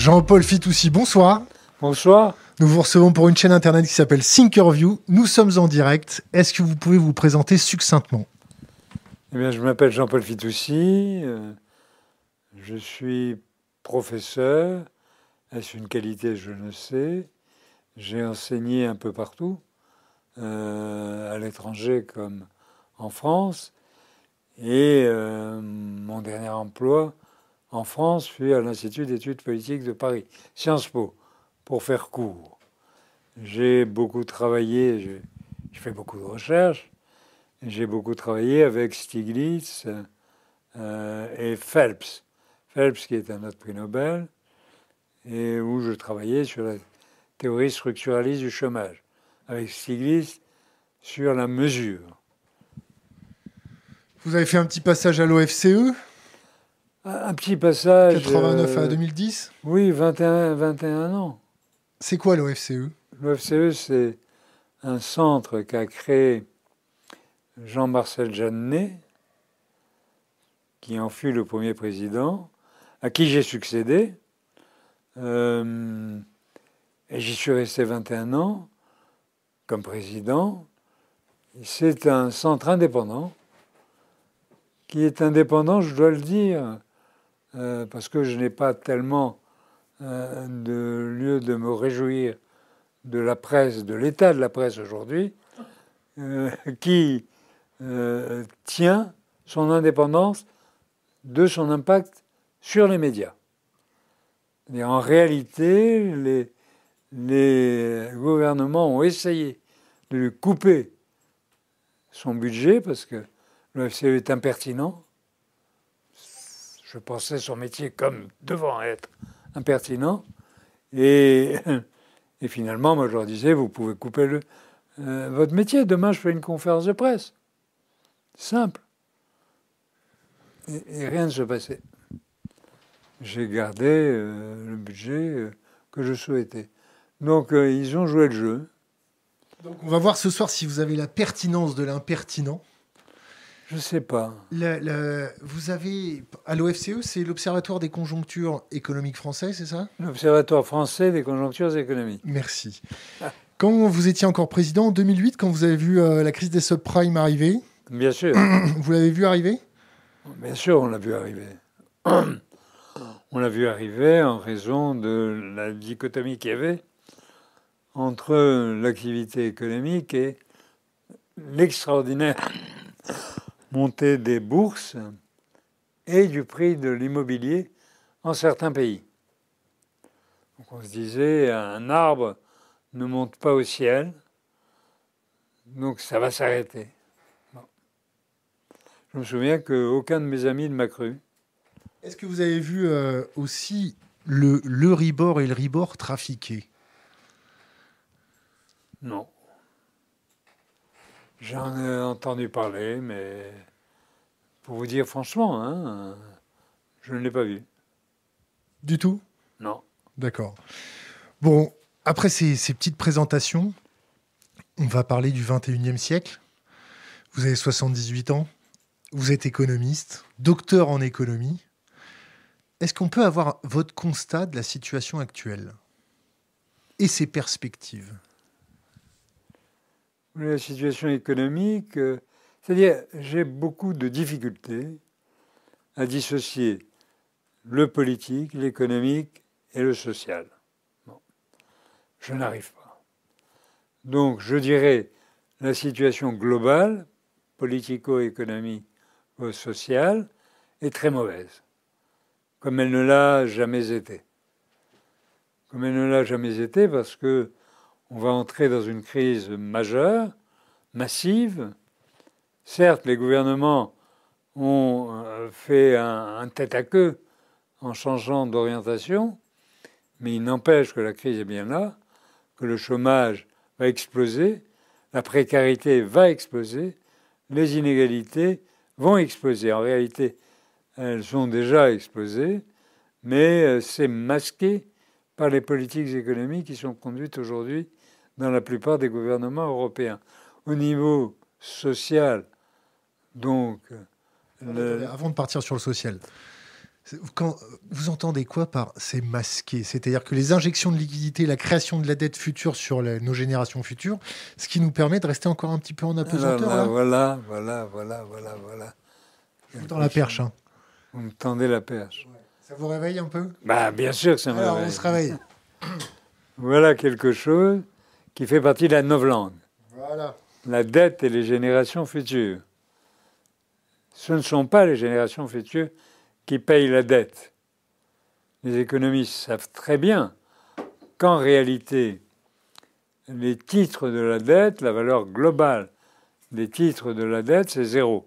Jean-Paul Fitoussi, bonsoir. Bonsoir. Nous vous recevons pour une chaîne internet qui s'appelle Thinkerview. Nous sommes en direct. Est-ce que vous pouvez vous présenter succinctement? Eh bien, Je m'appelle Jean-Paul Fitoussi. Euh, je suis professeur. Est-ce une qualité? Je ne sais. J'ai enseigné un peu partout, euh, à l'étranger comme en France. Et euh, mon dernier emploi en France fut à l'Institut d'études politiques de Paris, Sciences Po, pour faire court. J'ai beaucoup travaillé, j'ai fait beaucoup de recherches, j'ai beaucoup travaillé avec Stiglitz euh, et Phelps. Phelps, qui est un autre prix Nobel, et où je travaillais sur la théorie structuraliste du chômage, avec Stiglitz sur la mesure. Vous avez fait un petit passage à l'OFCE Un petit passage. 89 à 2010 euh, Oui, 21, 21 ans. C'est quoi l'OFCE L'OFCE, c'est un centre qu'a créé Jean-Marcel Jeannet, qui en fut le premier président, à qui j'ai succédé. Euh, et j'y suis resté 21 ans comme président. C'est un centre indépendant qui est indépendant, je dois le dire, euh, parce que je n'ai pas tellement euh, de lieu de me réjouir de la presse, de l'état de la presse aujourd'hui, euh, qui tient son indépendance de son impact sur les médias. en réalité, les, les gouvernements ont essayé de lui couper son budget parce que le FCE est impertinent. Je pensais son métier comme devant être impertinent. Et, finalement, moi, je leur disais, vous pouvez couper le, euh, votre métier. Demain, je fais une conférence de presse. Simple. Et, rien ne se passait. J'ai gardé euh, le budget euh, que je souhaitais. Donc, ils ont joué le jeu. Donc, on va voir ce soir si vous avez la pertinence de l'impertinent. Je ne sais pas. vous avez, à l'OFCE, c'est l'Observatoire des conjonctures économiques français, c'est ça? L'Observatoire français des conjonctures économiques. Merci. Quand vous étiez encore président, en 2008, quand vous avez vu euh, la crise des subprimes arriver? Bien sûr. Vous l'avez vu arriver? Bien sûr, on l'a vu arriver. On l'a vu arriver en raison de la dichotomie qu'il y avait entre l'activité économique et l'extraordinaire montée des bourses et du prix de l'immobilier en certains pays. Donc on se disait, un arbre ne monte pas au ciel, donc ça va s'arrêter. Je me souviens qu'aucun de mes amis ne m'a cru. Est-ce que vous avez vu euh, aussi le, le Ribor et le Ribor trafiquer Non. J'en ai entendu parler, mais pour vous dire franchement, hein, je ne l'ai pas vu. Du tout? Non. D'accord. Bon, après ces, petites présentations, on va parler du 21e siècle. Vous avez 78 ans, vous êtes économiste, docteur en économie. Est-ce qu'on peut avoir votre constat de la situation actuelle et ses perspectives? La situation économique, euh, c'est-à-dire j'ai beaucoup de difficultés à dissocier le politique, l'économique et le social. Je n'arrive pas. Donc je dirais la situation globale, politico-économique sociale, est très mauvaise, comme elle ne l'a jamais été. Comme elle ne l'a jamais été parce que on va entrer dans une crise majeure, massive. Certes, les gouvernements ont euh, fait un, tête à queue en changeant d'orientation, mais il n'empêche que la crise est bien là, que le chômage va exploser, la précarité va exploser, les inégalités vont exploser. En réalité, elles sont déjà explosées, mais euh, c'est masqué par les politiques économiques qui sont conduites aujourd'hui dans la plupart des gouvernements européens. Au niveau social, donc. Avant de partir sur le social, Quand, vous entendez quoi par c'est masqué C'est-à-dire que les injections de liquidité, la création de la dette future sur nos générations futures, ce qui nous permet de rester encore un petit peu en apesanteur. voilà, voilà, voilà, voilà, voilà. Dans la perche. Hein. Vous me tendez la perche. Ça vous réveille un peu? Bah, bien sûr que ça me Alors, réveille. on se réveille. voilà quelque chose qui fait partie de la novlangue. Voilà. La dette et les générations futures. Ce ne sont pas les générations futures qui payent la dette. Les économistes savent très bien qu'en réalité, les titres de la dette, la valeur globale des titres de la dette, c'est zéro.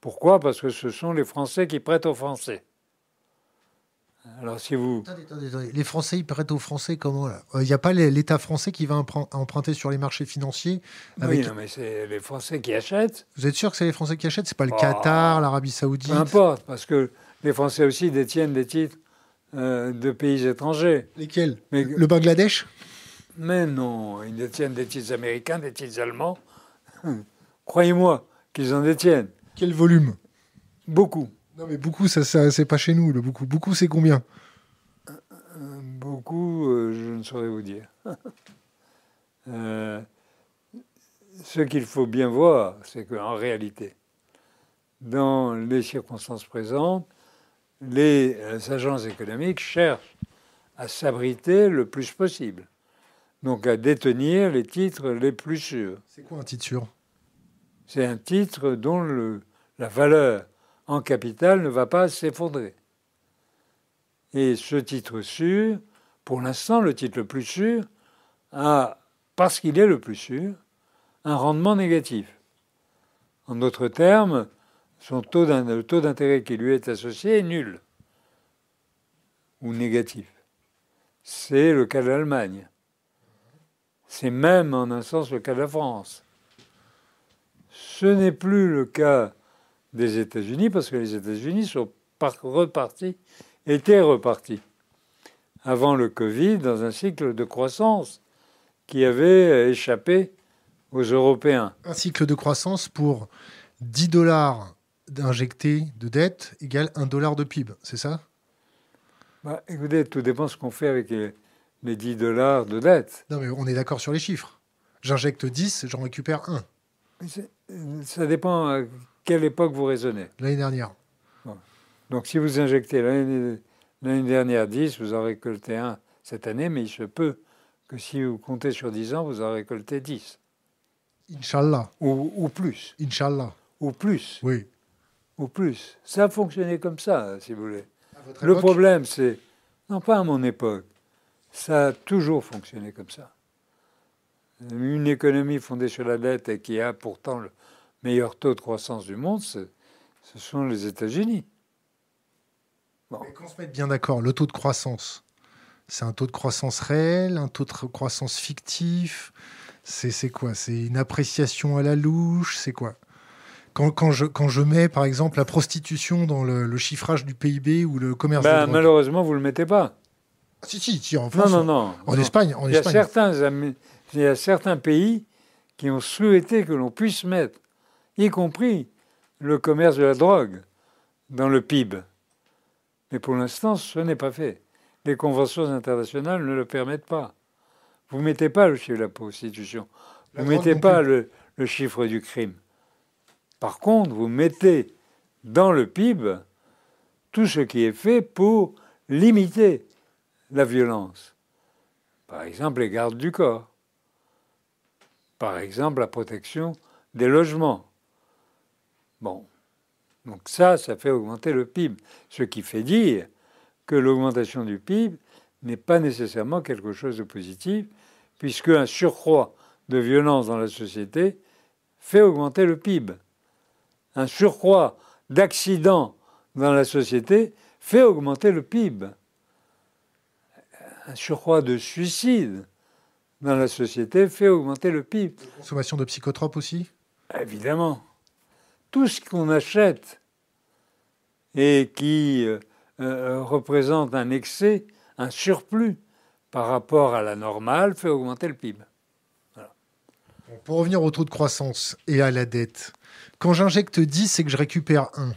Pourquoi? Parce que ce sont les Français qui prêtent aux Français. Alors si vous... Attendez, attendez, attendez. Les Français, ils prêtent aux Français comment là Il n'y a pas l'État français qui va emprunter sur les marchés financiers Oui, non, mais c'est les Français qui achètent. Vous êtes sûr que c'est les Français qui achètent? C'est pas le Qatar, l'Arabie Saoudite? Peu importe, parce que les Français aussi détiennent des titres euh, de pays étrangers. Lesquels? Mais, Le Bangladesh? Mais non, ils détiennent des titres américains, des titres allemands. Croyez-moi qu'ils en détiennent. Quel volume? Beaucoup. Non, mais beaucoup, ça, ça c'est pas chez nous. Le beaucoup, beaucoup, c'est combien? Beaucoup, euh, je ne saurais vous dire. Euh, ce qu'il faut bien voir, c'est qu'en réalité, dans les circonstances présentes, les agences économiques cherchent à s'abriter le plus possible. Donc à détenir les titres les plus sûrs. C'est quoi un titre sûr? C'est un titre dont le, la valeur en capital ne va pas s'effondrer. Et ce titre sûr, pour l'instant, le titre le plus sûr, a, parce qu'il est le plus sûr, un rendement négatif. En d'autres termes, son taux le taux d'intérêt qui lui est associé est nul ou négatif. C'est le cas de l'Allemagne. C'est même en un sens le cas de la France. Ce n'est plus le cas des États-Unis parce que les États-Unis sont repartis, étaient repartis avant le Covid dans un cycle de croissance qui avait échappé aux Européens. Un cycle de croissance pour 10 dollars d'injectés de dette égale 1 dollar de PIB, c'est ça? Bah, Écoutez, tout dépend ce qu'on fait avec les, 10 dollars de dette. Non, mais on est d'accord sur les chiffres. J'injecte 10, j'en récupère 1. Ça dépend à quelle époque vous raisonnez. L'année dernière. Donc si vous injectez l'année dernière 10, vous en récoltez 1 cette année, mais il se peut que si vous comptez sur 10 ans, vous en récoltez 10. Inch'Allah. Ou, ou plus. Inch'Allah. Ou plus. Oui. Ou plus. Ça a fonctionné comme ça, si vous voulez. Le problème, c'est. Non, pas à mon époque. Ça a toujours fonctionné comme ça. Une économie fondée sur la dette et qui a pourtant le meilleur taux de croissance du monde, ce sont les États-Unis. Mais qu'on se mette bien d'accord, le taux de croissance, c'est un taux de croissance réel, un taux de croissance fictif C'est quoi? C'est une appréciation à la louche C'est quoi? Quand, quand, je, quand je mets, par exemple, la prostitution dans le, chiffrage du PIB ou le commerce ben, Malheureusement, vous ne le mettez pas. Ah, si, si, si, en France. Non, non, non. En Espagne. En il, y a certains, il y a certains pays qui ont souhaité que l'on puisse mettre, y compris le commerce de la drogue, dans le PIB. Mais pour l'instant, ce n'est pas fait. Les conventions internationales ne le permettent pas. Vous ne mettez pas le chiffre de la prostitution. Vous ne mettez pas le, le, chiffre du crime. Par contre, vous mettez dans le PIB tout ce qui est fait pour limiter la violence. Par exemple, les gardes du corps. Par exemple, la protection des logements. Bon, donc ça, ça fait augmenter le PIB. Ce qui fait dire que l'augmentation du PIB n'est pas nécessairement quelque chose de positif, puisque un surcroît de violence dans la société fait augmenter le PIB. Un surcroît d'accidents dans la société fait augmenter le PIB. Un surcroît de suicides dans la société fait augmenter le PIB. consommation de psychotropes aussi? Évidemment tout ce qu'on achète et qui euh, euh, représente un excès, un surplus par rapport à la normale, fait augmenter le PIB. Pour revenir au taux de croissance et à la dette, quand j'injecte 10 et que je récupère 1,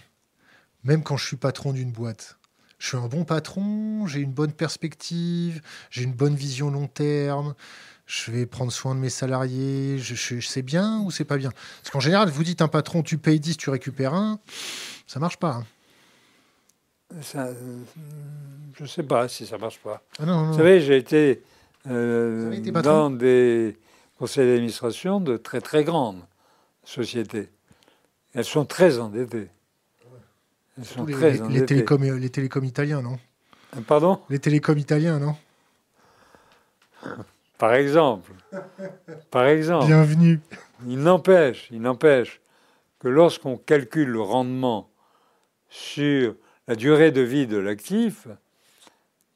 même quand je suis patron d'une boîte, je suis un bon patron, j'ai une bonne perspective, j'ai une bonne vision long terme, je vais prendre soin de mes salariés, je, je, sais bien ou c'est pas bien? Parce qu'en général, vous dites un patron, tu payes 10, tu récupères un, ça marche pas. hein. Ça, euh, je ne sais pas si ça marche pas. Ah non, non, Vous savez, j'ai été, euh, été dans des conseils d'administration de très très grandes sociétés. Elles sont très endettées. Elles sont les, très les- les endettées. télécoms, les télécoms italiens, non? Euh, Pardon? Les télécoms italiens, non? Par exemple. Par exemple. Bienvenue. Il n'empêche, il n'empêche que lorsqu'on calcule le rendement sur la durée de vie de l'actif,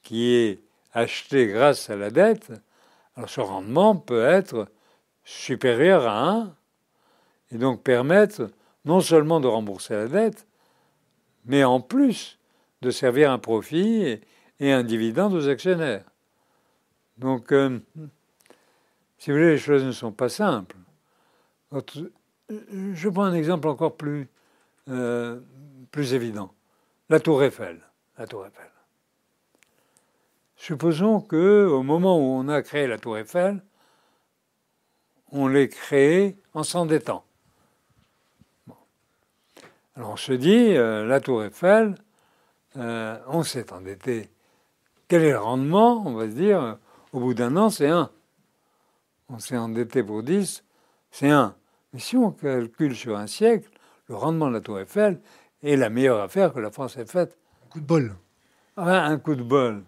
qui est acheté grâce à la dette, alors ce rendement peut être supérieur à 1 et donc permettre non seulement de rembourser la dette, mais en plus de servir un profit et, et un dividende aux actionnaires. Donc, euh, si vous voulez, les choses ne sont pas simples. Je prends un exemple encore plus, euh, plus évident. La tour Eiffel. La tour Eiffel. Supposons que au moment où on a créé la tour Eiffel, on l'ait créée en s'endettant. Alors on se dit, euh, la tour Eiffel, on s'est endetté. Quel est le rendement? On va se dire, au bout d'un an, c'est 1. On s'est endetté pour 10, c'est 1. Mais si on calcule sur un siècle, le rendement de la tour Eiffel est la meilleure affaire que la France ait faite. Coup de bol. Ah, un coup de bol.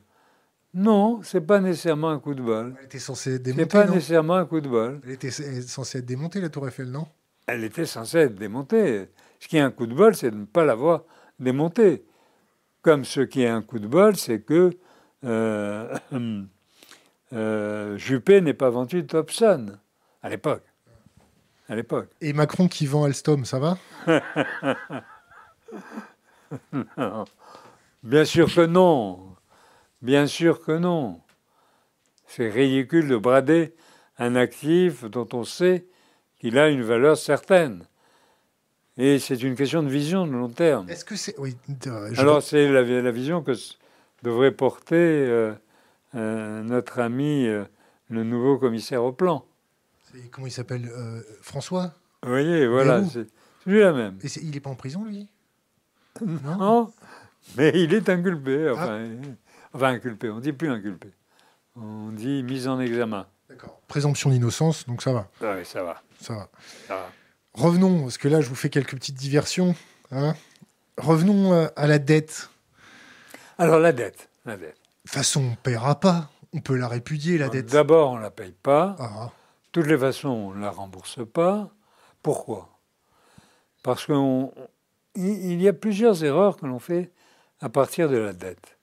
Non, c'est pas nécessairement un coup de bol. Elle était censée être C'est démontée, pas non nécessairement un coup de bol. Elle était censée être démontée, la tour Eiffel, non? Elle était censée être démontée. Ce qui est un coup de bol, c'est de ne pas l'avoir démontée. Comme ce qui est un coup de bol, c'est que euh, euh, Juppé n'est pas vendu Thompson à l'époque. À l'époque. Et Macron qui vend Alstom, ça va? Bien sûr que non. Bien sûr que non. C'est ridicule de brader un actif dont on sait qu'il a une valeur certaine. Et c'est une question de vision de long terme. Est-ce que c'est. Oui, euh, je- Alors c'est la, la vision que devrait porter euh, euh, notre ami, euh, le nouveau commissaire au plan. Comment il s'appelle euh, François? Vous voyez, voilà, c'est celui-là même. Et c'est- il est pas en prison, lui? Non, mais il est inculpé. Enfin, enfin inculpé, on dit plus inculpé. On dit mise en examen. D'accord. Présomption d'innocence, donc ça va. Ah oui, ça va. Ça va. ça va. Revenons, parce que là, je vous fais quelques petites diversions. hein. Revenons à la dette. Alors la dette, la dette. De toute façon, on ne paiera pas. On peut la répudier, la dette. D'abord, on la paye pas. Ah, De toutes les façons, on ne la rembourse pas. Pourquoi? Parce qu'il il y a plusieurs erreurs que l'on fait à partir de la dette.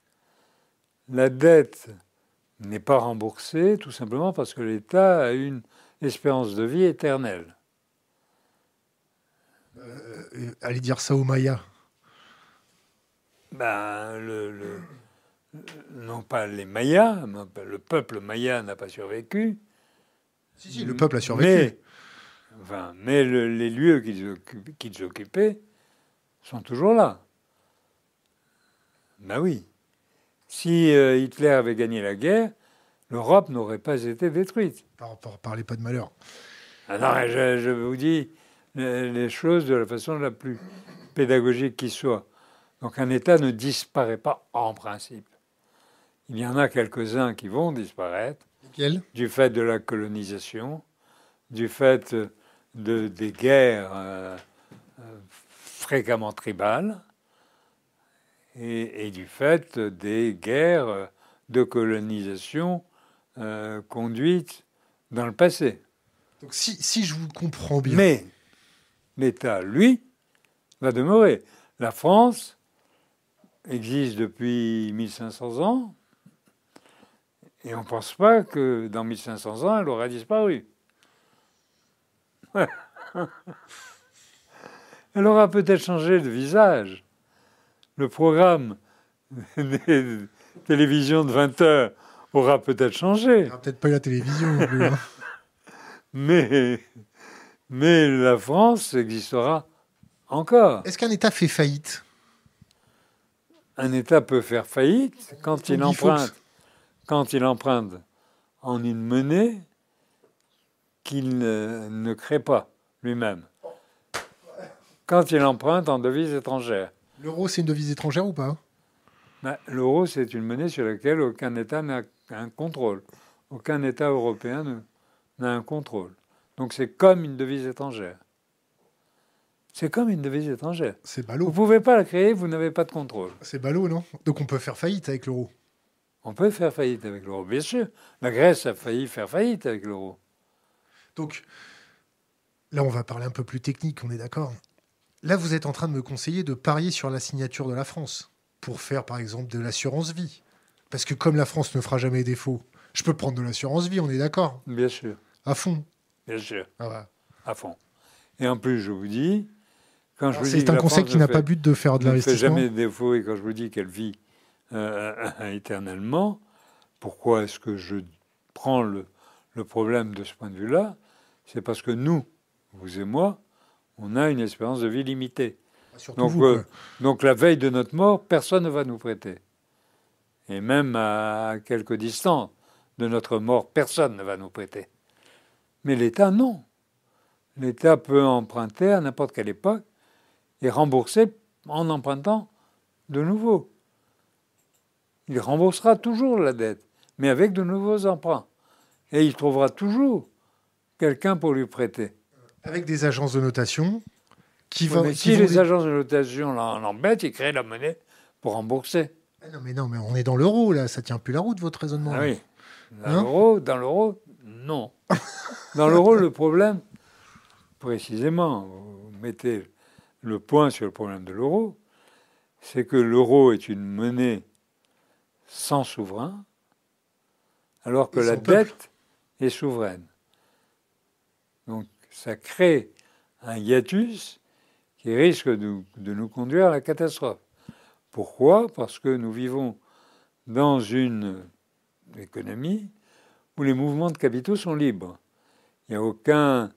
La dette n'est pas remboursée tout simplement parce que l'État a une espérance de vie éternelle. euh, allez dire ça aux Mayas. Ben, le, le- non pas les Mayas, le peuple maya n'a pas survécu. Si, si, le peuple a survécu. Mais, enfin, mais le- les lieux qu'ils occup- qu'ils occupaient sont toujours là. Ben oui. Si euh, Hitler avait gagné la guerre, l'Europe n'aurait pas été détruite. Par, par- parlez pas de malheur. Ah non, je, je vous dis les, les choses de la façon la plus pédagogique qui soit. Donc un État ne disparaît pas en principe. Il y en a quelques-uns qui vont disparaître Lesquels? Du fait de la colonisation, du fait de, des guerres euh, fréquemment tribales et, et du fait des guerres de colonisation euh, conduites dans le passé. Donc, si, si je vous comprends bien. Mais l'État, lui, va demeurer. La France existe depuis 1500 ans, et on ne pense pas que dans 1500 ans, elle aura disparu. elle aura peut-être changé de visage. Le programme des télévisions de 20 heures aura peut-être changé. Peut-être pas eu la télévision non plus. hein. Mais, mais la France existera encore. Est-ce qu'un État fait faillite? Un État peut faire faillite quand il emprunte, quand il emprunte en une monnaie qu'il ne, ne crée pas lui-même. Quand il emprunte en devise étrangère. L'euro, c'est une devise étrangère ou pas? Ben, L'euro, c'est une monnaie sur laquelle aucun État n'a un contrôle. Aucun État européen n'a un contrôle. Donc c'est comme une devise étrangère. C'est comme une devise étrangère. C'est Vous ballot. ne pouvez pas la créer, vous n'avez pas de contrôle. C'est ballot, non? Donc on peut faire faillite avec l'euro. On peut faire faillite avec l'euro, bien sûr. La Grèce a failli faire faillite avec l'euro. Donc, là, on va parler un peu plus technique, on est d'accord. Là, vous êtes en train de me conseiller de parier sur la signature de la France pour faire, par exemple, de l'assurance vie. Parce que comme la France ne fera jamais défaut, je peux prendre de l'assurance vie, on est d'accord? Bien sûr, À fond. bien sûr, Ah ouais. à fond. Et en plus, je vous dis, quand je vous dis C'est un conseil qui n'a pas but de faire de ne fait l'investissement. jamais défaut, et quand je vous dis qu'elle vit euh, éternellement, pourquoi est-ce que je prends le, le problème de ce point de vue-là? C'est parce que nous, vous et moi, on a une espérance de vie limitée. Surtout Donc, vous, euh. Donc la veille de notre mort, personne ne va nous prêter. Et même à quelque distance de notre mort, personne ne va nous prêter. Mais l'État, non. L'État peut emprunter à n'importe quelle époque et rembourser en empruntant de nouveau. Il remboursera toujours la dette, mais avec de nouveaux emprunts. Et il trouvera toujours quelqu'un pour lui prêter. Avec des agences de notation qui vont. mais qui si vont les agences de notation l'embêtent, ils créent la monnaie pour rembourser. Ah Non, mais non, mais on est dans l'euro, là. Ça tient plus la route, votre raisonnement. Ah oui. Dans Hein l'euro, dans l'euro, non. Dans l'euro, le problème, précisément, vous mettez le point sur le problème de l'euro, c'est que l'euro est une monnaie sans souverain, alors que Et la peuple. dette est souveraine. Donc ça crée un hiatus qui risque de, de nous conduire à la catastrophe. Pourquoi? Parce que nous vivons dans une économie où les mouvements de capitaux sont libres. Il n'y a aucun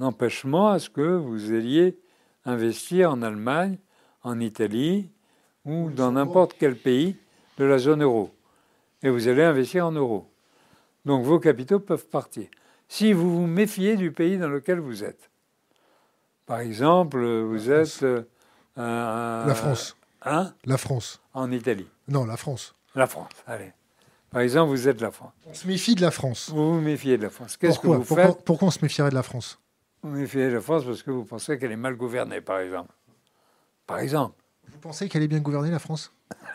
empêchement à ce que vous alliez investir en Allemagne, en Italie ou dans n'importe quel pays de la zone euro. Et vous allez investir en euros. Donc vos capitaux peuvent partir. Si vous vous méfiez du pays dans lequel vous êtes. Par exemple, vous La êtes euh, La France. Hein? La France. En Italie. Non, la France. La France, allez. Par exemple, vous êtes la France. On se méfie de la France. Vous vous méfiez de la France. Qu'est-ce que Pourquoi? vous pourquoi, faites? pourquoi on se méfierait de la France? Vous méfiez de la France parce que vous pensez qu'elle est mal gouvernée, par exemple. Par exemple. Vous pensez qu'elle est bien gouvernée, la France?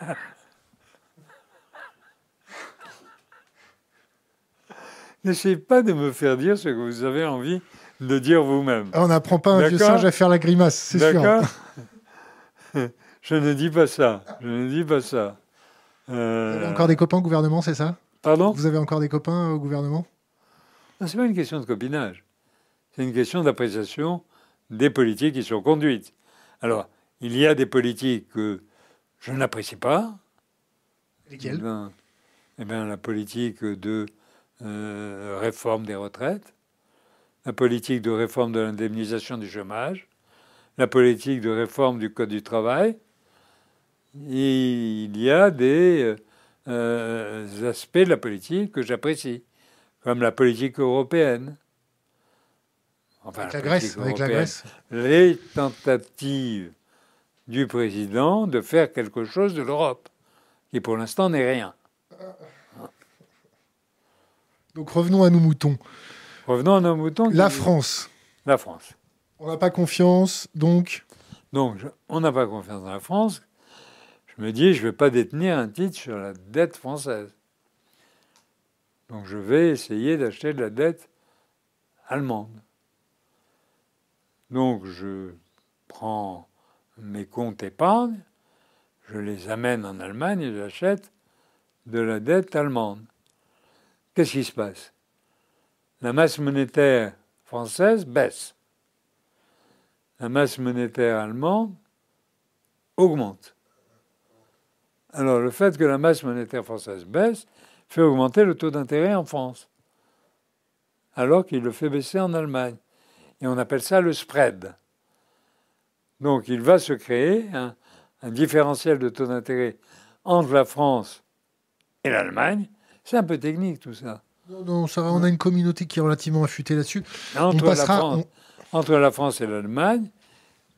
N'essayez pas de me faire dire ce que vous avez envie de dire vous-même. On n'apprend pas un vieux singe à faire la grimace, c'est sûr. D'accord Je ne dis pas ça. Je ne dis pas ça. Vous Euh, avez encore des copains au gouvernement, c'est ça? Pardon? Vous avez encore des copains au gouvernement? Non, c'est pas une question de copinage. C'est une question d'appréciation des politiques qui sont conduites. Alors, il y a des politiques que je n'apprécie pas. Eh Lesquels ben, eh ben, la politique de euh, réforme des retraites, la politique de réforme de l'indemnisation du chômage, la politique de réforme du Code du travail. Et il y a des euh, aspects de la politique que j'apprécie, comme la politique européenne. Enfin, Avec la Grèce, avec la Grèce. les tentatives du président de faire quelque chose de l'Europe, qui pour l'instant n'est rien. Donc revenons à nos moutons. Revenons à nos moutons. qui- La France. La France. On n'a pas confiance, donc Donc, je- on n'a pas confiance dans la France. Je me dis, je ne vais pas détenir un titre sur la dette française. Donc, je vais essayer d'acheter de la dette allemande. Donc, je prends mes comptes épargne, je les amène en Allemagne et j'achète de la dette allemande. Qu'est-ce qui se passe? La masse monétaire française baisse la masse monétaire allemande augmente. Alors le fait que la masse monétaire française baisse fait augmenter le taux d'intérêt en France, alors qu'il le fait baisser en Allemagne. Et on appelle ça le spread. Donc il va se créer un, différentiel de taux d'intérêt entre la France et l'Allemagne. C'est un peu technique tout ça. Non, non, ça va, on a une communauté qui est relativement affûtée là-dessus. Entre, la France, entre la France et l'Allemagne,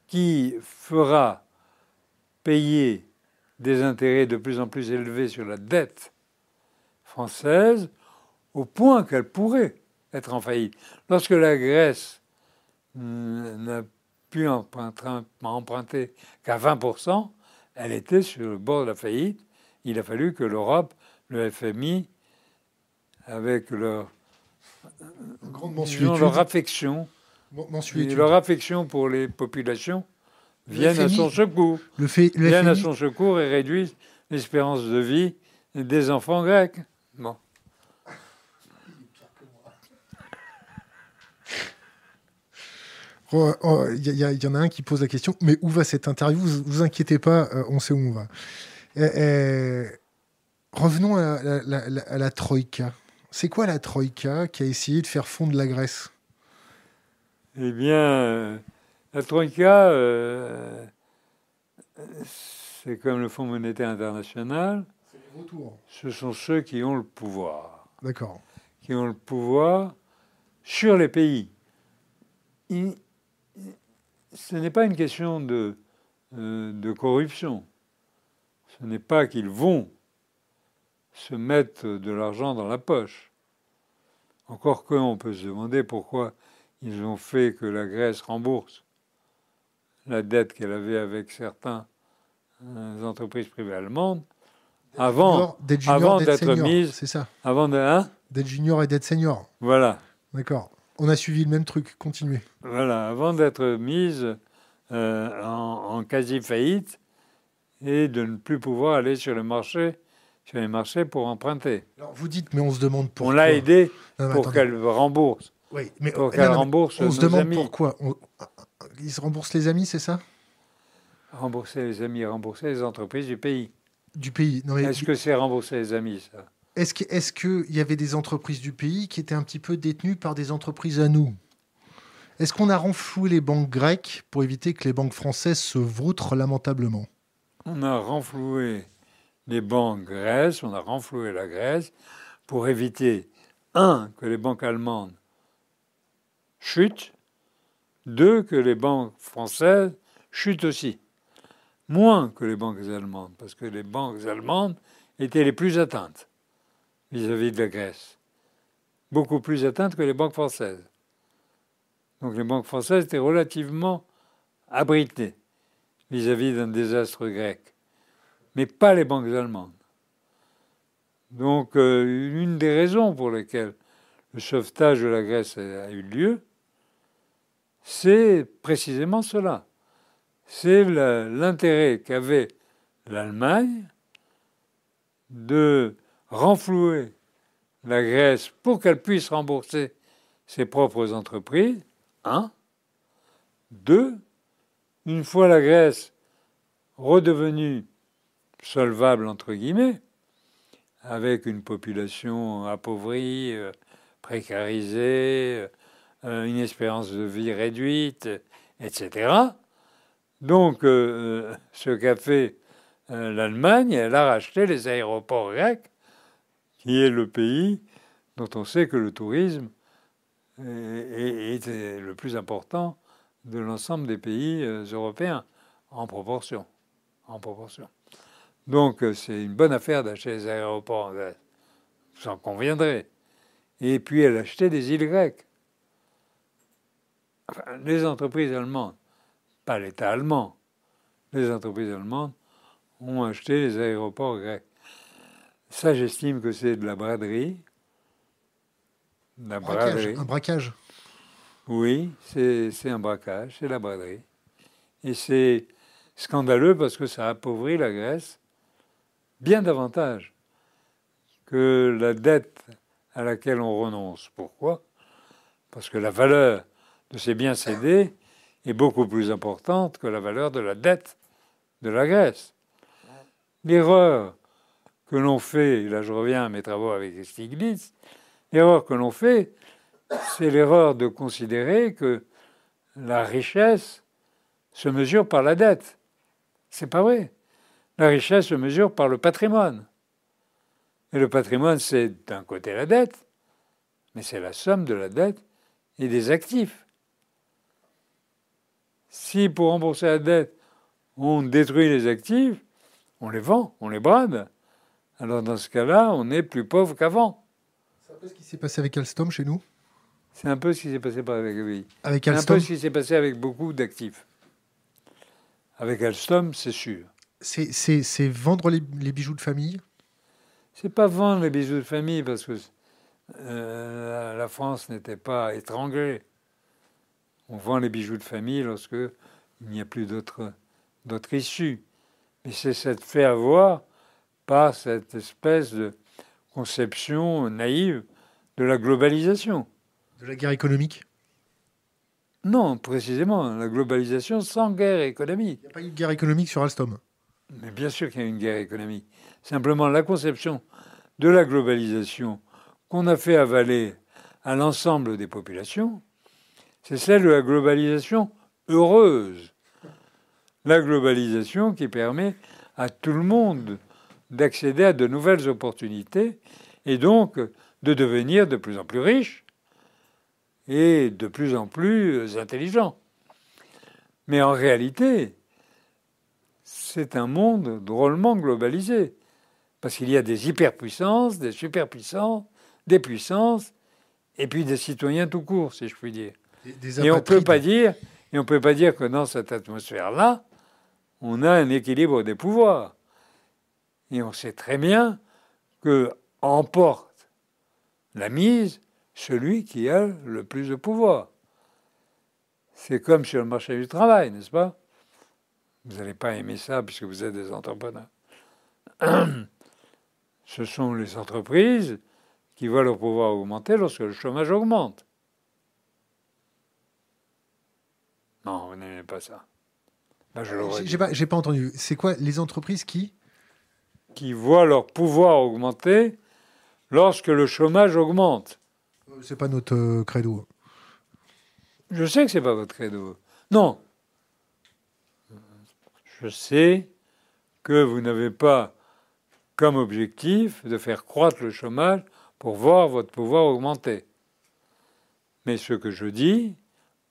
qui fera payer des intérêts de plus en plus élevés sur la dette française, au point qu'elle pourrait être en faillite. Lorsque la Grèce n'a pu emprunter qu'à 20%, elle était sur le bord de la faillite. Il a fallu que l'Europe, le FMI, avec leur, leur affection, leur affection pour les populations, viennent à son secours. Le viennent à son secours et réduisent l'espérance de vie des enfants grecs. Bon. Il oh, y, en a un qui pose la question, mais où va cette interview? Vous vous inquiétez pas, euh, on sait où on va. Revenons à la, Troïka. C'est quoi la Troïka qui a essayé de faire fondre la Grèce? Eh bien, euh, la Troïka, euh, c'est comme le Fonds monétaire international. Ce sont ceux qui ont le pouvoir. D'accord. Qui ont le pouvoir sur les pays ce n'est pas une question de, euh, de corruption. Ce n'est pas qu'ils vont se mettre de l'argent dans la poche. Encore qu'on peut se demander pourquoi ils ont fait que la Grèce rembourse la dette qu'elle avait avec certaines euh, entreprises privées allemandes avant, d'être mise. C'est ça. Avant de, hein? D'être junior et d'être senior. Voilà. D'accord. On a suivi le même truc, continuez. Voilà, avant d'être mise euh, en, quasi-faillite et de ne plus pouvoir aller sur le marché, sur les marchés pour emprunter. Alors vous dites, mais on se demande pourquoi. On l'a aidé pour qu'elle rembourse. Oui, mais pour qu'elle rembourse. On se demande pourquoi. Ils se remboursent les amis, c'est ça? Rembourser les amis, rembourser les entreprises du pays. Du pays. Est-ce que c'est rembourser les amis, ça? Est-ce qu'il est y avait des entreprises du pays qui étaient un petit peu détenues par des entreprises à nous? Est-ce qu'on a renfloué les banques grecques pour éviter que les banques françaises se vautrent lamentablement? On a renfloué les banques grèces, on a renfloué la Grèce pour éviter, un, que les banques allemandes chutent, deux, que les banques françaises chutent aussi. Moins que les banques allemandes, parce que les banques allemandes étaient les plus atteintes vis-à-vis de la Grèce. Beaucoup plus atteinte que les banques françaises. Donc les banques françaises étaient relativement abritées vis-à-vis d'un désastre grec, mais pas les banques allemandes. Donc euh, une des raisons pour lesquelles le sauvetage de la Grèce a eu lieu, c'est précisément cela. C'est l'intérêt qu'avait l'Allemagne de renflouer la Grèce pour qu'elle puisse rembourser ses propres entreprises. Un. Deux. Une fois la Grèce redevenue solvable, entre guillemets, avec une population appauvrie, euh, précarisée, euh, une espérance de vie réduite, etc. Donc, euh, ce qu'a fait l'Allemagne, elle a racheté les aéroports grecs qui est le pays dont on sait que le tourisme est, le plus important de l'ensemble des pays euh, européens, en proportion. En proportion. Donc euh, c'est une bonne affaire d'acheter les aéroports vous en conviendrez. Et puis elle achetait des îles grecques. les entreprises allemandes, pas l'État allemand, les entreprises allemandes ont acheté les aéroports grecs. Ça, j'estime que c'est de la braderie. La braquage, Un braquage. Oui, c'est un braquage, c'est la braderie. Et c'est scandaleux parce que ça appauvrit la Grèce bien davantage que la dette à laquelle on renonce. Pourquoi? Parce que la valeur de ces biens cédés est beaucoup plus importante que la valeur de la dette de la Grèce. L'erreur que l'on fait, là je reviens à mes travaux avec Stiglitz, l'erreur que l'on fait, c'est l'erreur de considérer que la richesse se mesure par la dette. C'est pas vrai. La richesse se mesure par le patrimoine. Et le patrimoine, c'est d'un côté la dette, mais c'est la somme de la dette et des actifs. Si pour rembourser la dette, on détruit les actifs, on les vend, on les brade, alors dans ce cas-là, on est plus pauvre qu'avant. C'est un peu ce qui s'est passé avec Alstom chez nous? C'est un peu ce qui s'est passé avec oui. Avec C'est un Alstom? peu ce qui s'est passé avec beaucoup d'actifs. Avec Alstom, c'est sûr. C'est- vendre les, les bijoux de famille? C'est pas vendre les bijoux de famille parce que euh, la France n'était pas étranglée. On vend les bijoux de famille lorsque il n'y a plus d'autre issue. Mais c'est s'être fait avoir par cette espèce de conception naïve de la globalisation. De la guerre économique? Non, précisément, la globalisation sans guerre économique. Il n'y a pas eu de guerre économique sur Alstom? Mais bien sûr qu'il y a une guerre économique. Simplement, la conception de la globalisation qu'on a fait avaler à l'ensemble des populations, c'est celle de la globalisation heureuse. La globalisation qui permet à tout le monde d'accéder à de nouvelles opportunités et donc de devenir de plus en plus riche et de plus en plus intelligent. Mais en réalité, c'est un monde drôlement globalisé. Parce qu'il y a des hyperpuissances, des superpuissances, des puissances, et puis des citoyens tout court, si je puis dire. Des, des Et on peut pas dire, et on peut pas dire que dans cette atmosphère-là, on a un équilibre des pouvoirs. Et on sait très bien que emporte la mise celui qui a le plus de pouvoir. C'est comme sur le marché du travail, n'est-ce pas? Vous n'allez pas aimer ça puisque vous êtes des entrepreneurs. Ce sont les entreprises qui voient leur pouvoir augmenter lorsque le chômage augmente. Non, vous n'aimez pas ça. Je l'aurais J'ai- pas, entendu. C'est quoi les entreprises qui? Qui voient leur pouvoir augmenter lorsque le chômage augmente. Euh, C'est pas notre euh, credo. Je sais que c'est pas votre credo. Non. Je sais que vous n'avez pas comme objectif de faire croître le chômage pour voir votre pouvoir augmenter. Mais ce que je dis,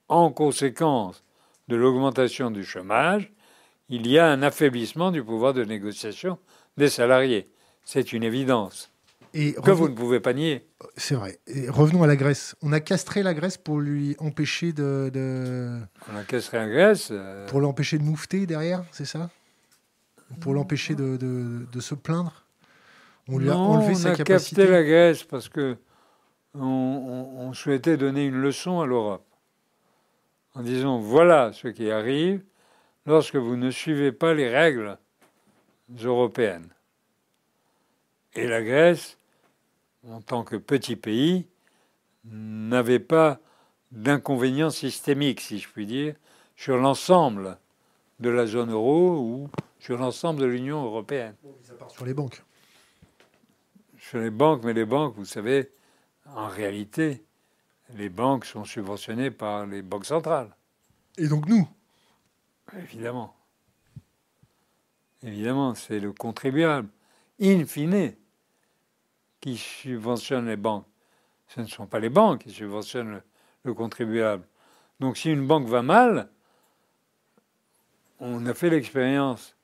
en conséquence de l'augmentation du chômage, il y a un affaiblissement du pouvoir de négociation des salariés. C'est une évidence Et que vous ne pouvez pas nier. C'est vrai. Et revenons à la Grèce. On a castré la Grèce pour lui empêcher de, de- On a cassé la Grèce. euh, pour l'empêcher de moufter derrière, c'est ça? Pour l'empêcher de, de- de se plaindre? On lui a enlevé on sa a capacité. capté la Grèce parce que on, on- on souhaitait donner une leçon à l'Europe en disant voilà ce qui arrive lorsque vous ne suivez pas les règles européennes. Et la Grèce, en tant que petit pays, n'avait pas d'inconvénients systémiques, si je puis dire, sur l'ensemble de la zone euro ou sur l'ensemble de l'Union européenne. Ça part sur les banques. sur les banques, mais les banques, vous savez, en réalité, les banques sont subventionnées par les banques centrales, Et donc nous? Évidemment. Évidemment, c'est le contribuable, in fine, qui subventionne les banques. Ce ne sont pas les banques qui subventionnent le, le contribuable. Donc si une banque va mal, on a fait l'expérience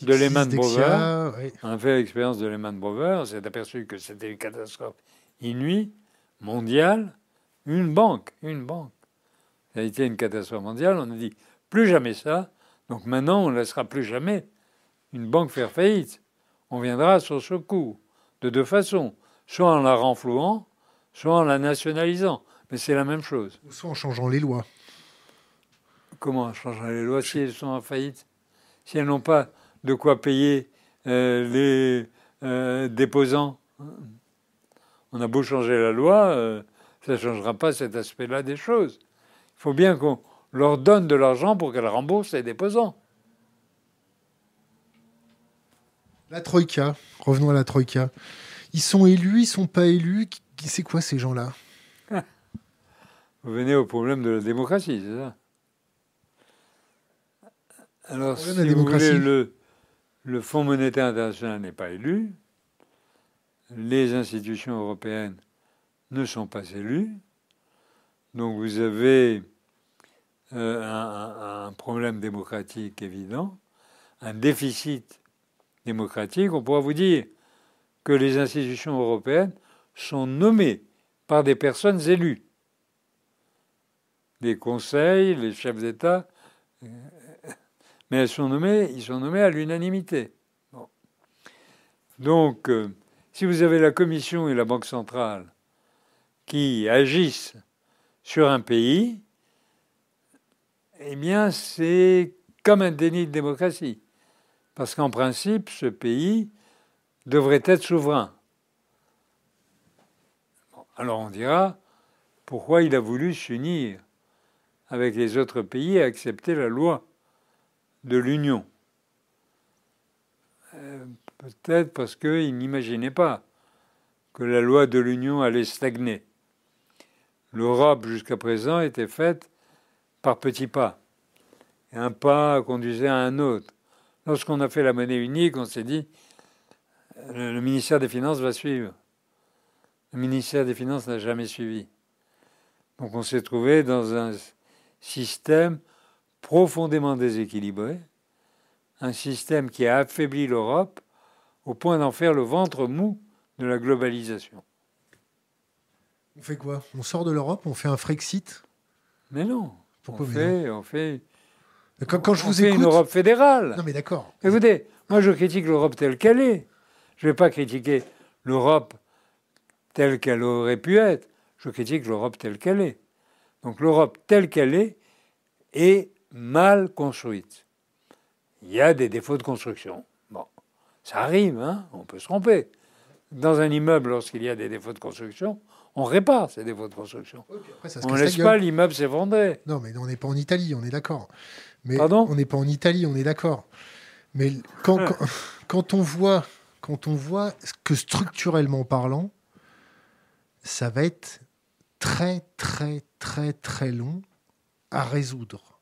De Lehman ouais. On a fait l'expérience de Lehman Brothers, on s'est aperçu que c'était une catastrophe inouïe, mondiale, une banque, une banque. Ça a été une catastrophe mondiale, on a dit plus jamais ça, donc maintenant on ne laissera plus jamais une banque faire faillite. On viendra sur ce coup, de deux façons, soit en la renflouant, soit en la nationalisant. Mais c'est la même chose. Ou soit en changeant les lois. Comment changer les lois si elles sont en faillite Si elles n'ont pas de quoi payer euh, les euh, déposants On a beau changer la loi, euh, ça ne changera pas cet aspect-là des choses. Il faut bien qu'on leur donne de l'argent pour qu'elles remboursent les déposants. La Troïka, revenons à la Troïka. Ils sont élus, ils sont pas élus. C'est quoi ces gens-là? Vous venez au problème de la démocratie, c'est ça? Alors, si vous voulez, le, le Fonds monétaire international n'est pas élu, les institutions européennes ne sont pas élues, donc vous avez euh, un, un, problème démocratique évident, un déficit démocratique. On pourra vous dire que les institutions européennes sont nommées par des personnes élues. Les conseils, les chefs d'État, euh, mais elles sont nommées, ils sont nommés à l'unanimité. Donc, euh, si vous avez la Commission et la Banque centrale qui agissent sur un pays, eh bien, c'est comme un déni de démocratie. Parce qu'en principe, ce pays devrait être souverain. Alors on dira, pourquoi il a voulu s'unir avec les autres pays et accepter la loi de l'Union euh, Peut-être parce qu'il n'imaginait pas que la loi de l'Union allait stagner. L'Europe, jusqu'à présent, était faite par petits pas. Un pas conduisait à un autre. Lorsqu'on a fait la monnaie unique, on s'est dit, le ministère des Finances va suivre. Le ministère des Finances n'a jamais suivi. Donc on s'est trouvé dans un système profondément déséquilibré, un système qui a affaibli l'Europe au point d'en faire le ventre mou de la globalisation. On fait quoi? On sort de l'Europe On fait un Frexit? Mais non. Pourquoi on fait, on fait quand, je vous fait une Europe fédérale. Non mais d'accord. Écoutez, moi je critique l'Europe telle qu'elle est. Je ne vais pas critiquer l'Europe telle qu'elle aurait pu être. Je critique l'Europe telle qu'elle est. Donc l'Europe telle qu'elle est est mal construite. Il y a des défauts de construction. Bon, ça arrive, hein on peut se tromper. Dans un immeuble, lorsqu'il y a des défauts de construction, on répare ces défauts de construction. on ne laisse pas l'immeuble s'effondrer. Non, mais on n'est pas en Italie, on est d'accord. Mais Pardon? on n'est pas en Italie, on est d'accord. Mais quand, quand, on voit, quand on voit que structurellement parlant, ça va être très, très, très, très long à résoudre.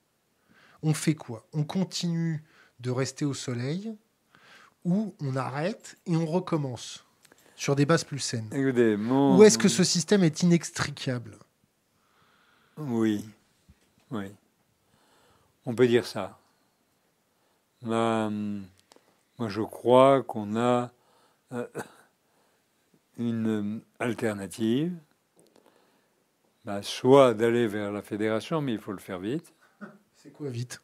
On fait quoi? On continue de rester au soleil ou on arrête et on recommence sur des bases plus saines? Ou est-ce que ce système est inextricable? Oui, oui. On peut dire ça. Moi, je crois qu'on a euh, une alternative, bah, soit d'aller vers la fédération, mais il faut le faire vite. C'est quoi vite?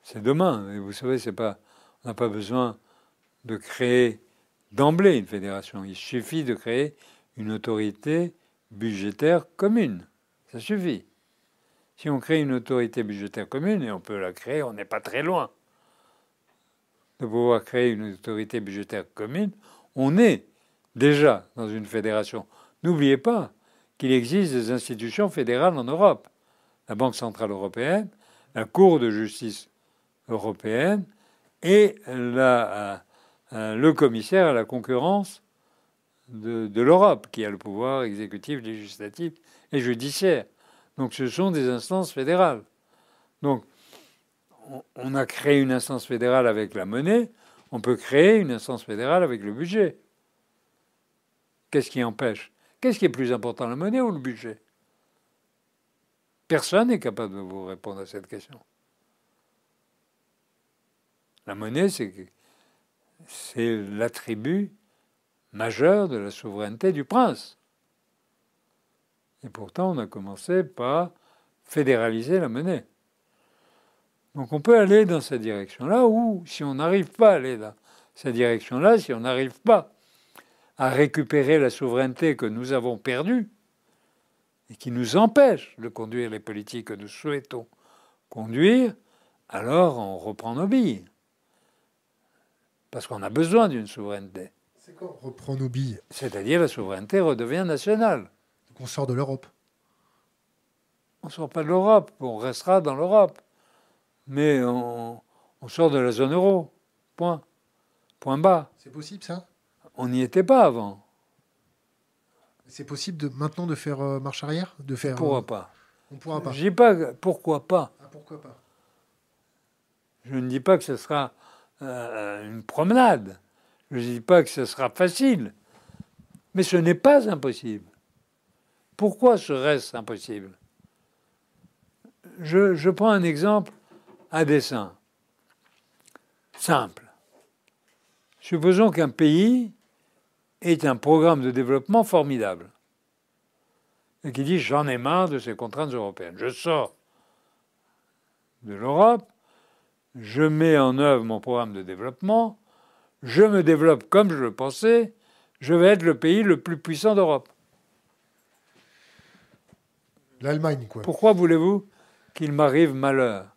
C'est demain. Et vous savez, c'est pas, on n'a pas besoin de créer d'emblée une fédération. Il suffit de créer une autorité budgétaire commune. Ça suffit. Si on crée une autorité budgétaire commune, et on peut la créer, on n'est pas très loin de pouvoir créer une autorité budgétaire commune, on est déjà dans une fédération. N'oubliez pas qu'il existe des institutions fédérales en Europe. La Banque Centrale Européenne, la Cour de justice européenne et la, euh, le commissaire à la concurrence de, de l'Europe, qui a le pouvoir exécutif, législatif et judiciaire. Donc ce sont des instances fédérales. Donc on a créé une instance fédérale avec la monnaie, on peut créer une instance fédérale avec le budget. Qu'est-ce qui empêche? Qu'est-ce qui est plus important, la monnaie ou le budget? Personne n'est capable de vous répondre à cette question. La monnaie, c'est l'attribut majeur de la souveraineté du prince. Et pourtant, on a commencé par fédéraliser la monnaie. Donc on peut aller dans cette direction-là, ou si on n'arrive pas à aller dans cette direction-là, si on n'arrive pas à récupérer la souveraineté que nous avons perdue, et qui nous empêche de conduire les politiques que nous souhaitons conduire, alors on reprend nos billes. Parce qu'on a besoin d'une souveraineté. C'est quoi on reprend nos billes? C'est-à-dire la souveraineté redevient nationale. Donc on sort de l'Europe? On ne sort pas de l'Europe, on restera dans l'Europe. Mais on, sort de la zone euro. Point. Point bas. C'est possible ça? On n'y était pas avant. C'est possible de, maintenant de faire euh, marche arrière? De faire, On ne pourra euh, pas? On pourra pas. Je dis pas pourquoi pas? Ah, pourquoi pas? Je ne dis pas que ce sera euh, une promenade. Je ne dis pas que ce sera facile. Mais ce n'est pas impossible. Pourquoi serait-ce impossible? Je, je, prends un exemple à dessin. Simple. Supposons qu'un pays ait un programme de développement formidable et qui dit j'en ai marre de ces contraintes européennes. Je sors de l'Europe, je mets en œuvre mon programme de développement, je me développe comme je le pensais, je vais être le pays le plus puissant d'Europe. L'Allemagne, quoi. Pourquoi voulez-vous qu'il m'arrive malheur?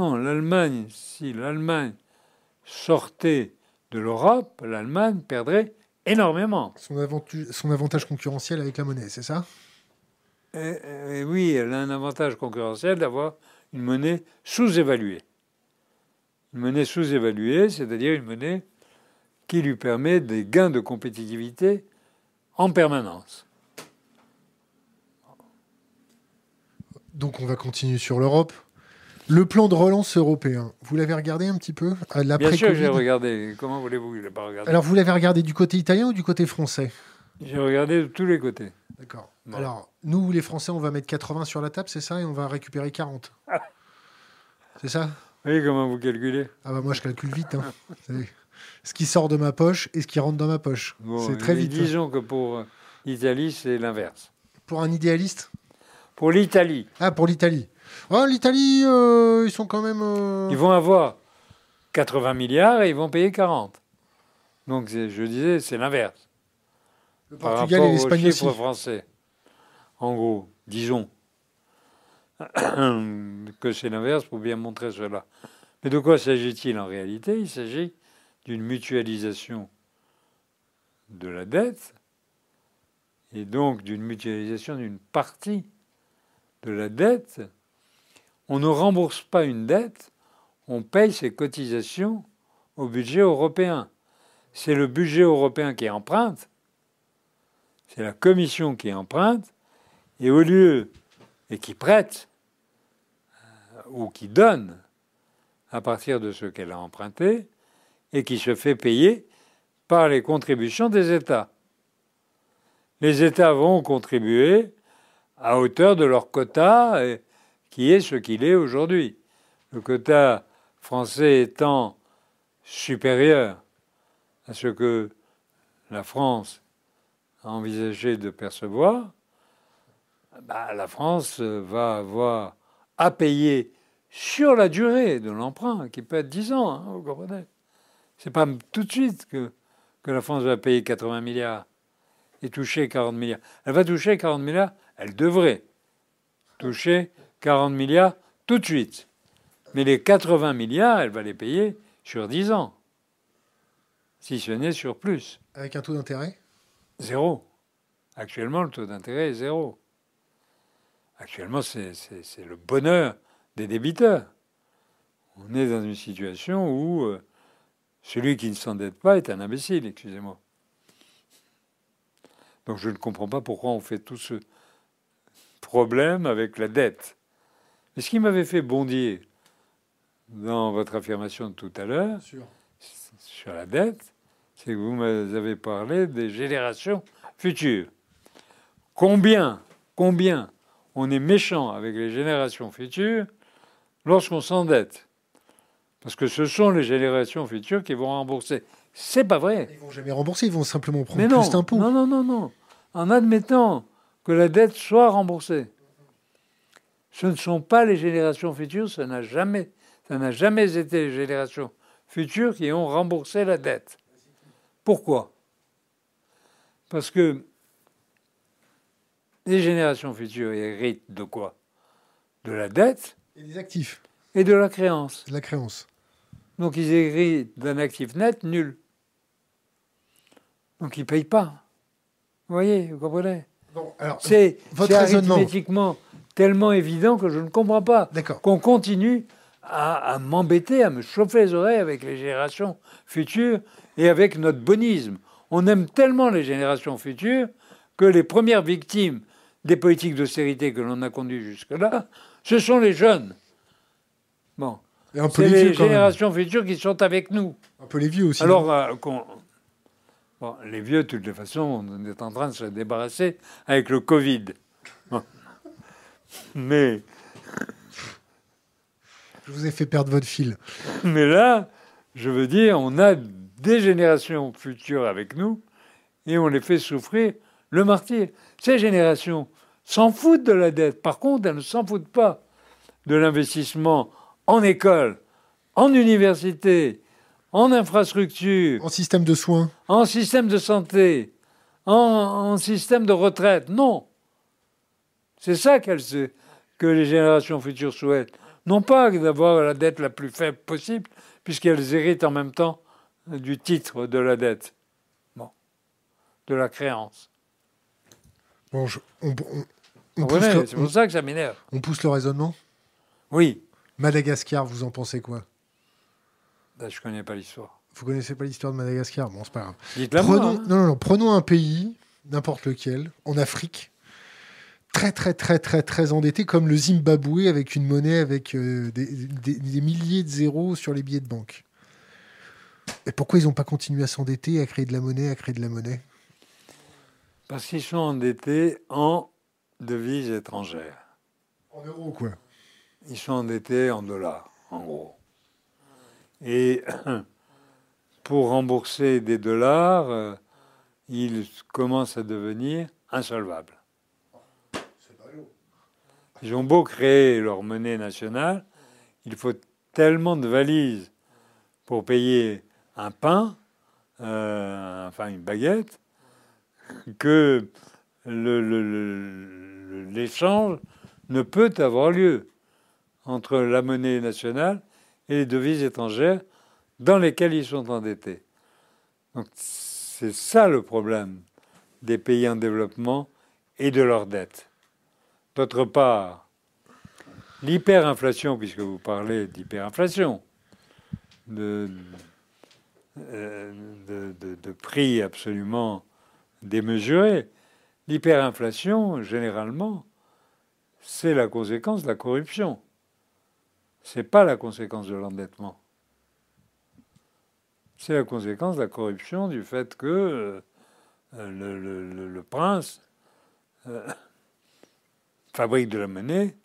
Non, l'Allemagne, si l'Allemagne sortait de l'Europe, l'Allemagne perdrait énormément. Son, son avantage concurrentiel avec la monnaie, c'est ça? Et, Oui, elle a un avantage concurrentiel d'avoir une monnaie sous-évaluée. Une monnaie sous-évaluée, c'est-à-dire une monnaie qui lui permet des gains de compétitivité en permanence. Donc on va continuer sur l'Europe? Le plan de relance européen, vous l'avez regardé un petit peu Bien sûr, j'ai regardé. Comment voulez-vous que je pas regardé Alors vous l'avez regardé du côté italien ou du côté français J'ai regardé de tous les côtés. D'accord. Alors nous, les Français, on va mettre 80 sur la table, c'est ça, et on va récupérer 40. C'est ça Oui, comment vous calculez Ah bah moi je calcule vite. Hein. ce qui sort de ma poche et ce qui rentre dans ma poche. c'est très vite. Hein. Disons que pour l'Italie, c'est l'inverse. Pour un idéaliste Pour l'Italie. Ah, pour l'Italie. Oh, L'Italie, euh, ils sont quand même. Euh, ils vont avoir 80 milliards et ils vont payer 40. Donc je disais, c'est l'inverse. Le Portugal et l'Espagne aussi. français. En gros, disons que c'est l'inverse pour bien montrer cela. Mais de quoi s'agit-il en réalité? Il s'agit d'une mutualisation de la dette et donc d'une mutualisation d'une partie de la dette on ne rembourse pas une dette, on paye ses cotisations au budget européen. C'est le budget européen qui emprunte, c'est la Commission qui emprunte, et au lieu, et qui prête, euh, ou qui donne à partir de ce qu'elle a emprunté, et qui se fait payer par les contributions des États. Les États vont contribuer à hauteur de leur quota, et, qui est ce qu'il est aujourd'hui. Le quota français étant supérieur à ce que la France a envisagé de percevoir, bah, la France va avoir à payer sur la durée de l'emprunt, qui peut être 10 ans, hein, vous comprenez C'est pas tout de suite que, que la France va payer 80 milliards et toucher 40 milliards. Elle va toucher 40 milliards, elle devrait toucher 40 milliards tout de suite. Mais les 80 milliards, elle va les payer sur 10 ans. Si ce n'est sur plus. Avec un taux d'intérêt? Zéro. Actuellement, le taux d'intérêt est zéro. Actuellement, c'est le bonheur des débiteurs. On est dans une situation où euh, celui qui ne s'endette pas est un imbécile, excusez-moi. Donc je ne comprends pas pourquoi on fait tout ce problème avec la dette. Mais ce qui m'avait fait bondir dans votre affirmation de tout à l'heure sur la dette, c'est que vous m'avez parlé des générations futures. Combien, combien on est méchant avec les générations futures lorsqu'on s'endette? Parce que ce sont les générations futures qui vont rembourser. C'est pas vrai. Ils vont jamais rembourser, ils vont simplement prendre plus d'impôts. Non, non, non, non. En admettant que la dette soit remboursée. Ce ne sont pas les générations futures, ça n'a jamais, ça n'a jamais été les générations futures qui ont remboursé la dette. Pourquoi? Parce que les générations futures héritent de quoi? De la dette et des actifs et de la créance. De la créance. Donc ils héritent d'un actif net nul. Donc ils ne payent pas. Vous voyez, vous comprenez? C'est arithmétiquement tellement évident que je ne comprends pas qu'on continue à, m'embêter, à me chauffer les oreilles avec les générations futures et avec notre bonisme. On aime tellement les générations futures que les premières victimes des politiques d'austérité que l'on a conduites jusque-là, ce sont les jeunes. Bon. Et un peu C'est les même. générations futures qui sont avec nous. Un peu les vieux aussi. Alors, euh, bon, les vieux, de toutes les façons, on est en train de se débarrasser avec le Covid. Bon. Mais, Je vous ai fait perdre votre fil. mais là, je veux dire, on a des générations futures avec nous et on les fait souffrir le martyr. Ces générations s'en foutent de la dette. Par contre, elles ne s'en foutent pas de l'investissement en école, en université, en infrastructure, En système de soins. en système de santé, en, en système de retraite. Non. C'est ça que les générations futures souhaitent. Non pas d'avoir la dette la plus faible possible, puisqu'elles héritent en même temps du titre de la dette. Bon. De la créance. Bon, je- on, C'est pour ça que ça m'énerve. on- pousse le raisonnement? Oui. Madagascar, vous en pensez quoi? Ben, je connais pas l'histoire. Vous connaissez pas l'histoire de Madagascar? Bon, c'est pas grave. Dites-la moi. Prenons, hein. non, non, non, prenons un pays, n'importe lequel, en Afrique, très, très, très, très, très endetté, comme le Zimbabwe, avec une monnaie avec euh, des, des- des milliers de zéros sur les billets de banque. Et pourquoi ils n'ont pas continué à s'endetter, à créer de la monnaie, à créer de la monnaie? Parce qu'ils sont endettés en devises étrangères. En euros, quoi? Ils sont endettés en dollars, en gros. Et pour rembourser des dollars, euh, ils commencent à devenir insolvables. Ils ont beau créer leur monnaie nationale, il faut tellement de valises pour payer un pain, euh, enfin une baguette, que l'échange ne peut avoir lieu entre la monnaie nationale et les devises étrangères dans lesquelles ils sont endettés. Donc c'est ça le problème des pays en développement et de leurs dettes. D'autre part, l'hyperinflation, puisque vous parlez d'hyperinflation, de, euh, de- prix absolument démesurés, l'hyperinflation, généralement, c'est la conséquence de la corruption. C'est pas la conséquence de l'endettement. C'est la conséquence de la corruption du fait que euh, le prince euh, fabrique de la monnaie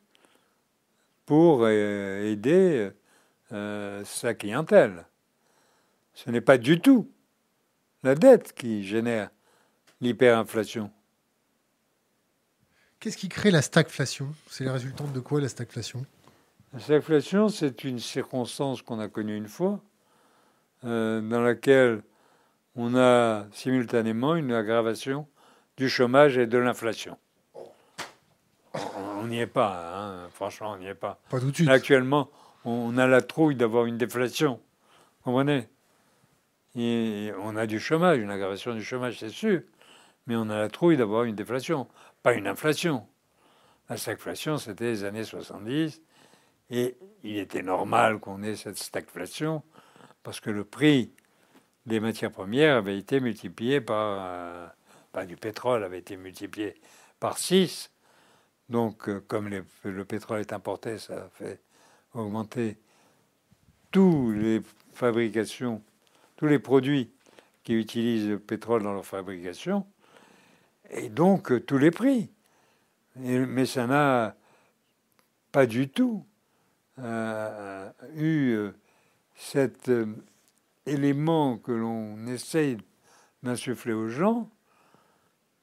pour euh, aider euh, sa clientèle. Ce n'est pas du tout la dette qui génère l'hyperinflation. Qu'est-ce qui crée la stagflation? C'est la résultante de quoi, la stagflation? La stagflation, c'est une circonstance qu'on a connue une fois, euh, dans laquelle on a simultanément une aggravation du chômage et de l'inflation. On n'y est pas, hein, franchement, on n'y est pas. Pas tout de suite. Actuellement, on a la trouille d'avoir une déflation. Vous comprenez? Et on a du chômage, une aggravation du chômage, c'est sûr. Mais on a la trouille d'avoir une déflation, pas une inflation. La stagflation, c'était les années 70. Et il était normal qu'on ait cette stagflation parce que le prix des matières premières avait été multiplié par. euh, du pétrole, avait été multiplié par 6. Donc, euh, comme le pétrole est importé, ça fait augmenter tous les fabrications, tous les produits qui utilisent le pétrole dans leur fabrication, et donc euh, tous les prix. Mais ça n'a pas du tout euh, eu cet élément que l'on essaye d'insuffler aux gens,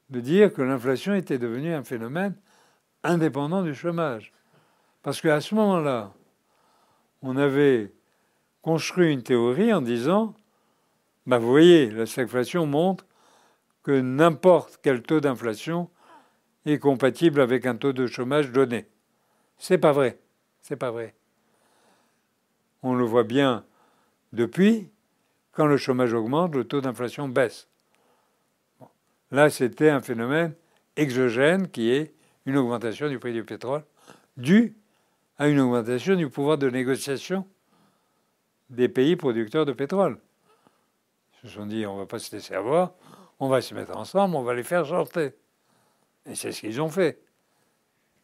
de dire que l'inflation était devenue un phénomène indépendant du chômage. Parce qu'à ce moment-là, on avait construit une théorie en disant, bah, vous voyez, la stagflation montre que n'importe quel taux d'inflation est compatible avec un taux de chômage donné. C'est pas vrai. C'est pas vrai. On le voit bien depuis, quand le chômage augmente, le taux d'inflation baisse. Là, c'était un phénomène exogène qui est une augmentation du prix du pétrole due à une augmentation du pouvoir de négociation des pays producteurs de pétrole. Ils se sont dit, on ne va pas se laisser avoir, on va se mettre ensemble, on va les faire chanter. Et c'est ce qu'ils ont fait.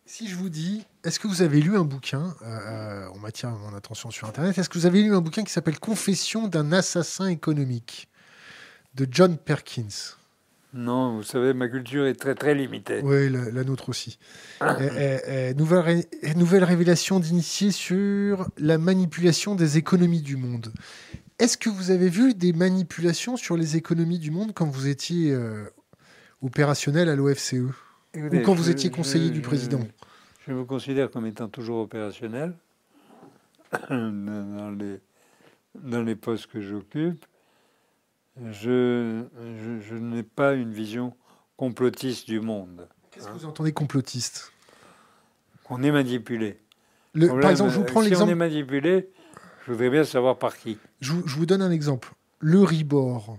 Si je vous dis, est-ce que vous avez lu un bouquin euh, On m'attire mon attention sur Internet. Est-ce que vous avez lu un bouquin qui s'appelle Confession d'un assassin économique de John Perkins? Non, vous savez, ma culture est très très limitée. Oui, la, la nôtre aussi. Eh, nouvelle, ré- nouvelle révélation d'initié sur la manipulation des économies du monde. Est-ce que vous avez vu des manipulations sur les économies du monde quand vous étiez euh, opérationnel à l'OFCE Ou quand vous étiez conseiller je- du président? Je, je me considère comme étant toujours opérationnel dans les, dans les postes que j'occupe. Je, je, je n'ai pas une vision complotiste du monde. Qu'est-ce que vous entendez complotiste? On est manipulé. Le- Problème, Par exemple, je vous prends si on est manipulé, je voudrais bien savoir par qui. Je vous, je vous donne un exemple. Le Ribor,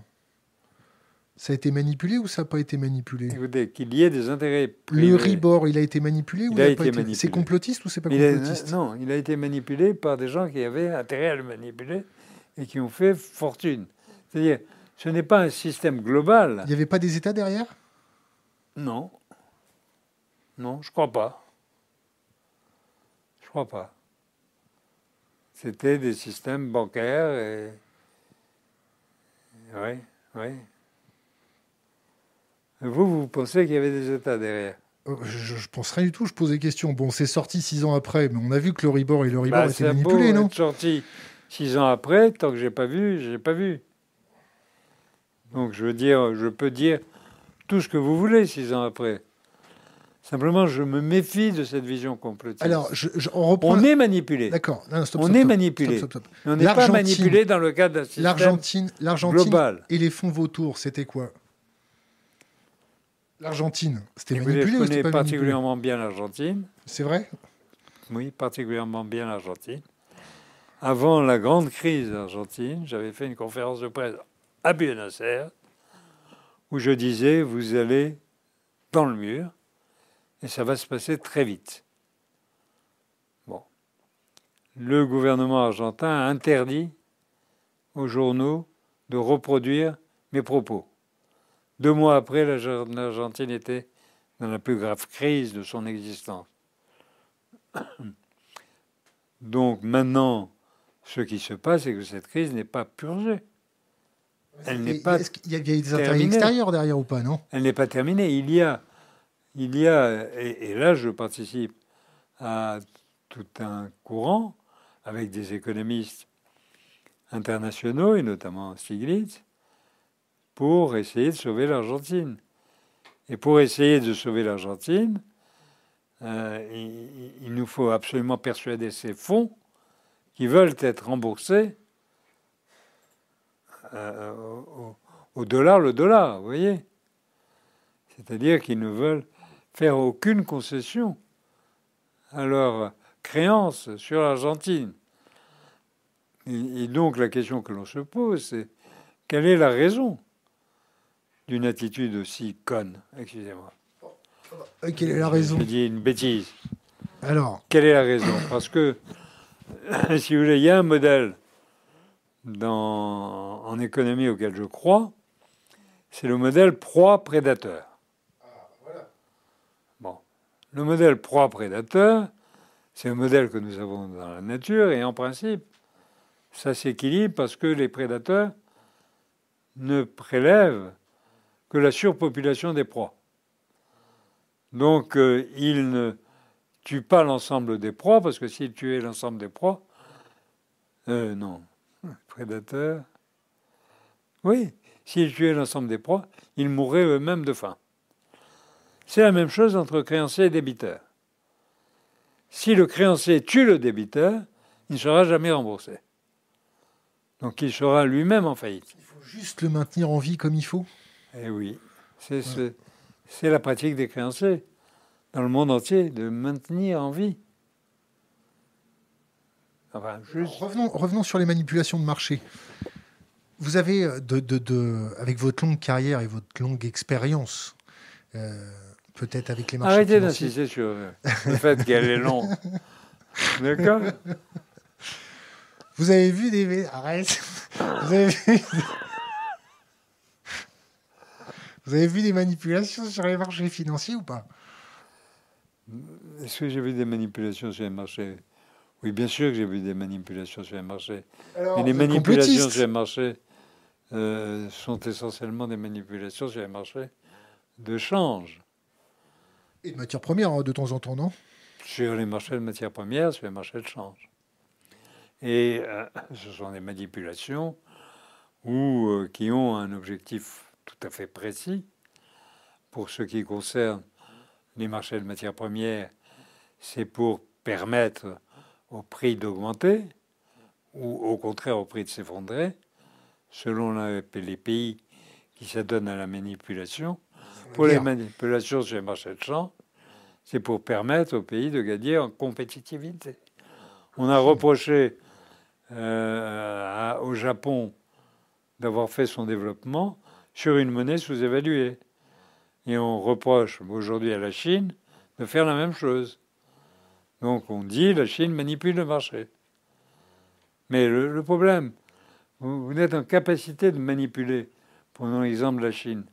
ça a été manipulé ou ça n'a pas été manipulé? Écoutez, qu'il y ait des intérêts Le privés. Ribor, il a été manipulé ou Il il a été pas été manipulé. C'est complotiste ou c'est pas Il a- complotiste? non, il a été manipulé par des gens qui avaient intérêt à le manipuler et qui ont fait fortune. C'est-à-dire, ce n'est pas un système global. Il n'y avait pas des États derrière? Non. Non, je crois pas. Je crois pas. C'était des systèmes bancaires et. Oui, oui. Vous, vous pensez qu'il y avait des États derrière? Euh, Je, je pense rien du tout, je pose des questions. Bon, c'est sorti six ans après, mais on a vu que le Ribor et le Ribor Bah, étaient c'est beau manipulés, non? sorti six ans après, tant que j'ai pas vu, j'ai pas vu. Donc je veux dire, je peux dire tout ce que vous voulez six ans après. Simplement, je me méfie de cette vision complotiste. Alors, je, je- on reprend. on est manipulé. D'accord. On stop, est manipulé. Stop, stop, on n'est pas manipulé dans le cadre d'un système L'Argentine, l'Argentine global. et les fonds vautours, c'était quoi? L'Argentine, c'était manipulé je ou connais manipulé? particulièrement bien l'Argentine. C'est vrai? Oui, particulièrement bien l'Argentine. Avant la grande crise argentine, j'avais fait une conférence de presse à Buenos Aires où je disais vous allez dans le mur et ça va se passer très vite. Bon. Le gouvernement argentin a interdit aux journaux de reproduire mes propos. Deux mois après, l'Arge- l'Argentine était dans la plus grave crise de son existence. Donc maintenant, ce qui se passe, c'est que cette crise n'est pas purgée. Elle n'est pas, Est-ce qu'il y a il y a des intérêts extérieurs derrière ou pas, non? Elle n'est pas terminée. Il y a, il y a, et, et là je participe à tout un courant avec des économistes internationaux et notamment Stiglitz pour essayer de sauver l'Argentine. Et pour essayer de sauver l'Argentine, euh, il, il nous faut absolument persuader ces fonds qui veulent être remboursés euh, au, au- dollar le dollar, vous voyez C'est-à-dire qu'ils ne veulent faire aucune concession à leurs créances sur l'Argentine. Et, et donc la question que l'on se pose, c'est quelle est la raison d'une attitude aussi conne? Excusez-moi. Euh, Quelle est la raison? J'ai dit une bêtise. Alors, Quelle est la raison? Parce que, si vous voulez, il y a un modèle dans, en économie auquel je crois, c'est le modèle proie-prédateur. Bon. Le modèle proie-prédateur, c'est un modèle que nous avons dans la nature et en principe, ça s'équilibre parce que les prédateurs ne prélèvent que la surpopulation des proies. Donc, euh, ils ne tuent pas l'ensemble des proies, parce que s'ils tuaient l'ensemble des proies, euh, non, prédateurs, oui, s'ils tuaient l'ensemble des proies, ils mourraient eux-mêmes de faim. C'est la même chose entre créancier et débiteur. Si le créancier tue le débiteur, il ne sera jamais remboursé. Donc il sera lui-même en faillite. il faut juste le maintenir en vie comme il faut. Eh oui, c'est ce- c'est la pratique des créanciers dans le monde entier, de maintenir en vie. Enfin, juste. Revenons, revenons sur les manipulations de marché. Vous avez, euh, de, de- de- avec votre longue carrière et votre longue expérience, euh, peut-être avec les marchés Arrêtez financiers, d'insister sur le fait qu'elle est longue. D'accord Vous avez vu des... Arrête Vous avez vu... Vous avez vu des manipulations sur les marchés financiers ou pas? Est-ce que j'ai vu des manipulations sur les marchés Oui, bien sûr que j'ai vu des manipulations sur les marchés. Mais les manipulations sur les marchés euh, sont essentiellement des manipulations sur les marchés de change. Et de matières premières, hein, de temps en temps, non? Sur les marchés de matières premières, sur les marchés de change. Et euh, ce sont des manipulations ou euh, qui ont un objectif tout à fait précis. Pour ce qui concerne les marchés de matières premières, c'est pour permettre au prix d'augmenter ou au contraire au prix de s'effondrer, selon les pays qui s'adonnent à la manipulation. Pour les manipulations sur les marchés de champ, c'est pour permettre au pays de gagner en compétitivité. On a reproché euh, au Japon d'avoir fait son développement sur une monnaie sous-évaluée. Et on reproche aujourd'hui à la Chine de faire la même chose. Donc on dit la Chine manipule le marché. Mais le, problème, vous, vous, êtes en capacité de manipuler, prenons l'exemple de la Chine,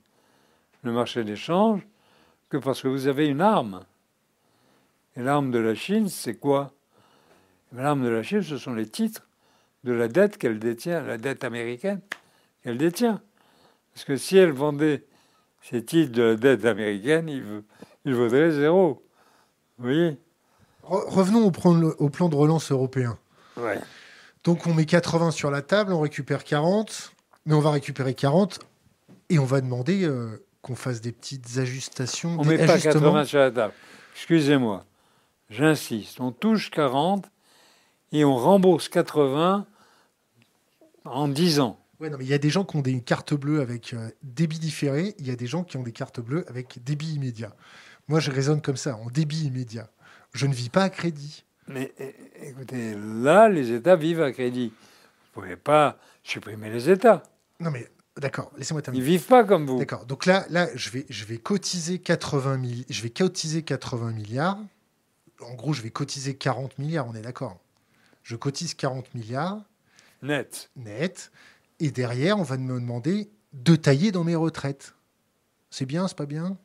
le marché d'échange, que parce que vous avez une arme. Et l'arme de la Chine, c'est quoi? L'arme de la Chine, ce sont les titres de la dette qu'elle détient, la dette américaine qu'elle détient. Parce que si elle vendait ces titres de la dette américaine, il, il vaudrait zéro. Vous voyez? Revenons au plan, au plan, de relance européen. Ouais. Donc on met 80 sur la table, on récupère 40, mais on va récupérer 40 et on va demander euh, qu'on fasse des petites ajustations. On ne met pas 80 sur la table. Excusez-moi, j'insiste. On touche 40 et on rembourse 80 en 10 ans. Ouais, non, mais il y a des gens qui ont des cartes bleues avec euh, débit différé, il y a des gens qui ont des cartes bleues avec débit immédiat. Moi, je raisonne comme ça, en débit immédiat. Je ne vis pas à crédit. Mais écoutez, là, les États vivent à crédit. Vous ne pouvez pas supprimer les États. Non, mais d'accord, laissez-moi terminer. Ils vivent pas comme vous. D'accord. Donc là, là, je vais, je vais cotiser 80 je vais cotiser 80 milliards. En gros, je vais cotiser 40 milliards. On est d'accord. Je cotise 40 milliards. Net. Net. Et derrière, on va me demander de tailler dans mes retraites. C'est bien, c'est pas bien?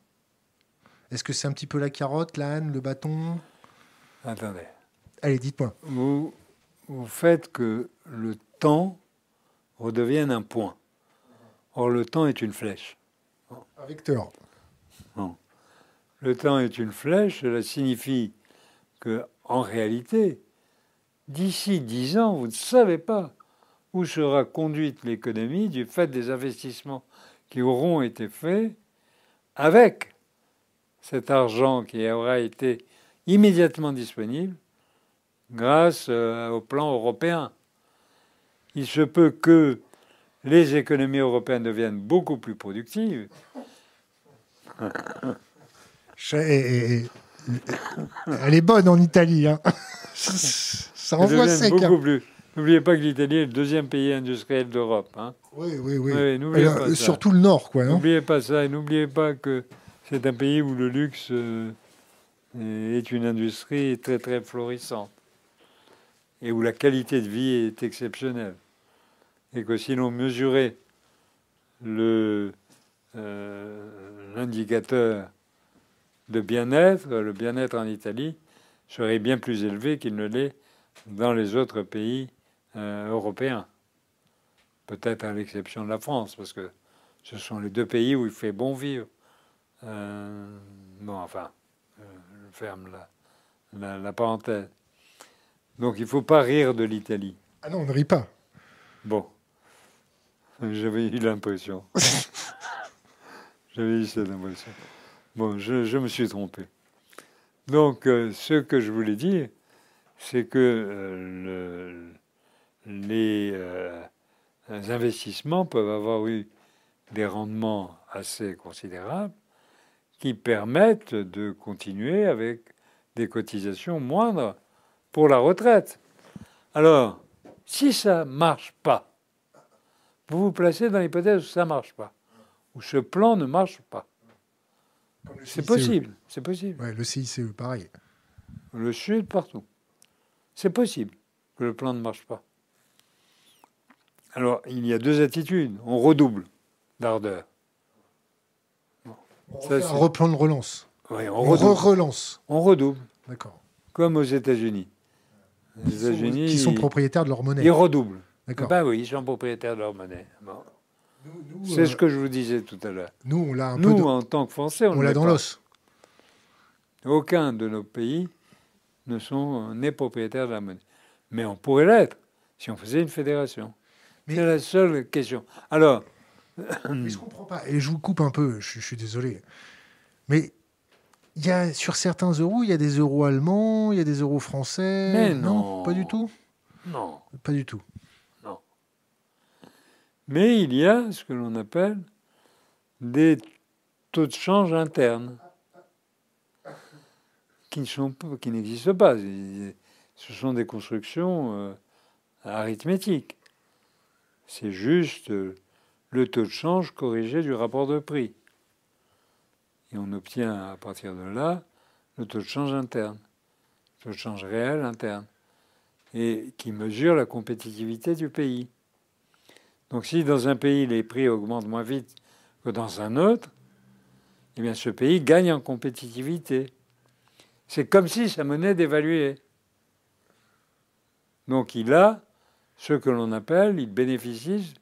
Est-ce que c'est un petit peu la carotte, l'âne, le bâton? Attendez. Allez, dites-moi. Vous, vous faites que le temps redevienne un point. Or, le temps est une flèche. Un vecteur. Non. Le temps est une flèche, cela signifie que, en réalité, d'ici dix ans, vous ne savez pas où sera conduite l'économie du fait des investissements qui auront été faits avec cet argent qui aura été immédiatement disponible grâce euh, au plan européen. Il se peut que les économies européennes deviennent beaucoup plus productives. Elle est bonne en Italie. Hein. Ça envoie sec. Hein. N'oubliez pas que l'Italie est le deuxième pays industriel d'Europe. Hein. Oui, oui, oui. oui surtout le Nord, quoi. N'oubliez pas ça. Et n'oubliez pas que c'est un pays où le luxe euh, est une industrie très, très florissante. Et où la qualité de vie est exceptionnelle. Et que si l'on mesurait euh, l'indicateur de bien-être, le bien-être en Italie serait bien plus élevé qu'il ne l'est dans les autres pays euh, européens. Peut-être à l'exception de la France, parce que ce sont les deux pays où il fait bon vivre. Euh, bon, enfin, euh, ferme la, la, parenthèse. Donc il ne faut pas rire de l'Italie. Ah non, on ne rit pas. Bon. J'avais eu l'impression. J'avais eu cette impression. Bon, je, je, me suis trompé. Donc, ce que je voulais dire, c'est que le, euh, les investissements peuvent avoir eu des rendements assez considérables qui permettent de continuer avec des cotisations moindres pour la retraite. Alors, si ça ne marche pas, vous vous placez dans l'hypothèse où ça ne marche pas, où ce plan ne marche pas. C'est possible, c'est possible. Ouais, le CICE, pareil. Le Sud, partout. C'est possible que le plan ne marche pas. Alors, il y a deux attitudes. On redouble d'ardeur. Un replan de relance. On On redouble. re- relance. On redouble, D'accord. comme aux États-Unis. Les Qui sont- États-Unis, Qui sont ils- propriétaires de leur monnaie. ils redoublent. D'accord. Ben oui, ils sont propriétaires de leur monnaie. Bon. C'est euh, ce que je vous disais tout à l'heure. nous, on l'a un Nous, peu. de- en tant que Français, on, On l'a dans l'os. Aucun de nos pays ne sont n'est propriétaire de la monnaie. Mais on pourrait l'être si on faisait une fédération. Mais- C'est la seule question. Alors, Mais je comprends pas. Et je vous coupe un peu, je, je suis désolé. Mais il y a, sur certains euros, il y a des euros allemands, il y a des euros français. Mais non. Pas du tout. non. Pas du tout. Mais il y a ce que l'on appelle des taux de change internes qui ne sont pas- qui n'existent pas. Ce sont des constructions euh, arithmétiques. C'est juste euh, le taux de change corrigé du rapport de prix. Et on obtient à partir de là le taux de change interne, le taux de change réel interne, et qui mesure la compétitivité du pays. Donc si dans un pays les prix augmentent moins vite que dans un autre, eh bien ce pays gagne en compétitivité. C'est comme si sa monnaie dévaluait. Donc il a ce que l'on appelle, il bénéficie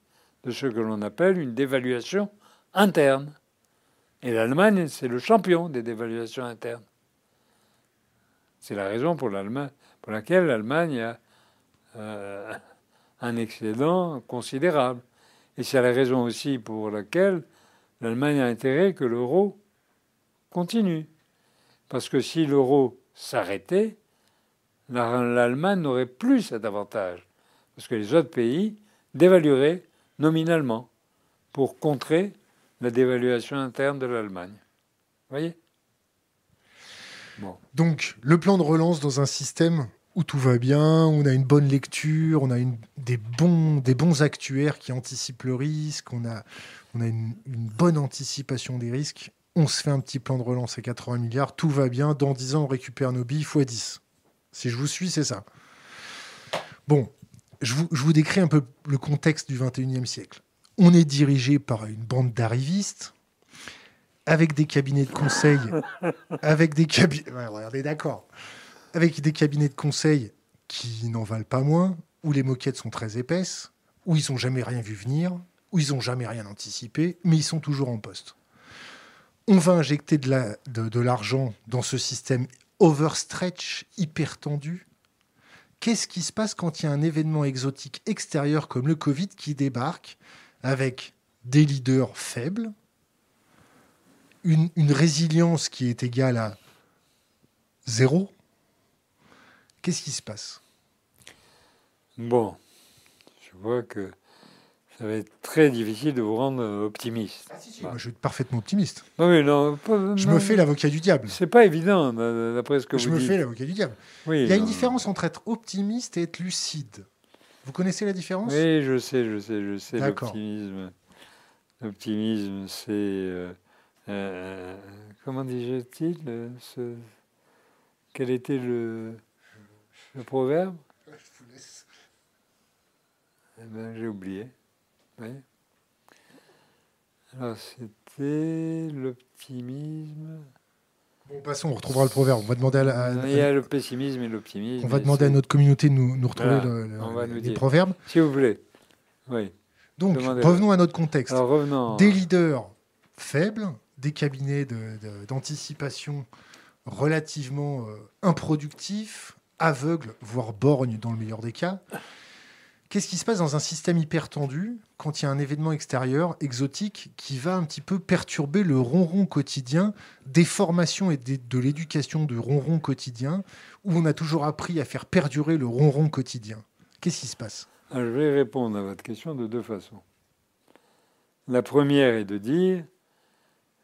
de ce que l'on appelle une dévaluation interne. Et l'Allemagne, c'est le champion des dévaluations internes. C'est la raison pour, laquelle l'Allemagne a euh, un excédent considérable. Et c'est la raison aussi pour laquelle l'Allemagne a intérêt que l'euro continue. Parce que si l'euro s'arrêtait, la- l'Allemagne n'aurait plus cet avantage. Parce que les autres pays dévalueraient nominalement pour contrer la dévaluation interne de l'Allemagne. Vous voyez. Donc, le plan de relance dans un système où tout va bien, où on a une bonne lecture, on a des, bons, actuaires qui anticipent le risque, on a, une bonne anticipation des risques. On se fait un petit plan de relance à 80 milliards, tout va bien. Dans 10 ans, on récupère nos billes x 10. Si je vous suis, c'est ça. Bon, je vous, je vous décris un peu le contexte du 21e siècle. On est dirigé par une bande d'arrivistes, avec des cabinets de conseil, avec des cabinets. Ouais, d'accord. Avec des cabinets de conseil qui n'en valent pas moins, où les moquettes sont très épaisses, où ils n'ont jamais rien vu venir, où ils n'ont jamais rien anticipé, mais ils sont toujours en poste. On va injecter de la- de- de l'argent dans ce système overstretch, hyper tendu. Qu'est-ce qui se passe quand il y a un événement exotique extérieur comme le Covid qui débarque avec des leaders faibles, une, résilience qui est égale à zéro? Qu'est-ce qui se passe? Bon, je vois que ça va être très difficile de vous rendre euh, optimiste. Moi, Je suis parfaitement optimiste. Non, mais non, pas- Je non, me fais l'avocat du diable. C'est pas évident, euh, d'après ce que Je vous me dites. fais l'avocat du diable. Oui, Il y a une différence entre être optimiste et être lucide. Vous connaissez la différence? Oui, je sais, je sais, je sais. L'optimisme, l'optimisme, c'est euh, euh, comment disait-il euh, ce- Quel était le, le proverbe? Eh ben, j'ai oublié. Alors, c'était l'optimisme. Bon, passons, on retrouvera le proverbe. On va demander à, la- à- Il y a le pessimisme et l'optimisme. on va demander à notre communauté de nous, nous retrouver Voilà, le- le- on va nous les proverbes. Si vous voulez. Oui. Donc, revenons à notre contexte. Alors, revenons. Des leaders faibles, des cabinets d'anticipation relativement euh, improductifs, aveugles, voire borgnes dans le meilleur des cas. Qu'est-ce qui se passe dans un système hyper tendu quand il y a un événement extérieur, exotique, qui va un petit peu perturber le ronron quotidien des formations et des- de l'éducation de ronron quotidien, où on a toujours appris à faire perdurer le ronron quotidien? Qu'est-ce qui se passe? Alors, je vais répondre à votre question de deux façons. La première est de dire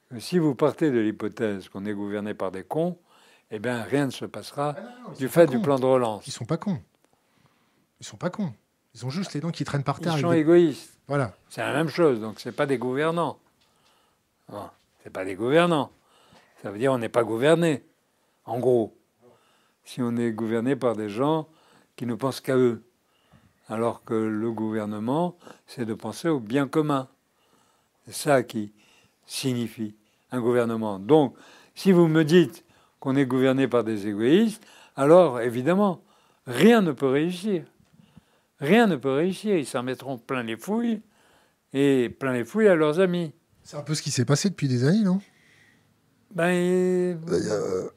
que si vous partez de l'hypothèse qu'on est gouverné par des cons, eh bien rien ne se passera du fait du plan de relance. Ils sont pas cons. Ils sont pas cons. Ils ont juste les dents qui traînent par terre. Ils sont des- égoïstes. Voilà. C'est la même chose, donc c'est pas des gouvernants. Non, c'est pas des gouvernants. Ça veut dire on n'est pas gouverné. En gros, si on est gouverné par des gens qui ne pensent qu'à eux, alors que le gouvernement, c'est de penser au bien commun. C'est ça qui signifie un gouvernement. Donc, Si vous me dites qu'on est gouverné par des égoïstes, alors évidemment, rien ne peut réussir. Rien ne peut réussir. Ils s'en mettront plein les fouilles et plein les fouilles à leurs amis. C'est un peu ce qui s'est passé depuis des années, non? Ben, euh,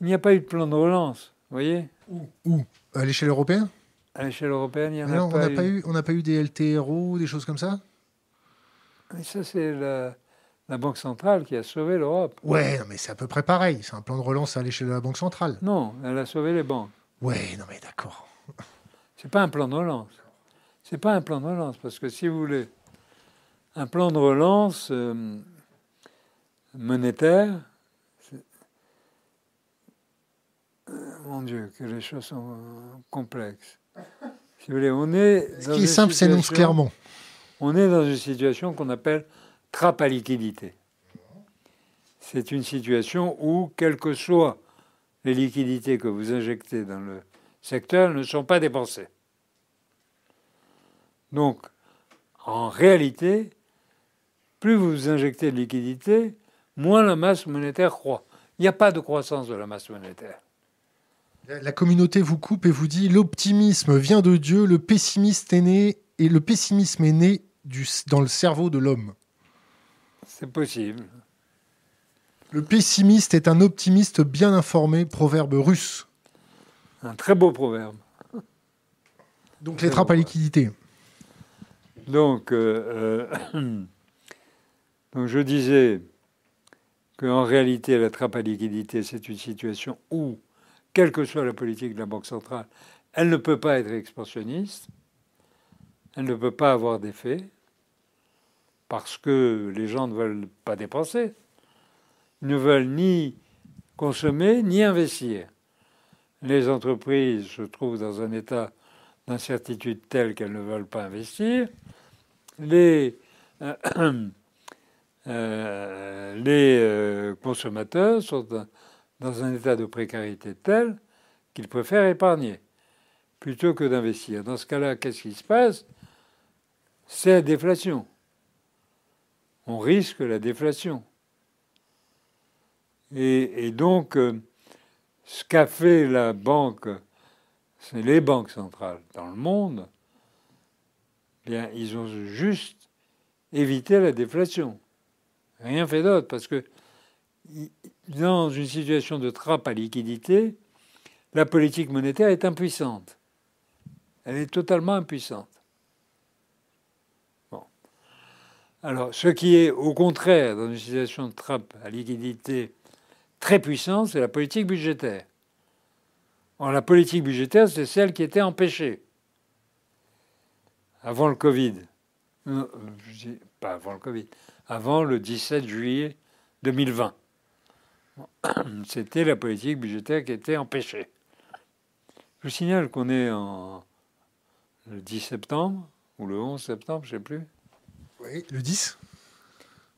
Il n'y a pas eu de plan de relance, vous voyez? Où? À l'échelle européenne? À l'échelle européenne, il n'y en a pas, eu. Pas eu. On n'a pas eu des LTRO, des choses comme ça? Ça, c'est la, la, Banque centrale qui a sauvé l'Europe. Ouais, mais c'est à peu près pareil. C'est un plan de relance à l'échelle de la Banque centrale. Non, elle a sauvé les banques. Ouais, non, mais d'accord. C'est pas un plan de relance. C'est pas un plan de relance, parce que si vous voulez un plan de relance euh, monétaire, euh, mon Dieu, que les choses sont complexes. Si vous voulez, on est. Ce qui est simple s'énonce clairement. On est dans une situation qu'on appelle trappe à liquidité. C'est une situation où, quelles que soient les liquidités que vous injectez dans le secteur, ne sont pas dépensées. Donc, en réalité, plus vous injectez de liquidités, moins la masse monétaire croît. Il n'y a pas de croissance de la masse monétaire. La communauté vous coupe et vous dit l'optimisme vient de Dieu, le pessimiste est né et le pessimisme est né dans le cerveau de l'homme C'est possible. Le pessimiste est un optimiste bien informé, proverbe russe. Un très beau proverbe. Donc les trappes à liquidité. Donc, euh, euh, donc je disais qu'en réalité, la trappe à liquidité, c'est une situation où, quelle que soit la politique de la Banque centrale, elle ne peut pas être expansionniste, elle ne peut pas avoir d'effet, parce que les gens ne veulent pas dépenser. Ne veulent ni consommer ni investir. Les entreprises se trouvent dans un état d'incertitude tel qu'elles ne veulent pas investir. Les, euh, euh, euh, consommateurs sont dans un état de précarité tel qu'ils préfèrent épargner plutôt que d'investir. Dans ce cas-là, qu'est-ce qui se passe? C'est la déflation on risque la déflation. Et, donc, euh, ce qu'a fait la banque, c'est les banques centrales dans le monde, bien, ils ont juste évité la déflation. Rien fait d'autre, parce que dans une situation de trappe à liquidité, la politique monétaire est impuissante. Elle est totalement impuissante. Alors, ce qui est au contraire dans une situation de trappe à liquidité très puissante, c'est la politique budgétaire. Or, la politique budgétaire, c'est celle qui était empêchée avant le Covid. Non, pas avant le Covid, avant le 17 juillet 2020. C'était la politique budgétaire qui était empêchée. Je signale qu'on est en le 10 septembre ou le 11 septembre, je ne sais plus. Oui, le 10.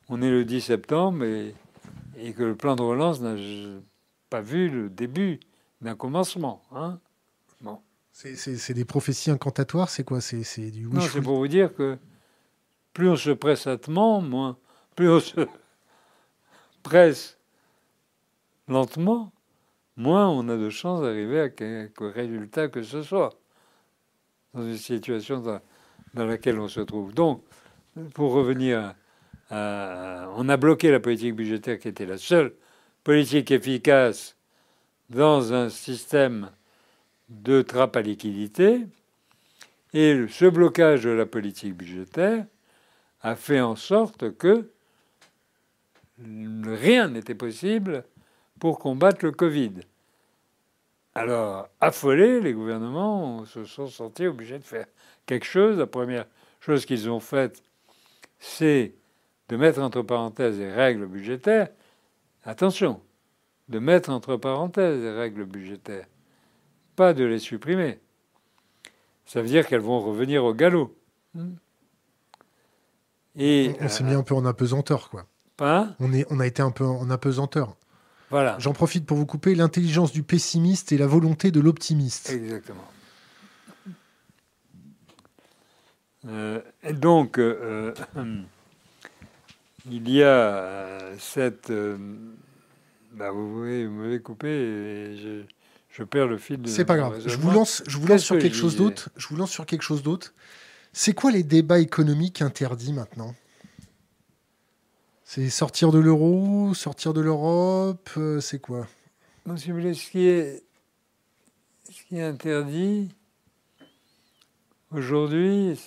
On est le 10 septembre et, que le plan de relance n'a pas vu le début d'un commencement. Hein. C'est des prophéties incantatoires, c'est quoi? C'est du Non, c'est pour vous dire que plus on se presse lentement, moins, plus on se presse lentement, moins on a de chances d'arriver à quelque résultat que ce soit dans une situation dans, dans laquelle on se trouve. Donc, pour revenir, à, on a bloqué la politique budgétaire qui était la seule politique efficace dans un système de trappe à liquidité. Et ce blocage de la politique budgétaire a fait en sorte que rien n'était possible pour combattre le Covid. Alors, affolés, les gouvernements se sont sentis obligés de faire quelque chose. La première chose qu'ils ont faite, c'est de mettre entre parenthèses les règles budgétaires. Attention, de mettre entre parenthèses les règles budgétaires, pas de les supprimer. Ça veut dire qu'elles vont revenir au galop. Et, on, s'est mis un peu en apesanteur, quoi. Pas on, est, on a été un peu en apesanteur. Voilà. J'en profite pour vous couper l'intelligence du pessimiste et la volonté de l'optimiste. Exactement. Euh, et donc, euh, il y a cette euh, Bah, vous m'avez coupé et je, perds le fil de. C'est pas grave. Je vous lance, je vous lance sur quelque chose d'autre. Je vous lance sur quelque chose d'autre. C'est quoi les débats économiques interdits maintenant? C'est sortir de l'euro, sortir de l'Europe, euh, c'est quoi? Non, si vous voulez, ce qui est, ce qui est interdit aujourd'hui,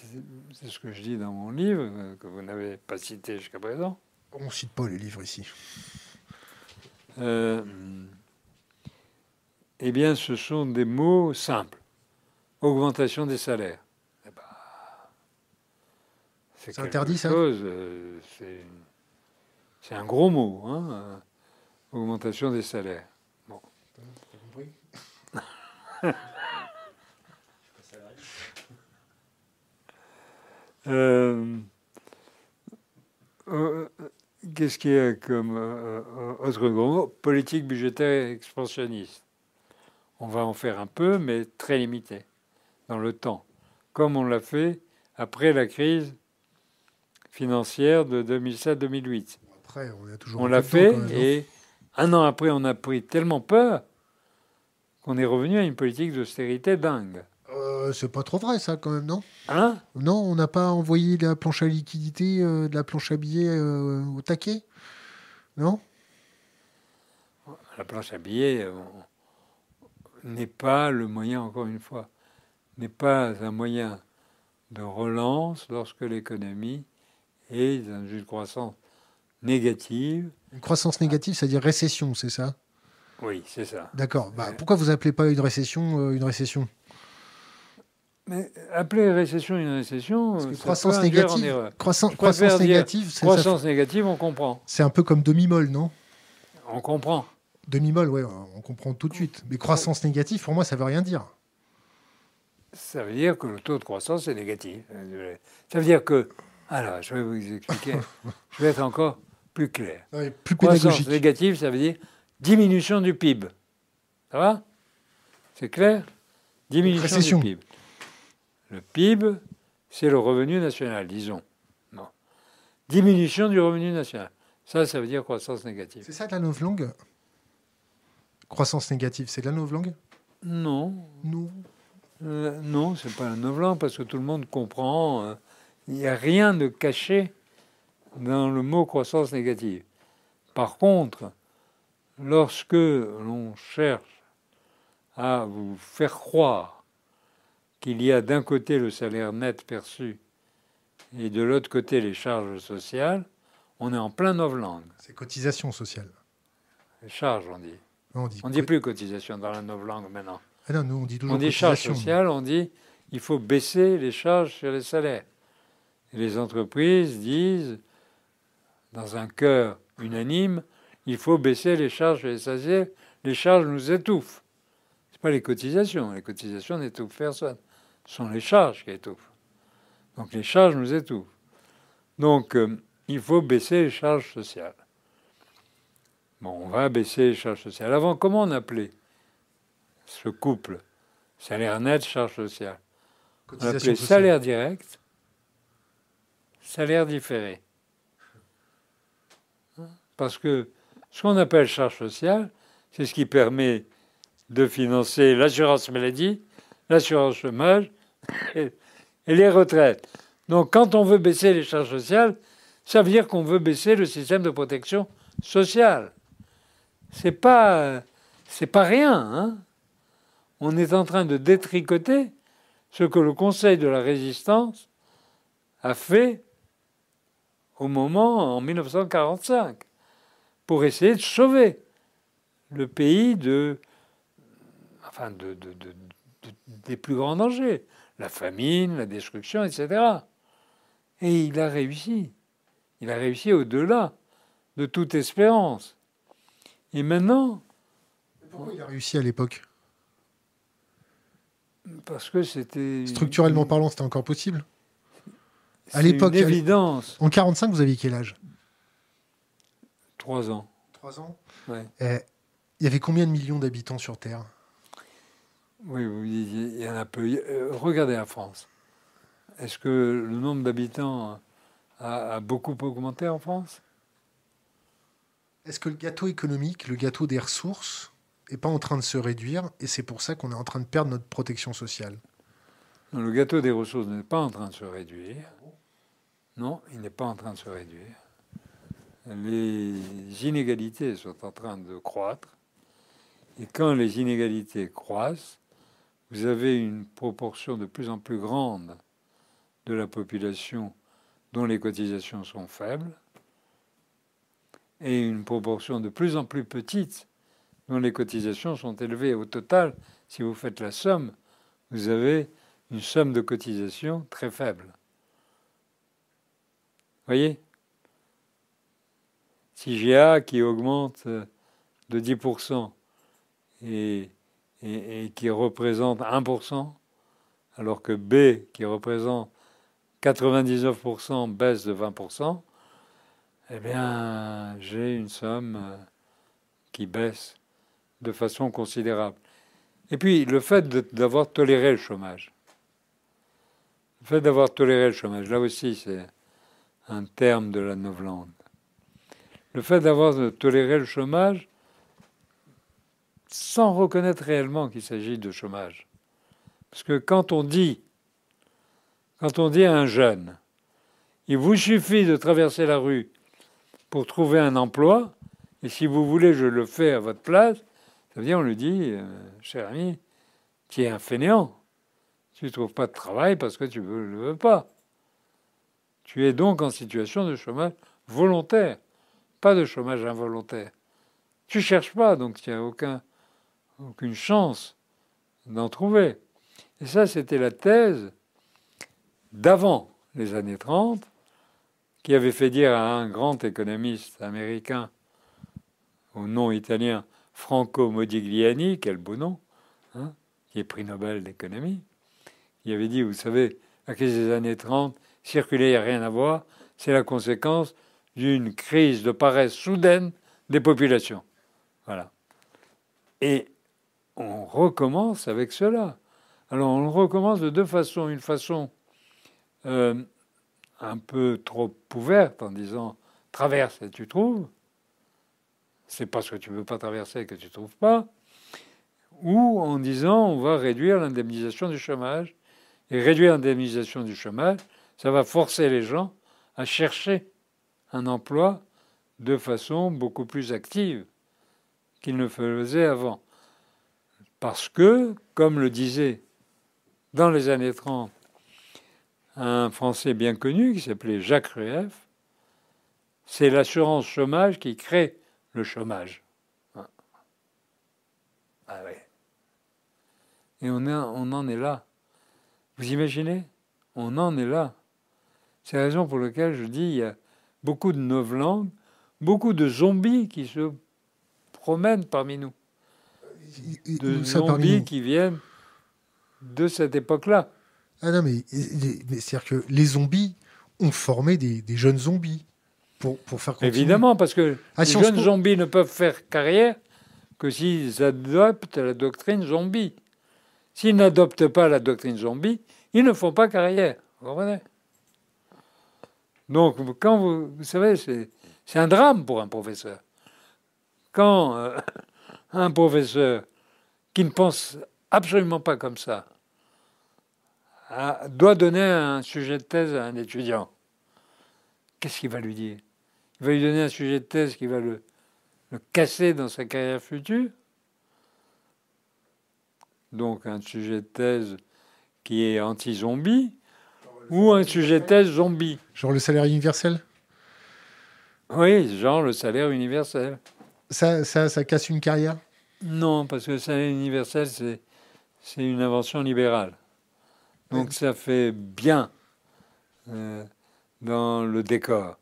c'est ce que je dis dans mon livre, euh, que vous n'avez pas cité jusqu'à présent. On ne cite pas les livres ici. Euh, eh bien, ce sont des mots simples. Augmentation des salaires. Eh ben, c'est interdit, ça euh, C'est un gros mot, hein, euh, augmentation des salaires. Bon. euh, Qu'est-ce qu'il y a comme euh, euh, autre gros mot? Politique budgétaire expansionniste. On va en faire un peu, mais très limité dans le temps, comme on l'a fait après la crise financière de 2007-2008. Après, on a toujours. On l'a fait et un an après, on a pris tellement peur qu'on est revenu à une politique d'austérité dingue. Euh, c'est pas trop vrai, ça, quand même, non? Hein? Non, on n'a pas envoyé la planche à liquidité, euh, de la planche à billets euh, au taquet? Non? La planche à billets n'est pas le moyen, encore une fois, n'est pas un moyen de relance lorsque l'économie est dans une croissance négative. Une croissance négative, c'est-à-dire récession, c'est ça? Oui, c'est ça. D'accord. Bah, pourquoi vous appelez pas une récession une récession? Mais appeler récession une récession, croissance négative, croissance, croissance négative, croissance négative, on comprend. C'est un peu comme demi-molle, non? On comprend. Demi-molle, ouais, on comprend tout de suite. Mais croissance négative, pour moi, ça veut rien dire. Ça veut dire que le taux de croissance est négatif. Ça veut dire que, alors, je vais vous expliquer. je vais être encore plus clair. plus croissance négative, ça veut dire diminution du PIB. Ça va? C'est clair? Diminution du PIB. Le PIB, c'est le revenu national, disons. Non. Diminution du revenu national. Ça, ça veut dire croissance négative. C'est ça la langue Croissance négative, c'est de la langue Non. Non. Euh, non, c'est pas la langue parce que tout le monde comprend. Euh, il n'y a rien de caché dans le mot croissance négative. Par contre, lorsque l'on cherche à vous faire croire qu'il y a d'un côté le salaire net perçu et de l'autre côté les charges sociales, on est en plein novlangue. C'est cotisation sociale. Les charges, on dit. On dit, dit plus cotisation dans la novlangue maintenant. Ah non, nous on dit toujours On dit charges sociales, on dit il faut baisser les charges sur les salaires. Et les entreprises disent, dans un cœur unanime, il faut baisser les charges sur les salaires. Les charges nous étouffent. Ce pas les cotisations. Les cotisations n'étouffent personne sont les charges qui étouffent. Donc les charges nous étouffent. Donc euh, il faut baisser les charges sociales. Bon, on va baisser les charges sociales. Avant, comment on appelait ce couple? Salaire net, charge sociale. On appelait salaire direct, salaire différé. Parce que ce qu'on appelle charge sociale, c'est ce qui permet de financer l'assurance maladie, l'assurance chômage et les retraites. Donc quand on veut baisser les charges sociales, ça veut dire qu'on veut baisser le système de protection sociale. C'est pas c'est pas rien. Hein. on est en train de détricoter ce que le Conseil de la Résistance a fait au moment en 1945 pour essayer de sauver le pays de enfin de, des plus grands dangers la famine, la destruction, etc. Et il a réussi. Il a réussi au-delà de toute espérance. Et maintenant. Pourquoi il a réussi à l'époque? Parce que c'était. Structurellement parlant, c'était encore possible? À l'époque. évidence. En 45, vous aviez quel âge? Trois ans. Trois ans? Ouais. Eh, il y avait combien de millions d'habitants sur Terre? Oui, il y en a peu. Euh, regardez la France. Est-ce que le nombre d'habitants a, beaucoup augmenté en France? Est-ce que le gâteau économique, le gâteau des ressources, n'est pas en train de se réduire et c'est pour ça qu'on est en train de perdre notre protection sociale? Le gâteau des ressources n'est pas en train de se réduire. Non, il n'est pas en train de se réduire. Les inégalités sont en train de croître. Et quand les inégalités croissent, vous avez une proportion de plus en plus grande de la population dont les cotisations sont faibles et une proportion de plus en plus petite dont les cotisations sont élevées. Au total, si vous faites la somme, vous avez une somme de cotisations très faible. Voyez? Si j'ai A qui augmente de 10% et, et, et qui représente 1%, alors que B qui représente 99% baisse de 20%, eh bien, j'ai une somme euh, qui baisse de façon considérable. Et puis, le fait d'avoir toléré le chômage. Le fait d'avoir toléré le chômage, là aussi, c'est un terme de la Novlande. Le fait d'avoir toléré le chômage sans reconnaître réellement qu'il s'agit de chômage. Parce que quand on dit, quand on dit à un jeune, il vous suffit de traverser la rue pour trouver un emploi, et si vous voulez, je le fais à votre place, ça veut dire, on lui dit, euh, cher ami, tu es un fainéant. Tu ne trouves pas de travail parce que tu ne le veux pas. Tu es donc en situation de chômage volontaire, pas de chômage involontaire. Tu cherches pas, donc tu n'as aucun, aucune chance d'en trouver. Et ça, c'était la thèse d'avant les années 30, qui avait fait dire à un grand économiste américain au nom italien Franco Modigliani, quel beau nom, hein, qui est prix Nobel d'économie, il avait dit, vous savez, la crise des années 30, circuler, il n'y a rien à voir, c'est la conséquence d'une crise de paresse soudaine des populations. Voilà. Et on recommence avec cela. Alors on recommence de deux façons. Une façon euh, un peu trop ouverte en disant traverse et tu trouves. C'est parce que tu ne veux pas traverser que tu ne trouves pas. Ou en disant on va réduire l'indemnisation du chômage. Et réduire l'indemnisation du chômage, ça va forcer les gens à chercher un emploi de façon beaucoup plus active qu'ils ne faisaient avant. Parce que, comme le disait dans les années 30 un Français bien connu qui s'appelait Jacques Rueff, c'est l'assurance chômage qui crée le chômage. Ah, ah ouais. Et on, on en est là. Vous imaginez? On en est là. C'est la raison pour laquelle je dis il y a beaucoup de novlangues, beaucoup de zombies qui se promènent parmi nous. De zombies qui viennent de cette époque-là. Ah non, mais, c'est-à-dire que les zombies ont formé des, jeunes zombies pour, pour faire continuer. Évidemment, parce que ah, les jeunes zombies ne peuvent faire carrière que s'ils adoptent la doctrine zombie. S'ils n'adoptent pas la doctrine zombie, ils ne font pas carrière. Vous comprenez? Donc, quand vous, vous savez, c'est un drame pour un professeur. Quand euh, un professeur qui ne pense absolument pas comme ça, doit donner un sujet de thèse à un étudiant, qu'est-ce qu'il va lui dire? Il va lui donner un sujet de thèse qui va le, casser dans sa carrière future? Donc un sujet de thèse qui est anti-zombie ou un sujet de thèse zombie? Genre le salaire universel? Oui, genre le salaire universel. Ça, ça, ça casse une carrière? Non, parce que le salaire universel, c'est une invention libérale. Donc ça fait bien euh, dans le décor.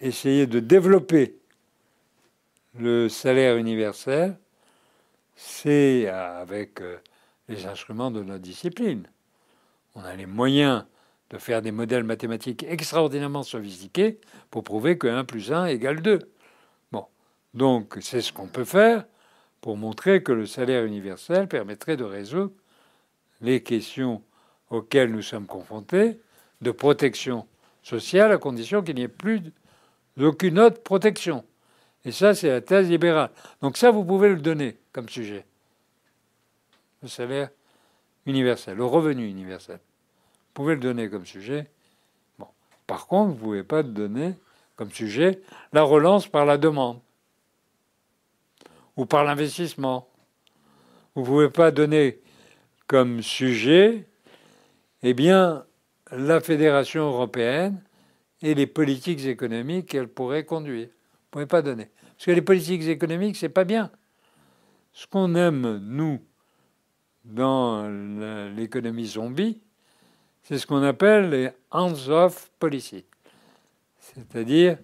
Essayer de développer le salaire universel, c'est avec euh, les instruments de notre discipline. On a les moyens de faire des modèles mathématiques extraordinairement sophistiqués pour prouver que 1 plus 1 égale 2. Bon, donc c'est ce qu'on peut faire pour montrer que le salaire universel permettrait de résoudre les questions auxquels nous sommes confrontés de protection sociale à condition qu'il n'y ait plus d'aucune autre protection. Et ça, c'est la thèse libérale. Donc ça, vous pouvez le donner comme sujet. Le salaire universel, le revenu universel. Vous pouvez le donner comme sujet. Bon. Par contre, vous ne pouvez pas donner comme sujet la relance par la demande ou par l'investissement. Vous ne pouvez pas donner comme sujet, eh bien, la Fédération européenne et les politiques économiques qu'elle pourrait conduire. Vous ne pouvez pas donner. Parce que les politiques économiques, c'est pas bien. Ce qu'on aime, nous, dans l'économie zombie, c'est ce qu'on appelle les hands-off policy, c'est-à-dire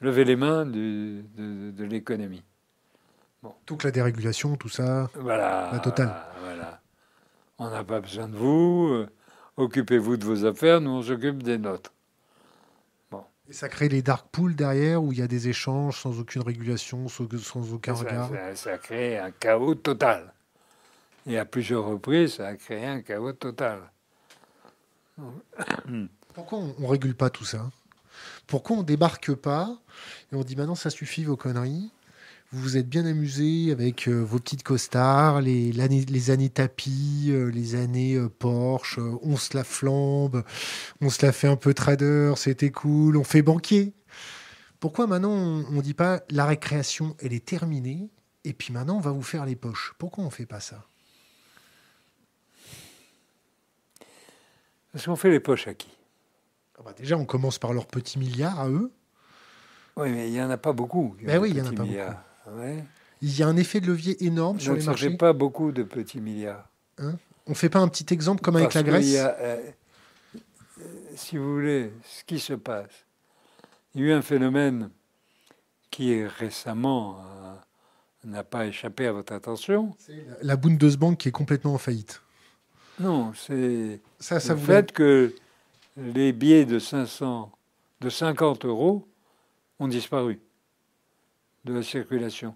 lever les mains de, de, l'économie. Bon. Toute la dérégulation, tout ça, voilà, la totale. Voilà. On n'a pas besoin de vous, occupez-vous de vos affaires, nous on s'occupe des nôtres. Bon. Et ça crée les dark pools derrière, où il y a des échanges sans aucune régulation, sans, aucun regard. Ça, ça crée un chaos total. Et à plusieurs reprises, ça a créé un chaos total. Pourquoi on ne régule pas tout ça? Pourquoi on débarque pas et on dit maintenant ça suffit vos conneries? Vous vous êtes bien amusé avec euh, vos petites costards, les, les années tapis, euh, les années euh, Porsche, on se la flambe, on se la fait un peu trader, c'était cool, on fait banquier. Pourquoi maintenant on ne dit pas la récréation, elle est terminée, et puis maintenant on va vous faire les poches? Pourquoi on ne fait pas ça? Parce qu'on fait les poches à qui? Ah bah Déjà, on commence par leurs petits milliards à eux. Oui, mais il n'y en a pas beaucoup. Ben oui, il n'y en a pas beaucoup. Il y a un effet de levier énorme sur les marchés. Ça ne fait pas beaucoup de petits milliards. Hein? On ne fait pas un petit exemple comme avec la Grèce? euh, Si vous voulez, ce qui se passe, il y a eu un phénomène qui récemment euh, n'a pas échappé à votre attention. La Bundesbank qui est complètement en faillite. Non, c'est ça, ça le fait que les billets de 500, de 50 euros ont disparu de la circulation.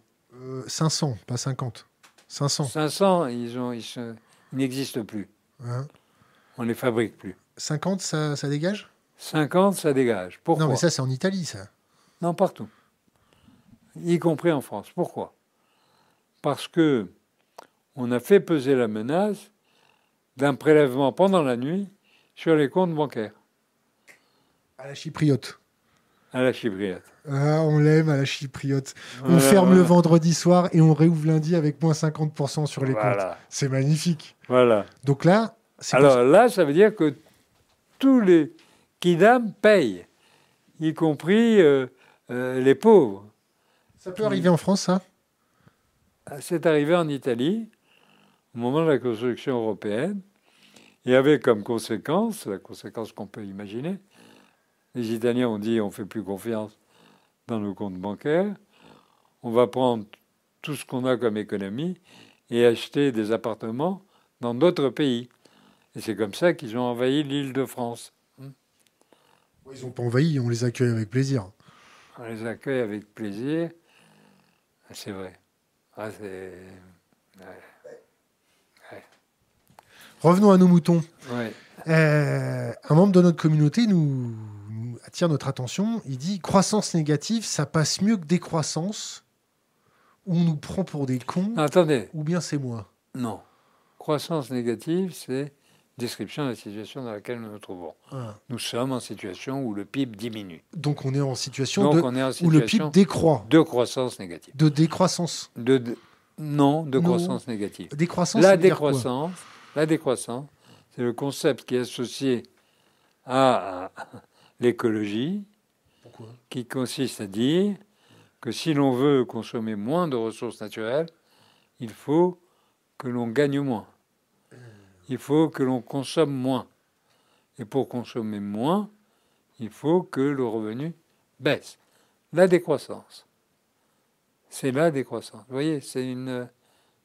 500, euh, pas 50. 500. 500, ils, ont, ils, n'existent plus. Hein On ne les fabrique plus. 50, ça, ça dégage? 50, ça dégage. Pourquoi? Non, mais ça, c'est en Italie, ça. Non, partout. Y compris en France. Pourquoi? Parce que on a fait peser la menace d'un prélèvement pendant la nuit sur les comptes bancaires. À la chypriote. À la chypriote. Ah, on l'aime à la chypriote. On ferme le vendredi soir et on réouvre lundi avec moins 50% sur les comptes. C'est magnifique. Voilà. Donc là, alors là, ça veut dire que tous les kidam payent, y compris euh, euh, les pauvres. Ça peut arriver en France, ça? C'est arrivé en Italie au moment de la construction européenne. Il y avait comme conséquence, la conséquence qu'on peut imaginer, les Italiens ont dit on ne fait plus confiance dans nos comptes bancaires, on va prendre tout ce qu'on a comme économie et acheter des appartements dans d'autres pays. Et c'est comme ça qu'ils ont envahi l'île de France. Ils n'ont pas envahi, on les accueille avec plaisir. On les accueille avec plaisir, c'est vrai. Ah. Revenons à nos moutons. Euh, un membre de notre communauté nous, attire notre attention. Il dit croissance négative, ça passe mieux que décroissance. Ou on nous prend pour des cons. Attendez. Ou bien c'est moi. Non. Croissance négative, c'est description de la situation dans laquelle nous nous trouvons. Ah. Nous sommes en situation où le PIB diminue. Donc on est en situation, de, où le PIB décroît. De croissance négative. De décroissance. De, non, de croissance négative. Décroissance. La décroissance. La décroissance, c'est le concept qui est associé à l'écologie, qui consiste à dire que si l'on veut consommer moins de ressources naturelles, il faut que l'on gagne moins. Il faut que l'on consomme moins. Et pour consommer moins, il faut que le revenu baisse. La décroissance. C'est la décroissance. Vous voyez, c'est une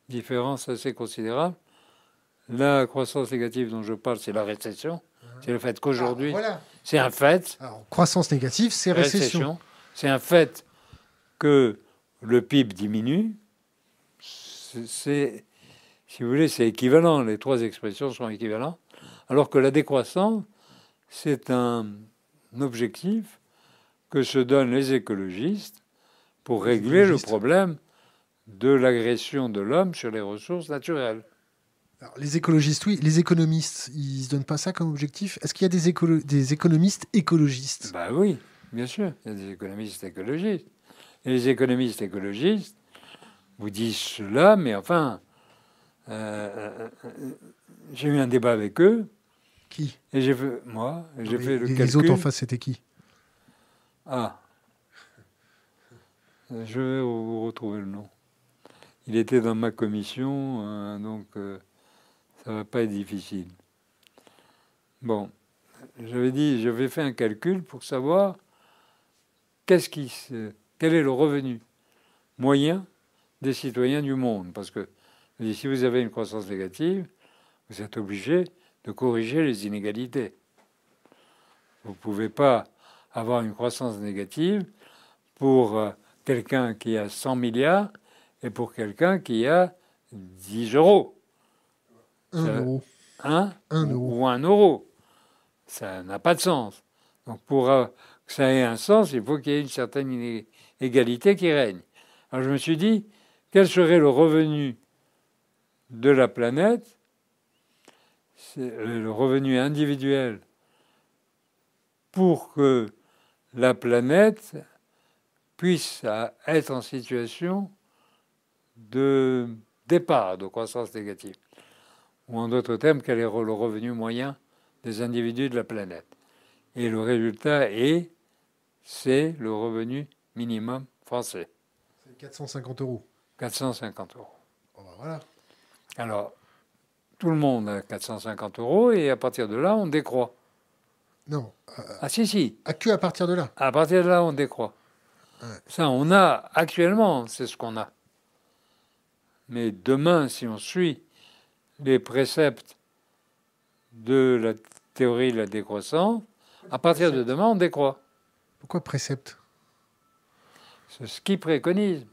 différence assez considérable la croissance négative dont je parle, c'est la récession. C'est le fait qu'aujourd'hui, ah, c'est un fait. croissance négative, c'est récession. C'est un fait que le PIB diminue. C'est, si vous voulez, c'est équivalent. Les trois expressions sont équivalentes. Alors que la décroissance, c'est un objectif que se donnent les écologistes pour régler le problème de l'agression de l'homme sur les ressources naturelles. Les écologistes, oui. Les économistes, ils ne se donnent pas ça comme objectif Est-ce qu'il y a des, des économistes écologistes? Bah oui, bien sûr. Il y a des économistes écologistes. Et les économistes écologistes vous disent cela, mais enfin, euh, euh, euh, j'ai eu un débat avec eux. Qui? Et j'ai fait, moi, j'ai fait le les, calcul. Les autres en face, c'était qui? Ah. Je vais vous retrouver le nom. Il était dans ma commission, donc ça va pas être difficile. Bon, j'avais dit, j'avais fait un calcul pour savoir qu'est-ce qui, quel est le revenu moyen des citoyens du monde, parce que si vous avez une croissance négative, vous êtes obligé de corriger les inégalités. Vous ne pouvez pas avoir une croissance négative pour euh, quelqu'un qui a 100 milliards et pour quelqu'un qui a 10 euros. Un euro. Un, un euro. Ou un euro. Ça n'a pas de sens. Donc pour euh, que ça ait un sens, il faut qu'il y ait une certaine égalité qui règne. Alors je me suis dit, quel serait le revenu de la planète, le revenu individuel, pour que la planète puisse être en situation de départ, de croissance négative. Ou en d'autres termes, quel est le revenu moyen des individus de la planète. Et le résultat est, c'est le revenu minimum français. C'est 450 euros. 450 euros. Oh ben voilà. Alors, tout le monde a 450 euros et à partir de là, on décroît. Non. Euh, ah si, si. À que à partir de là À partir de là, on décroît. Ça, on a actuellement, c'est ce qu'on a. Mais demain, si on suit les préceptes de la théorie de la décroissance, à partir de demain, on décroît. Pourquoi précepte C'est ce qui préconise.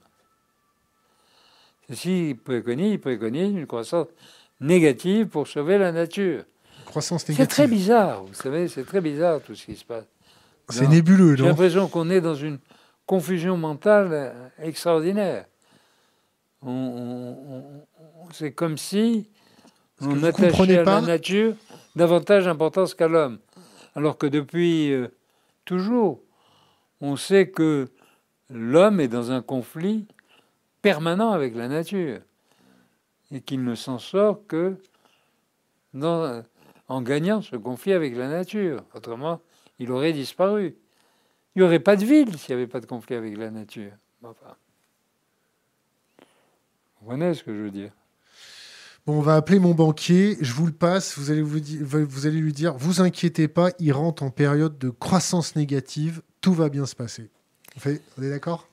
Ceci préconise, préconise une croissance négative pour sauver la nature. Croissance négative. C'est très bizarre, vous savez, c'est très bizarre tout ce qui se passe. C'est nébuleux, J'ai l'impression qu'on est dans une confusion mentale extraordinaire. c'est comme si on attachait à la nature davantage d'importance qu'à l'homme. Alors que depuis euh, toujours, on sait que l'homme est dans un conflit permanent avec la nature et qu'il ne s'en sort que dans, en gagnant ce conflit avec la nature. Autrement, il aurait disparu. Il n'y aurait pas de ville s'il n'y avait pas de conflit avec la nature. Enfin, vous comprenez ce que je veux dire? Bon, on va appeler mon banquier, je vous le passe, vous allez, vous, vous allez lui dire, vous inquiétez pas, il rentre en période de croissance négative, tout va bien se passer. On, on est d'accord?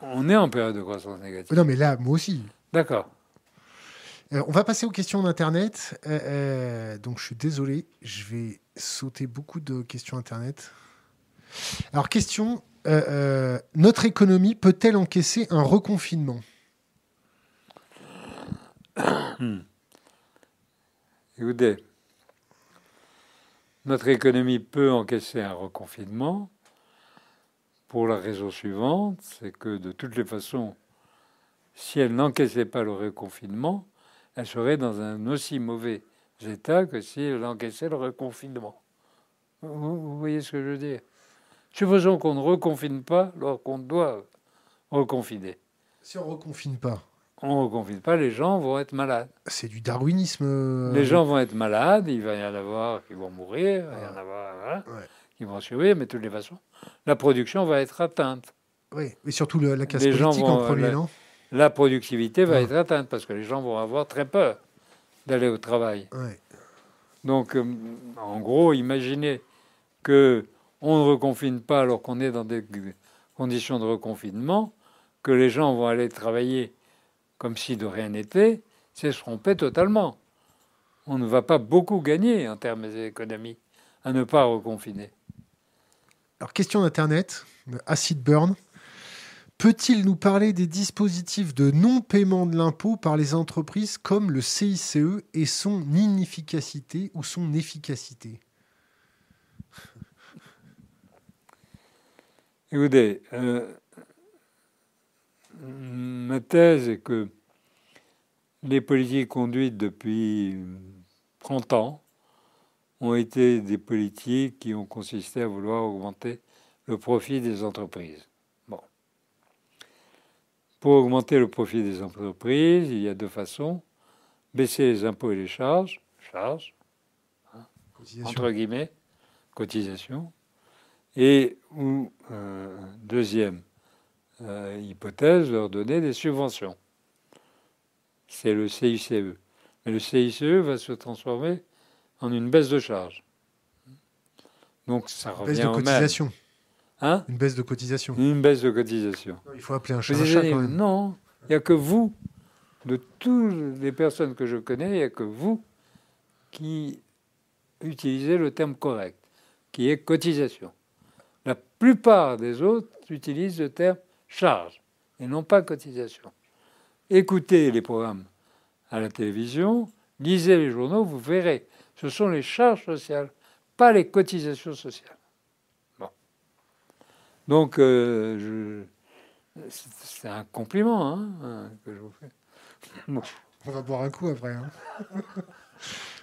On est en période de croissance négative. Non, mais là, moi aussi. D'accord. Euh, on va passer aux questions d'Internet. Euh, euh, donc, je suis désolé, je vais sauter beaucoup de questions Internet. Alors, question notre économie peut-elle encaisser un reconfinement? Écoutez, notre économie peut encaisser un reconfinement pour la raison suivante, c'est que de toutes les façons, si elle n'encaissait pas le reconfinement, elle serait dans un aussi mauvais état que si elle encaissait le reconfinement. Vous, voyez ce que je veux dire? Supposons qu'on ne reconfine pas alors qu'on doit reconfiner. Si on ne reconfine pas On ne reconfine pas, les gens vont être malades. C'est du darwinisme. Euh, les gens vont être malades, il va y en avoir qui vont mourir, il va y en avoir qui vont survivre, mais de toutes les façons, la production va être atteinte. Oui, et surtout la casse politique en premier, la, non La productivité va être atteinte parce que les gens vont avoir très peur d'aller au travail. Donc, euh, en gros, imaginez que on ne reconfine pas alors qu'on est dans des conditions de reconfinement, que les gens vont aller travailler comme si de rien n'était, c'est se tromper totalement. On ne va pas beaucoup gagner en termes d'économie à ne pas reconfiner. Alors, question d'Internet, Acid Burn. Peut-il nous parler des dispositifs de non-paiement de l'impôt par les entreprises comme le CICE et son inefficacité ou son efficacité? Écoutez, euh, ma thèse est que les politiques conduites depuis 30 ans ont été des politiques qui ont consisté à vouloir augmenter le profit des entreprises. Bon. Pour augmenter le profit des entreprises, il y a deux façons. Baisser les impôts et les charges, charges, hein, entre guillemets, cotisation. Et, ou, euh, deuxième euh, hypothèse, leur donner des subventions. C'est le CICE. Mais le CICE va se transformer en une baisse de charge. Donc ça revient baisse de cotisation. Hein? Une baisse de cotisation. Une baisse de cotisation. il faut appeler un chat un chat quand même. Non, il n'y a que vous, de toutes les personnes que je connais, il n'y a que vous qui utilisez le terme correct, qui est cotisation. La plupart des autres utilisent le terme charge et non pas cotisation. Écoutez les programmes à la télévision, lisez les journaux, vous verrez. Ce sont les charges sociales, pas les cotisations sociales. Bon. Donc, euh, c'est un compliment hein, que je vous fais. On va boire un coup après. Hein.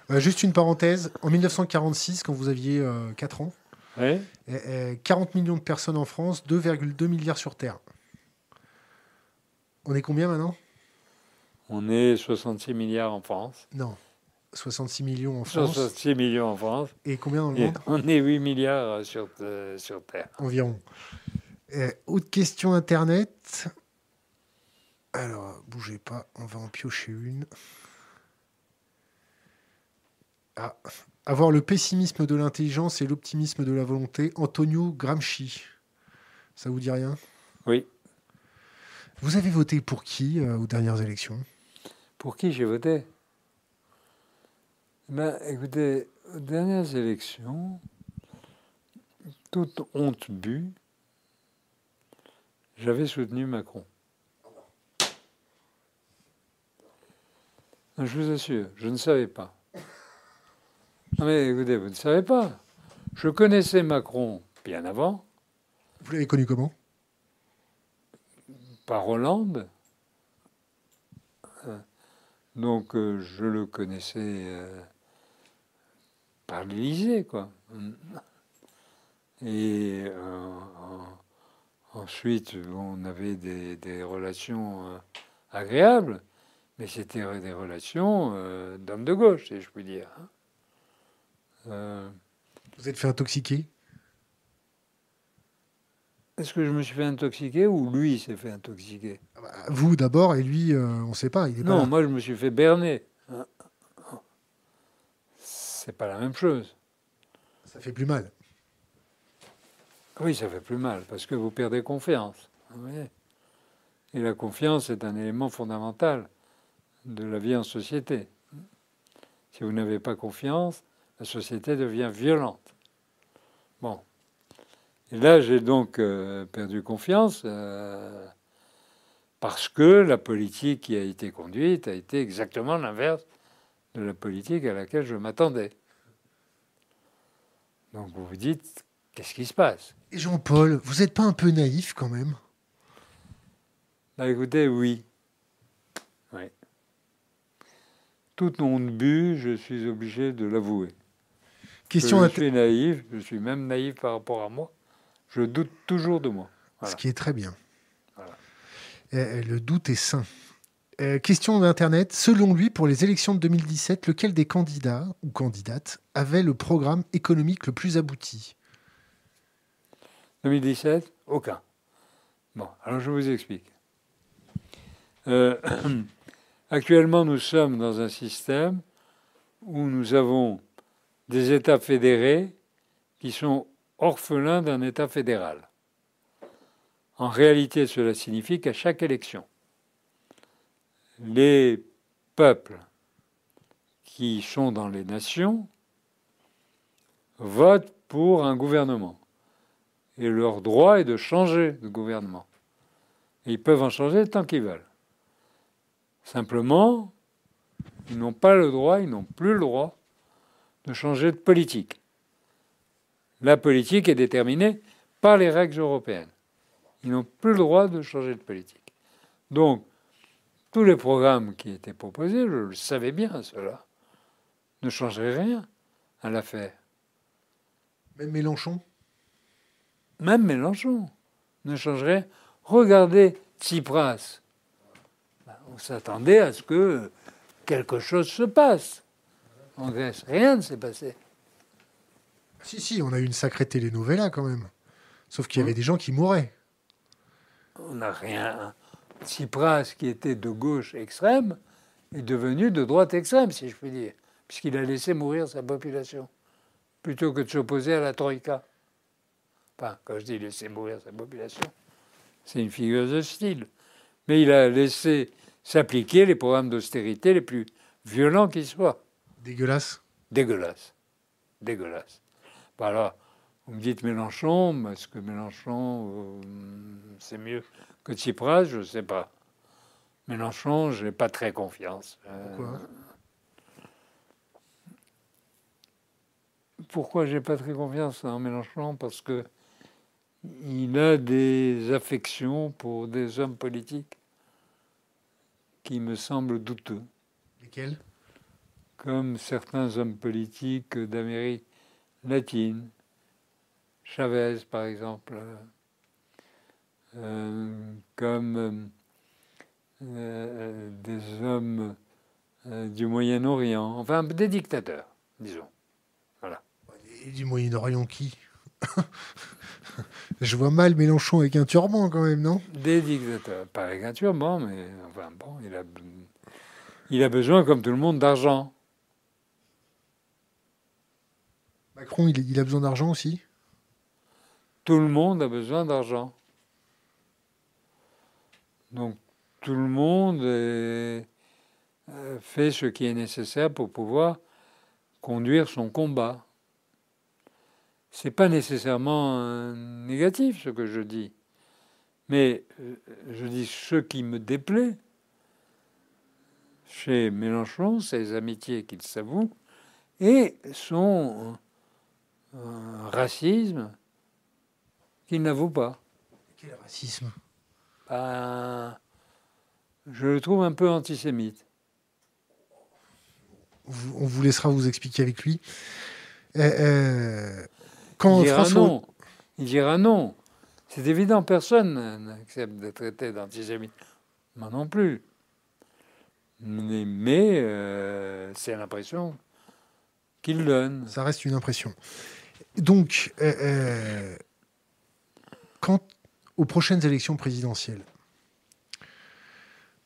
Euh, juste une parenthèse. En 1946, quand vous aviez 4 euh, ans, 40 millions de personnes en France, 2,2 milliards sur Terre. On est combien maintenant? On est 66 milliards en France. Non. 66 millions en France. 66 millions en France. Et combien dans le monde? On est 8 milliards sur, euh, sur Terre. Environ. autre question Internet. Alors, bougez pas, on va en piocher une. Ah, avoir le pessimisme de l'intelligence et l'optimisme de la volonté. Antonio Gramsci. Ça vous dit rien? Oui. Vous avez voté pour qui euh, aux dernières élections? Pour qui j'ai voté? Ben, écoutez, aux dernières élections, toute honte bu, j'avais soutenu Macron. Je vous assure, je ne savais pas. Non mais écoutez, vous ne savez pas. Je connaissais Macron bien avant. Vous l'avez connu comment? Par Hollande. Euh, donc euh, je le connaissais euh, par l'Élysée, quoi. Et ensuite, on avait des, relations agréables, mais c'était des relations euh, d'homme de gauche, si je puis dire. Hein. Vous êtes fait intoxiquer? Est-ce que je me suis fait intoxiquer ou lui s'est fait intoxiquer? Ah bah, Vous d'abord et lui, on ne sait pas. Il est non, moi je me suis fait berner c'est pas la même chose. Ça fait plus mal. Oui, ça fait plus mal parce que vous perdez confiance. Et la confiance est un élément fondamental de la vie en société. Si vous n'avez pas confiance, la société devient violente. Bon. Et là, j'ai donc euh, perdu confiance euh, parce que la politique qui a été conduite a été exactement l'inverse de la politique à laquelle je m'attendais. Donc vous vous dites, qu'est-ce qui se passe? Et Jean-Paul, vous n'êtes pas un peu naïf quand même? Bah, Écoutez, oui. oui. Tout honte but, je suis obligé de l'avouer. Question je suis naïf, je suis même naïf par rapport à moi. Je doute toujours de moi. Ce qui est très bien. le doute est sain. Euh, question d'Internet. Selon lui, pour les élections de 2017, lequel des candidats ou candidates avait le programme économique le plus abouti? 2017 Aucun. Bon, alors je vous explique. Euh, actuellement, nous sommes dans un système où nous avons des États fédérés qui sont orphelins d'un État fédéral. En réalité, cela signifie qu'à chaque élection, les peuples qui sont dans les nations votent pour un gouvernement. Et leur droit est de changer de gouvernement. Et ils peuvent en changer tant qu'ils veulent. Simplement, ils n'ont pas le droit, ils n'ont plus le droit de changer de politique. La politique est déterminée par les règles européennes. Ils n'ont plus le droit de changer de politique. Donc, tous les programmes qui étaient proposés, je le savais bien, cela, ne changeraient rien à l'affaire. Même Mélenchon? Même Mélenchon ne changerait. Regardez Tsipras. Ben, on s'attendait à ce que quelque chose se passe en Grèce. Rien ne s'est passé. Si, si, on a eu une sacrée telenovela quand même. Sauf qu'il y avait des gens qui mouraient. On n'a rien. Tsipras, qui était de gauche extrême, est devenu de droite extrême, si je puis dire, puisqu'il a laissé mourir sa population, plutôt que de s'opposer à la Troïka. Enfin, quand je dis laisser mourir sa population, c'est une figure de style. Mais il a laissé s'appliquer les programmes d'austérité les plus violents qui soient. Dégueulasse Dégueulasse. Dégueulasse. Voilà. Vous me dites Mélenchon, est-ce que Mélenchon, euh, c'est mieux que Tsipras? Je ne sais pas. Mélenchon, je n'ai pas très confiance. Euh, Pourquoi? Pourquoi j'ai pas très confiance en Mélenchon? Parce que il a des affections pour des hommes politiques qui me semblent douteux. Lesquels? Comme certains hommes politiques d'Amérique latine, Chavez par exemple, euh, comme euh, des hommes euh, du Moyen-Orient, enfin des dictateurs, disons. Voilà. Et du Moyen-Orient qui? Je vois mal Mélenchon avec un turban quand même, non? Des dictateurs. Pas avec un turban, mais enfin bon, il a, il a besoin, comme tout le monde, d'argent. Macron, il, a besoin d'argent aussi? Tout le monde a besoin d'argent. Donc tout le monde euh, fait ce qui est nécessaire pour pouvoir conduire son combat. C'est pas nécessairement négatif ce que je dis, mais euh, je dis ce qui me déplaît chez Mélenchon, ses amitiés qu'il s'avoue, et son euh, racisme qu'il n'avoue pas. Quel racisme? Ben, Je le trouve un peu antisémite. On vous laissera vous expliquer avec lui. Euh, il dira non. Il dira non. C'est évident, personne n'accepte d'être traité d'antisémite. Moi non plus. Mais, euh, c'est l'impression qu'il donne. Ça reste une impression. Donc, euh, euh, quand aux prochaines élections présidentielles,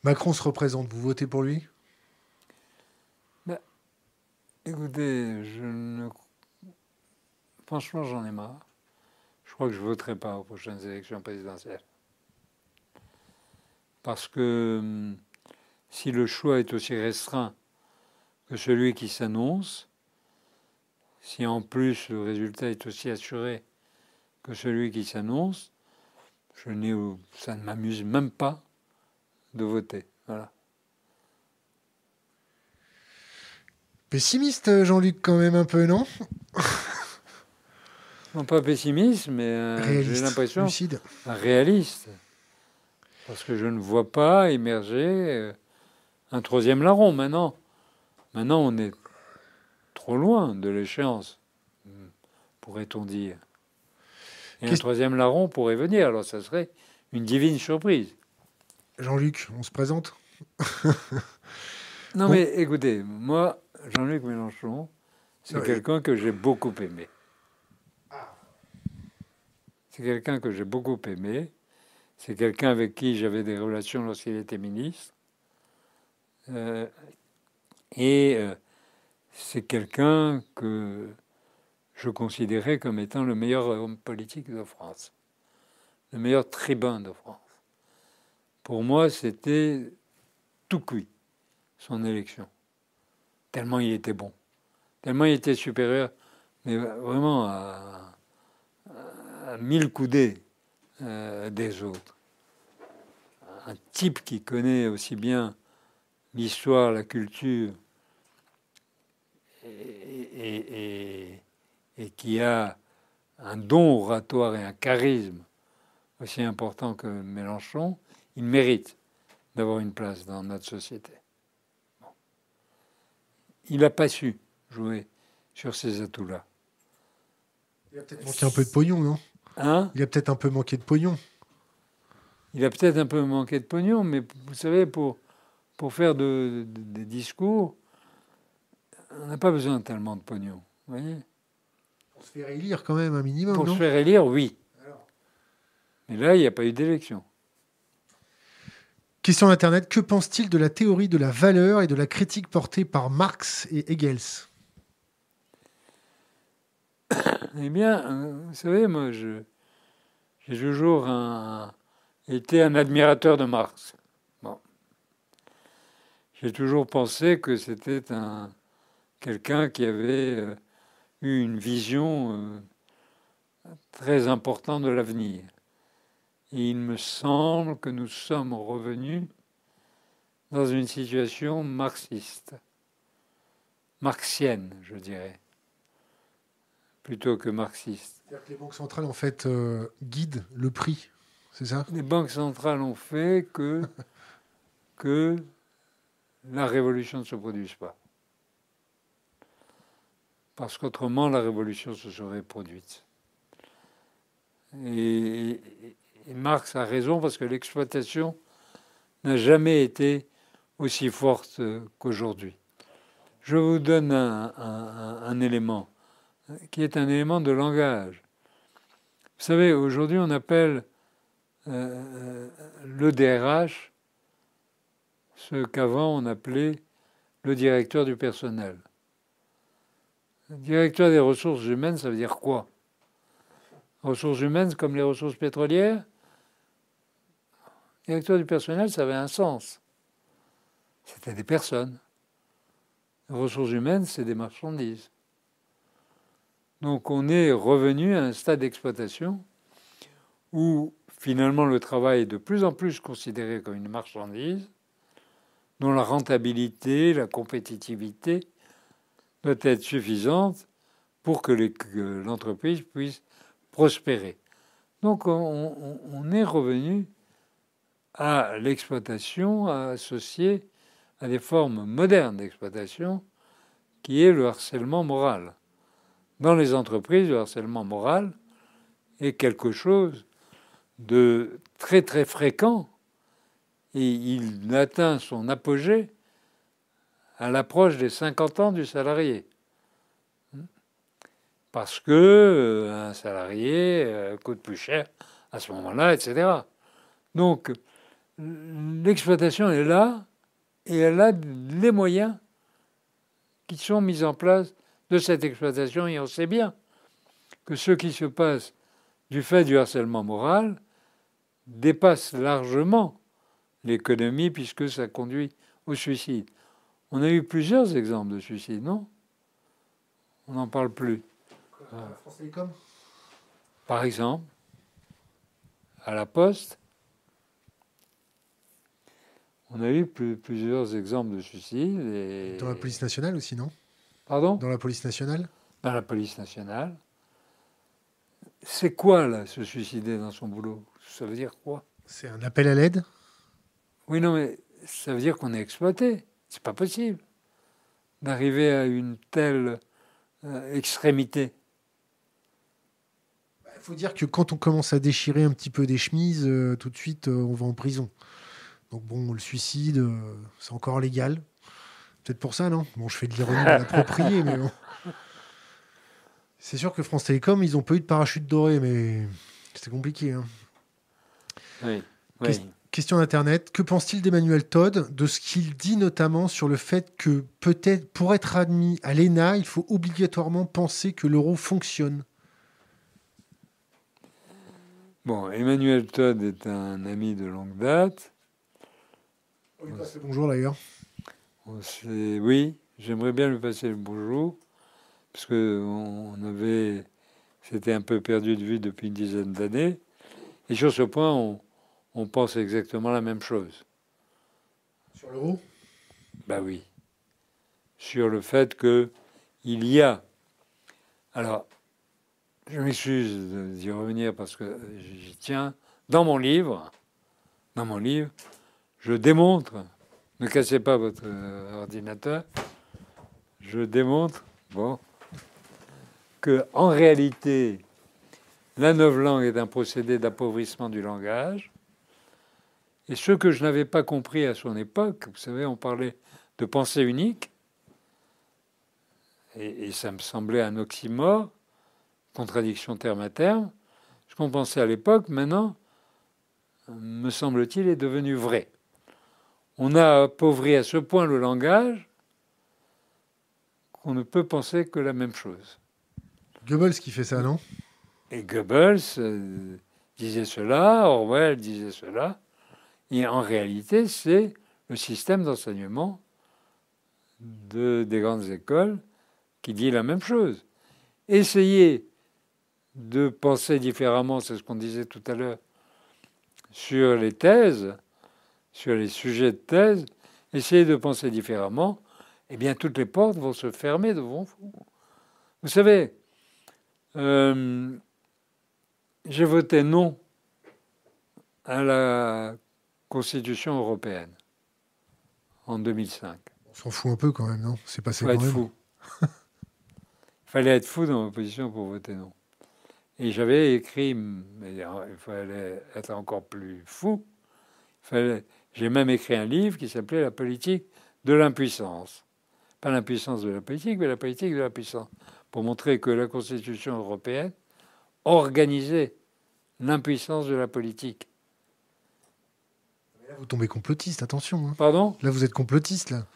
Macron se représente, vous votez pour lui? Ben, Écoutez, je ne Franchement, j'en ai marre. Je crois que je ne voterai pas aux prochaines élections présidentielles. Parce que hum, si le choix est aussi restreint que celui qui s'annonce, si en plus le résultat est aussi assuré que celui qui s'annonce, je n'ai, ça ne m'amuse même pas de voter. Voilà. Pessimiste, Jean-Luc, quand même un peu, non? Non pas pessimiste, mais euh, j'ai l'impression un réaliste. Parce que je ne vois pas émerger euh, un troisième larron maintenant. Maintenant, on est trop loin de l'échéance, pourrait-on dire. Et un troisième larron pourrait venir, alors ça serait une divine surprise. Jean-Luc, on se présente? Non, mais écoutez, moi, Jean-Luc Mélenchon, c'est quelqu'un que j'ai beaucoup aimé. C'est quelqu'un que j'ai beaucoup aimé. C'est quelqu'un avec qui j'avais des relations lorsqu'il était ministre. Euh, et euh, c'est quelqu'un que je considérais comme étant le meilleur homme politique de France, le meilleur tribun de France. Pour moi, c'était tout cuit, son élection. Tellement il était bon, tellement il était supérieur, mais vraiment à, mille coudées euh, des autres. Un type qui connaît aussi bien l'histoire, la culture, et, et, qui a un don oratoire et un charisme aussi important que Mélenchon, il mérite d'avoir une place dans notre société. Il n'a pas su jouer sur ces atouts-là. Il a peut-être manqué un peu de pognon, non? Hein? Il a peut-être un peu manqué de pognon. Il a peut-être un peu manqué de pognon, mais vous savez, pour, pour faire de- de- des discours, on n'a pas besoin tellement de pognon. Vous voyez On se fait réélire quand même un minimum, Pour non? se faire élire, oui. Alors. Mais là, il n'y a pas eu d'élection. Question d'Internet. Que pense-t-il de la théorie de la valeur et de la critique portée par Marx et Engels? Eh bien, euh, vous savez, moi, je, j'ai toujours un- été un admirateur de Marx. Bon. J'ai toujours pensé que c'était un, quelqu'un qui avait euh, eu une vision euh, très importante de l'avenir. Et il me semble que nous sommes revenus dans une situation marxiste, marxienne, je dirais, plutôt que marxiste. C'est-à-dire que les banques centrales, en fait, euh, guident le prix, c'est ça? Les banques centrales ont fait que, que la révolution ne se produise pas. Parce qu'autrement, la révolution se serait produite. Et, Marx a raison parce que l'exploitation n'a jamais été aussi forte qu'aujourd'hui. Je vous donne un, élément qui est un élément de langage. Vous savez, aujourd'hui, on appelle euh, le DRH, ce qu'avant on appelait le directeur du personnel. Directeur des ressources humaines, ça veut dire quoi? Ressources humaines comme les ressources pétrolières? Directeur du personnel, ça avait un sens. C'était des personnes. Les ressources humaines, c'est des marchandises. Donc on est revenu à un stade d'exploitation où finalement le travail est de plus en plus considéré comme une marchandise dont la rentabilité, la compétitivité être suffisante pour que l'entreprise puisse prospérer. Donc on, on- on est revenu à l'exploitation associée à des formes modernes d'exploitation qui est le harcèlement moral. Dans les entreprises, le harcèlement moral est quelque chose de très très fréquent et il atteint son apogée à l'approche des 50 ans du salarié. Parce que euh, un salarié euh, coûte plus cher à ce moment-là, etc. Donc l'exploitation est là et elle a les moyens qui sont mis en place de cette exploitation et on sait bien que ce qui se passe du fait du harcèlement moral dépasse largement l'économie puisque ça conduit au suicide. On a eu plusieurs exemples de suicide, non? On n'en parle plus. France Télécom Par exemple, à la Poste, on a eu plus- plusieurs exemples de suicide. Et... Dans la police nationale aussi, non? Pardon? Dans la police nationale? Dans la police nationale. C'est quoi, là, se suicider dans son boulot? Ça veut dire quoi? C'est un appel à l'aide? Oui, non, mais ça veut dire qu'on est exploité. C'est pas possible d'arriver à une telle euh, extrémité. Il faut dire que quand on commence à déchirer un petit peu des chemises, euh, tout de suite, euh, on va en prison. Donc bon, le suicide, euh, c'est encore légal. Peut-être pour ça, non? Bon, je fais de l'ironie appropriée, mais bon. C'est sûr que France Télécom, ils ont pas eu de parachute doré, mais c'était compliqué. hein. Oui, oui. Question d'Internet. Que pense-t-il d'Emmanuel Todd, de ce qu'il dit notamment sur le fait que peut-être pour être admis à l'ENA, il faut obligatoirement penser que l'euro fonctionne? Bon, Emmanuel Todd est un ami de longue date. On lui passe le bonjour d'ailleurs. Oui, j'aimerais bien lui passer le bonjour, parce que on avait, c'était un peu perdu de vue depuis une dizaine d'années. Et sur ce point, on, on pense exactement la même chose. Sur l'euro Ben oui. Sur le fait que il y a. Alors, je m'excuse d'y revenir parce que j'y tiens. Dans mon livre, dans mon livre, je démontre, ne cassez pas votre euh, ordinateur, je démontre, bon, que en réalité, la langue est un procédé d'appauvrissement du langage. Et ce que je n'avais pas compris à son époque, vous savez, on parlait de pensée unique, et, et ça me semblait un oxymore, contradiction terme à terme. Ce qu'on pensait à l'époque, maintenant, me semble-t-il, est devenu vrai. On a appauvri à ce point le langage qu'on ne peut penser que la même chose. Goebbels qui fait ça, non? Et Goebbels euh, disait cela, Orwell disait cela. Et en réalité, c'est le système d'enseignement de, des grandes écoles qui dit la même chose. Essayez de penser différemment, c'est ce qu'on disait tout à l'heure, sur les thèses, sur les sujets de thèse, essayez de penser différemment, eh bien toutes les portes vont se fermer devant vous. Vous savez, euh, j'ai voté non à la Constitution européenne en 2005. On s'en fout un peu quand même, non? C'est passé Il quand même. fou. Il fallait être fou dans l'opposition pour voter non. Et j'avais écrit, mais il fallait être encore plus fou. J'ai même écrit un livre qui s'appelait La politique de l'impuissance. Pas l'impuissance de la politique, mais la politique de la puissance. Pour montrer que la Constitution européenne organisait l'impuissance de la politique. Vous tombez complotiste, attention. hein. Pardon? Là, vous êtes complotiste, là.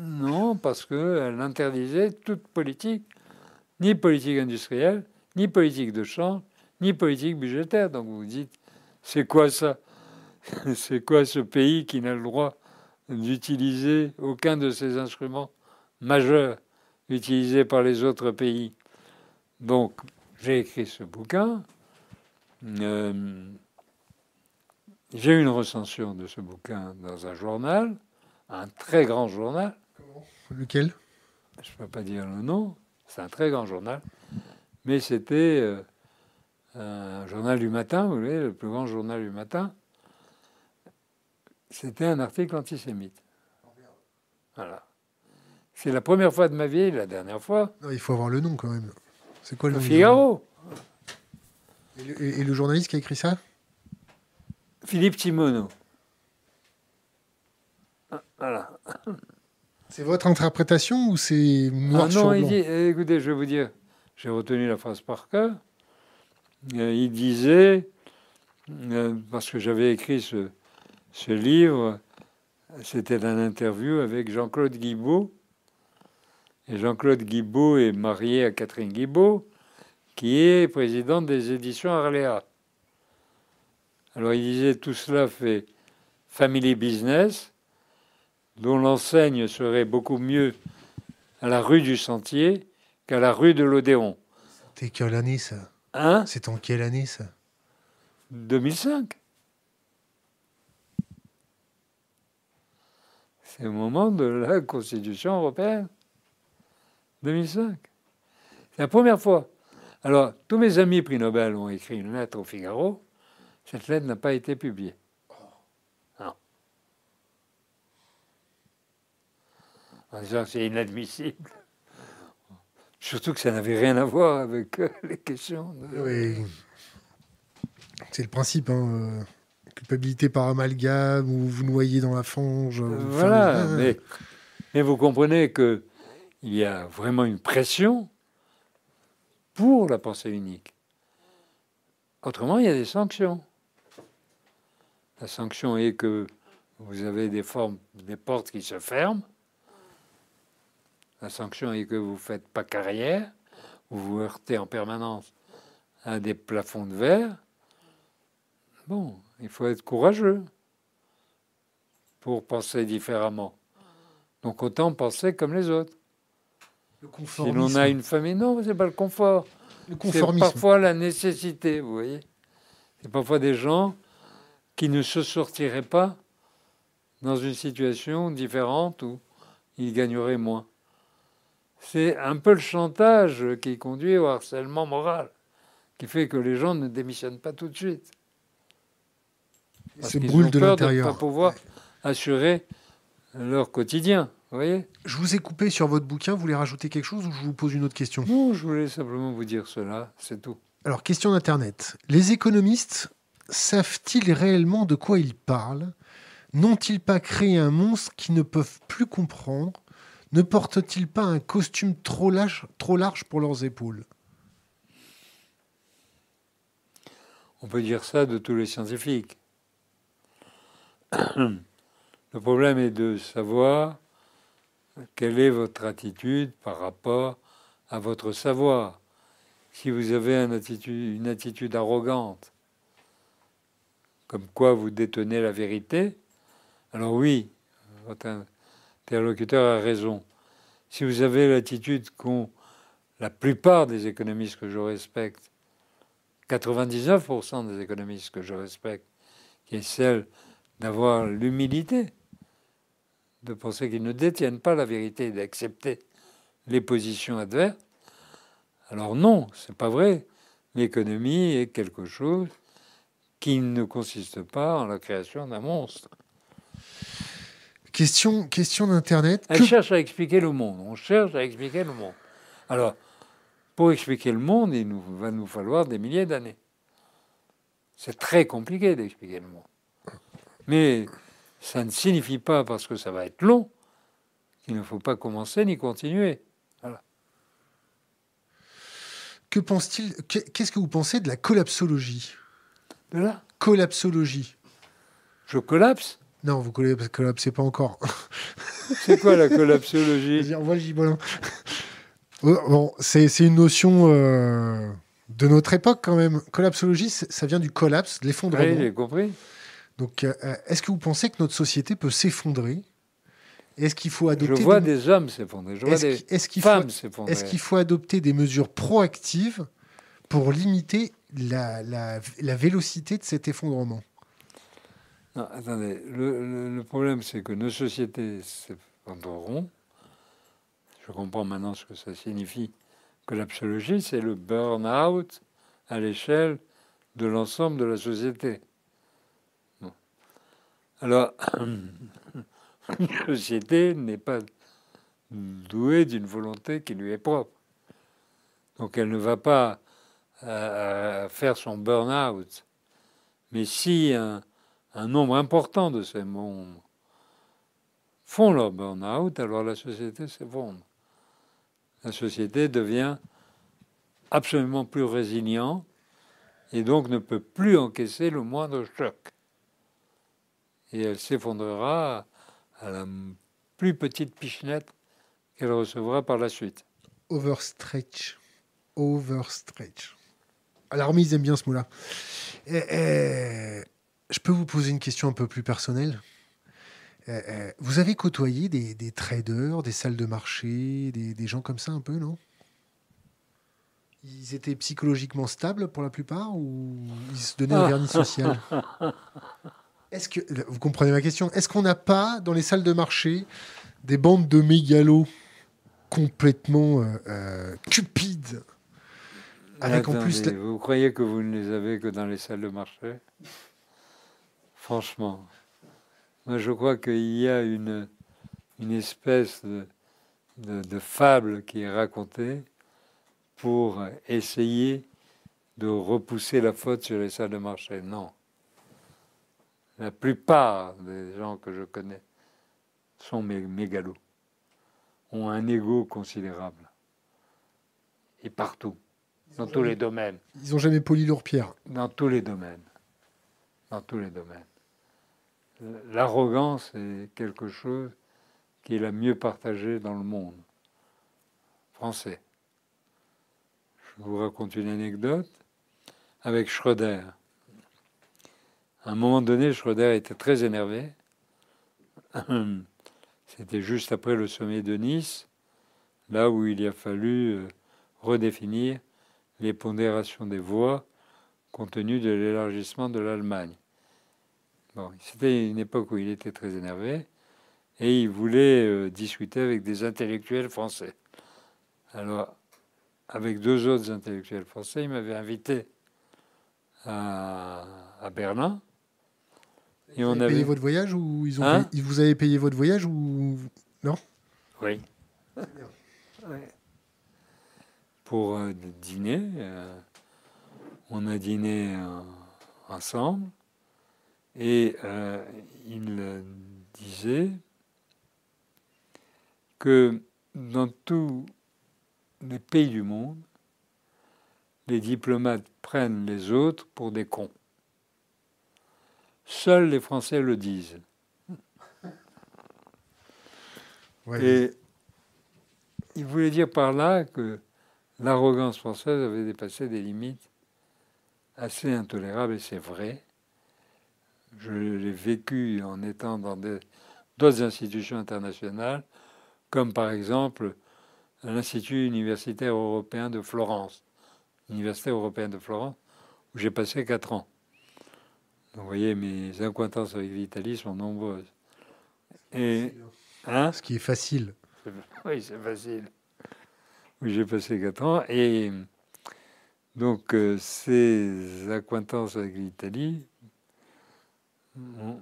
Non, parce qu'elle interdisait toute politique, ni politique industrielle, ni politique de change, ni politique budgétaire. Donc vous vous dites, c'est quoi ça? C'est quoi ce pays qui n'a le droit d'utiliser aucun de ces instruments majeurs utilisés par les autres pays? Donc j'ai écrit ce bouquin. Euh, j'ai eu une recension de ce bouquin dans un journal, un très grand journal. Lequel? Je ne peux pas dire le nom. C'est un très grand journal. Mais c'était euh, un journal du matin, vous voyez, le plus grand journal du matin. C'était un article antisémite. Voilà. C'est la première fois de ma vie, la dernière fois. Non, Il faut avoir le nom quand même. C'est quoi le Le nom Figaro. journal? Et, le- et le journaliste qui a écrit ça? Philippe Timono. Ah, Voilà. C'est votre interprétation ou c'est noir Ah sur non, blanc il dit, eh, écoutez, je vais vous dire, j'ai retenu la phrase par cœur. Euh, il disait, euh, parce que j'avais écrit ce, ce livre, c'était un interview avec Jean-Claude Guibault. Et Jean-Claude Guibault est marié à Catherine Guibault, qui est présidente des éditions Arléa. Alors il disait, tout cela fait family business, dont l'enseigne serait beaucoup mieux à la rue du Sentier qu'à la rue de l'Odéon. C'était quelle année ça Hein? C'est en quelle année ça 2005. C'est au moment de la Constitution européenne. 2005. C'est la première fois. Alors, tous mes amis prix Nobel ont écrit une lettre au Figaro. Cette lettre n'a pas été publiée. Non. En disant que c'est inadmissible. Surtout que ça n'avait rien à voir avec euh, les questions. de- Oui. C'est le principe, hein, euh, culpabilité par amalgame, ou vous noyez dans la fange. Voilà, mais, mais vous comprenez que il y a vraiment une pression pour la pensée unique. Autrement, il y a des sanctions. La sanction est que vous avez des formes, des portes qui se ferment. La sanction est que vous ne faites pas carrière, vous vous heurtez en permanence à des plafonds de verre. Bon, il faut être courageux pour penser différemment. Donc autant penser comme les autres. Le Si conformisme. l'on a une famille, non, c'est pas le confort. Le C'est conformisme. parfois la nécessité, vous voyez. C'est parfois des gens qui ne se sortiraient pas dans une situation différente où ils gagneraient moins. C'est un peu le chantage qui conduit au harcèlement moral, qui fait que les gens ne démissionnent pas tout de suite. Parce se brûlent ont de ne l'intérieur. pas pouvoir assurer leur quotidien. Vous voyez? Je vous ai coupé sur votre bouquin. Vous voulez rajouter quelque chose ou je vous pose une autre question? Non, je voulais simplement vous dire cela, c'est tout. Alors, question d'Internet. Les économistes savent-ils réellement de quoi ils parlent? N'ont-ils pas créé un monstre qu'ils ne peuvent plus comprendre? Ne portent-ils pas un costume trop large, pour leurs épaules? On peut dire ça de tous les scientifiques. Le problème est de savoir quelle est votre attitude par rapport à votre savoir. Si vous avez une attitude arrogante, comme quoi vous détenez la vérité, alors oui, votre interlocuteur a raison. Si vous avez l'attitude qu'ont la plupart des économistes que je respecte, 99% des économistes que je respecte, qui est celle d'avoir l'humilité de penser qu'ils ne détiennent pas la vérité et d'accepter les positions adverses, alors non, c'est pas vrai. L'économie est quelque chose qui ne consiste pas en la création d'un monstre. Question, question d'Internet. Elle Que- cherche à expliquer le monde. On cherche à expliquer le monde. Alors, pour expliquer le monde, il nous, va nous falloir des milliers d'années. C'est très compliqué d'expliquer le monde. Mais ça ne signifie pas, parce que ça va être long, qu'il ne faut pas commencer ni continuer. Que pense-t-il que- Qu'est-ce que vous pensez de la collapsologie? De là, Collapsologie. je collapse. Non, vous colla- collapsez pas encore. C'est quoi la collapsologie. Oh, bon, c'est une notion euh, de notre époque quand même. Collapsologie, ça vient du collapse, de Oui, l'effondrement. j'ai compris. Donc, euh, euh, est-ce que vous pensez que notre société peut s'effondrer? Est-ce qu'il faut Je adopter vois des... des hommes s'effondrer. Je vois des femmes s'effondrer. est-ce qu'il faut adopter des mesures proactives pour limiter la, la- la vélocité de cet effondrement Non, attendez, le, problème c'est que nos sociétés s'effondreront. Je comprends maintenant ce que ça signifie. Que l'absologie, c'est le burn-out à l'échelle de l'ensemble de la société. Alors, une société n'est pas douée d'une volonté qui lui est propre. Donc elle ne va pas euh, faire son burn-out. Mais si un, un nombre important de ces membres font leur burn-out, alors la société s'effondre. La société devient absolument plus résiliente et donc ne peut plus encaisser le moindre choc. Et elle s'effondrera à la plus petite pichenette qu'elle recevra par la suite. Overstretch. Overstretch. Alors, ils aiment bien ce mot-là. Eh, eh, je peux vous poser une question un peu plus personnelle. Eh, Vous avez côtoyé des, des traders, des salles de marché, des, des gens comme ça un peu, non? Ils étaient psychologiquement stables pour la plupart ou ils se donnaient un vernis social? Est-ce que vous comprenez ma question? Est-ce qu'on n'a pas dans les salles de marché des bandes de mégalos complètement euh, euh, cupides? Avec en plus la- Vous croyez que vous ne les avez que dans les salles de marché? Franchement, moi je crois qu'il y a une, une espèce de, de- de fable qui est racontée pour essayer de repousser la faute sur les salles de marché. Non. La plupart des gens que je connais sont mé- mégalos, ont un ego considérable. Et partout, dans tous les domaines. ils n'ont jamais poli leurs pierres. Dans tous les domaines. Dans tous les domaines. L'arrogance est quelque chose qui est la mieux partagée dans le monde français. Je vous raconte une anecdote avec Schröder. À un moment donné, Schröder était très énervé. C'était juste après le sommet de Nice, là où il a fallu euh, redéfinir les pondérations des voix compte tenu de l'élargissement de l'Allemagne. Bon, c'était une époque où il était très énervé et il voulait euh, discuter avec des intellectuels français. Alors, avec deux autres intellectuels français, il m'avait invité à, à Berlin Et on Vous avez avait. payé votre voyage ou ils ont Hein payé- vous avez payé votre voyage ou non? Oui. Ouais. Pour euh, dîner, euh, on a dîné euh, ensemble et euh, il disait que dans tous les pays du monde, les diplomates prennent les autres pour des cons. Seuls les Français le disent. Ouais, Et il voulait dire par là que l'arrogance française avait dépassé des limites assez intolérables, et c'est vrai. Je l'ai vécu en étant dans d'autres institutions internationales, comme par exemple l'Institut universitaire européen de Florence, l'Université européenne de Florence, où j'ai passé quatre ans. Donc, vous voyez, mes acquaintances avec l'Italie sont nombreuses. Et, hein? Ce qui est facile. oui, c'est facile. Oui, j'ai passé quatre ans et donc euh, ces acquaintances avec l'Italie, on,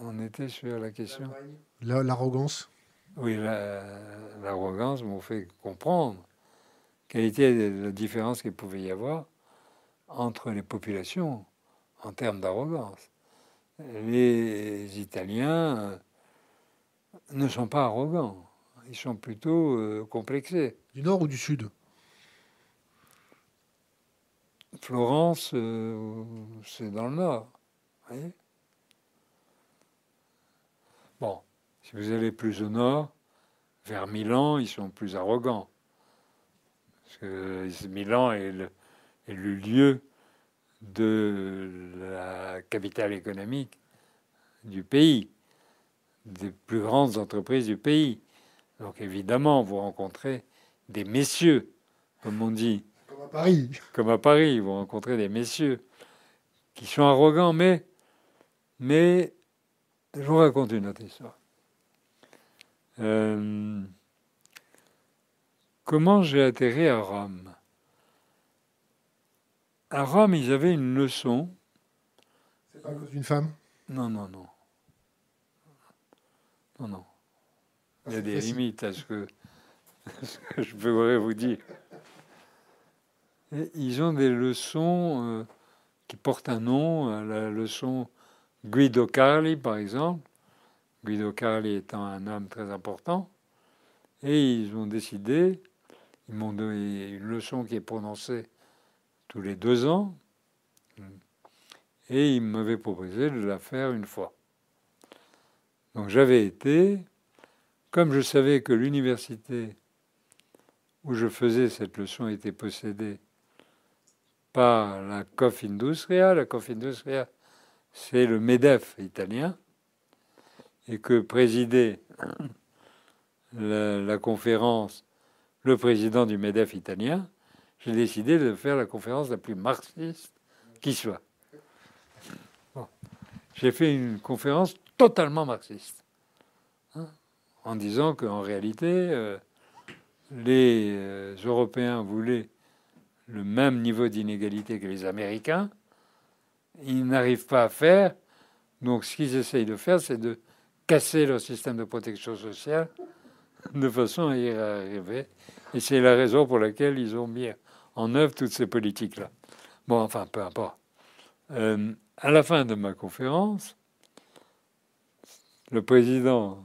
on était sur la question. La- L'arrogance. Oui, la- l'arrogance m'ont fait comprendre quelle était la différence qu'il pouvait y avoir entre les populations en termes d'arrogance. Les Italiens euh, ne sont pas arrogants, ils sont plutôt euh, complexés. Du nord ou du sud? Florence, euh, c'est dans le nord. voyez? Bon, si vous allez plus au nord, vers Milan, ils sont plus arrogants. Parce que Milan est le, est le lieu de la capitale économique du pays, des plus grandes entreprises du pays. Donc évidemment, vous rencontrez des messieurs, comme on dit Comme à Paris. comme à Paris, vous rencontrez des messieurs qui sont arrogants, mais, mais je vous raconte une autre histoire. Euh, comment j'ai atterri à Rome? À Rome, ils avaient une leçon. C'est pas à cause d'une femme? Non, non, non. Non, non. Il y a des limites à ce que, ce que je pourrais vous dire. Et ils ont des leçons euh, qui portent un nom, euh, la leçon Guido Carli, par exemple. Guido Carli étant un homme très important. Et ils ont décidé, ils m'ont donné une leçon qui est prononcée tous les deux ans. Et ils m'avaient proposé de la faire une fois. Donc j'avais été, comme je savais que l'université où je faisais cette leçon était possédée par la Confindustria, la Confindustria c'est le MEDEF italien, et que présidait la, conférence le président du MEDEF italien, j'ai décidé de faire la conférence la plus marxiste qui soit. J'ai fait une conférence totalement marxiste, en disant qu'en réalité, euh, les euh, Européens voulaient le même niveau d'inégalité que les Américains. Ils n'arrivent pas à faire. Donc, ce qu'ils essayent de faire, c'est de casser leur système de protection sociale de façon à y arriver. Et c'est la raison pour laquelle ils ont mis en œuvre toutes ces politiques-là. Bon, enfin, peu importe. Euh, à la fin de ma conférence, le président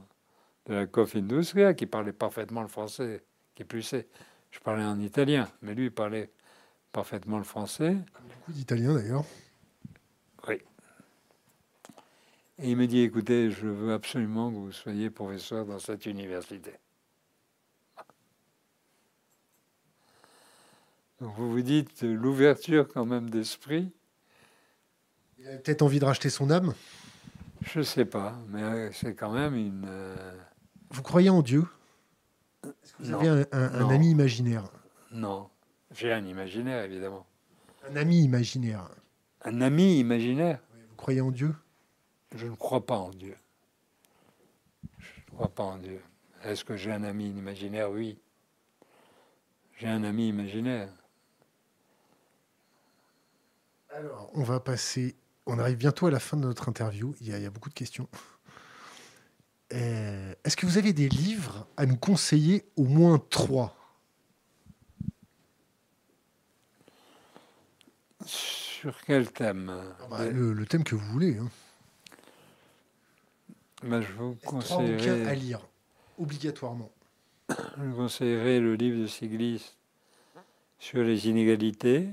de la Confindustria, qui parlait parfaitement le français, qui plus est, je parlais en italien, mais lui il parlait parfaitement le français, Beaucoup d'Italiens d'ailleurs. et il me dit écoutez, je veux absolument que vous soyez professeur dans cette université. Donc vous vous dites l'ouverture quand même d'esprit, Il avait peut-être envie de racheter son âme. je sais pas, mais c'est quand même une. euh, Vous croyez en Dieu? Est-ce que vous Non. avez un, un- un Non. ami imaginaire? Non, j'ai un imaginaire évidemment. Un ami imaginaire. Un ami imaginaire? Vous croyez en Dieu? Je ne crois pas en Dieu. Je ne crois pas en Dieu. Est-ce que j'ai un ami imaginaire? Oui. J'ai un ami imaginaire. Alors, on va passer on arrive bientôt à la fin de notre interview. Il y a, beaucoup de questions. Est-ce que vous avez des livres à nous conseiller au moins trois? Sur quel thème? Bah, le, thème que vous voulez. Hein. Bah, je vous conseillerais... à lire, obligatoirement? Je vous conseillerais le livre de Siglis sur les inégalités.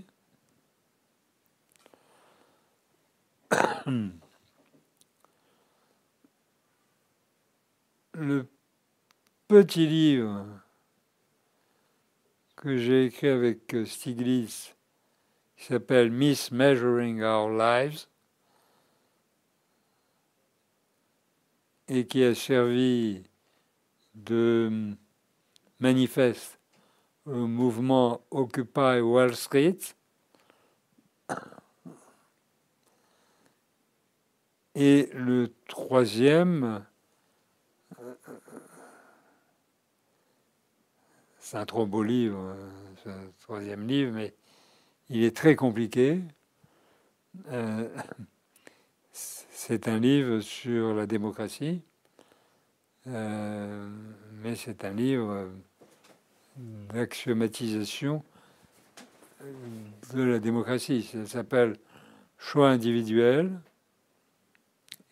Le petit livre que j'ai écrit avec Stiglitz, qui s'appelle Miss Measuring Our Lives, et qui a servi de manifeste au mouvement Occupy Wall Street. Et le troisième, c'est un trop beau livre, ce troisième livre, mais il est très compliqué. Euh, c'est un livre sur la démocratie, euh, mais c'est un livre d'axiomatisation de la démocratie. Ça s'appelle choix individuel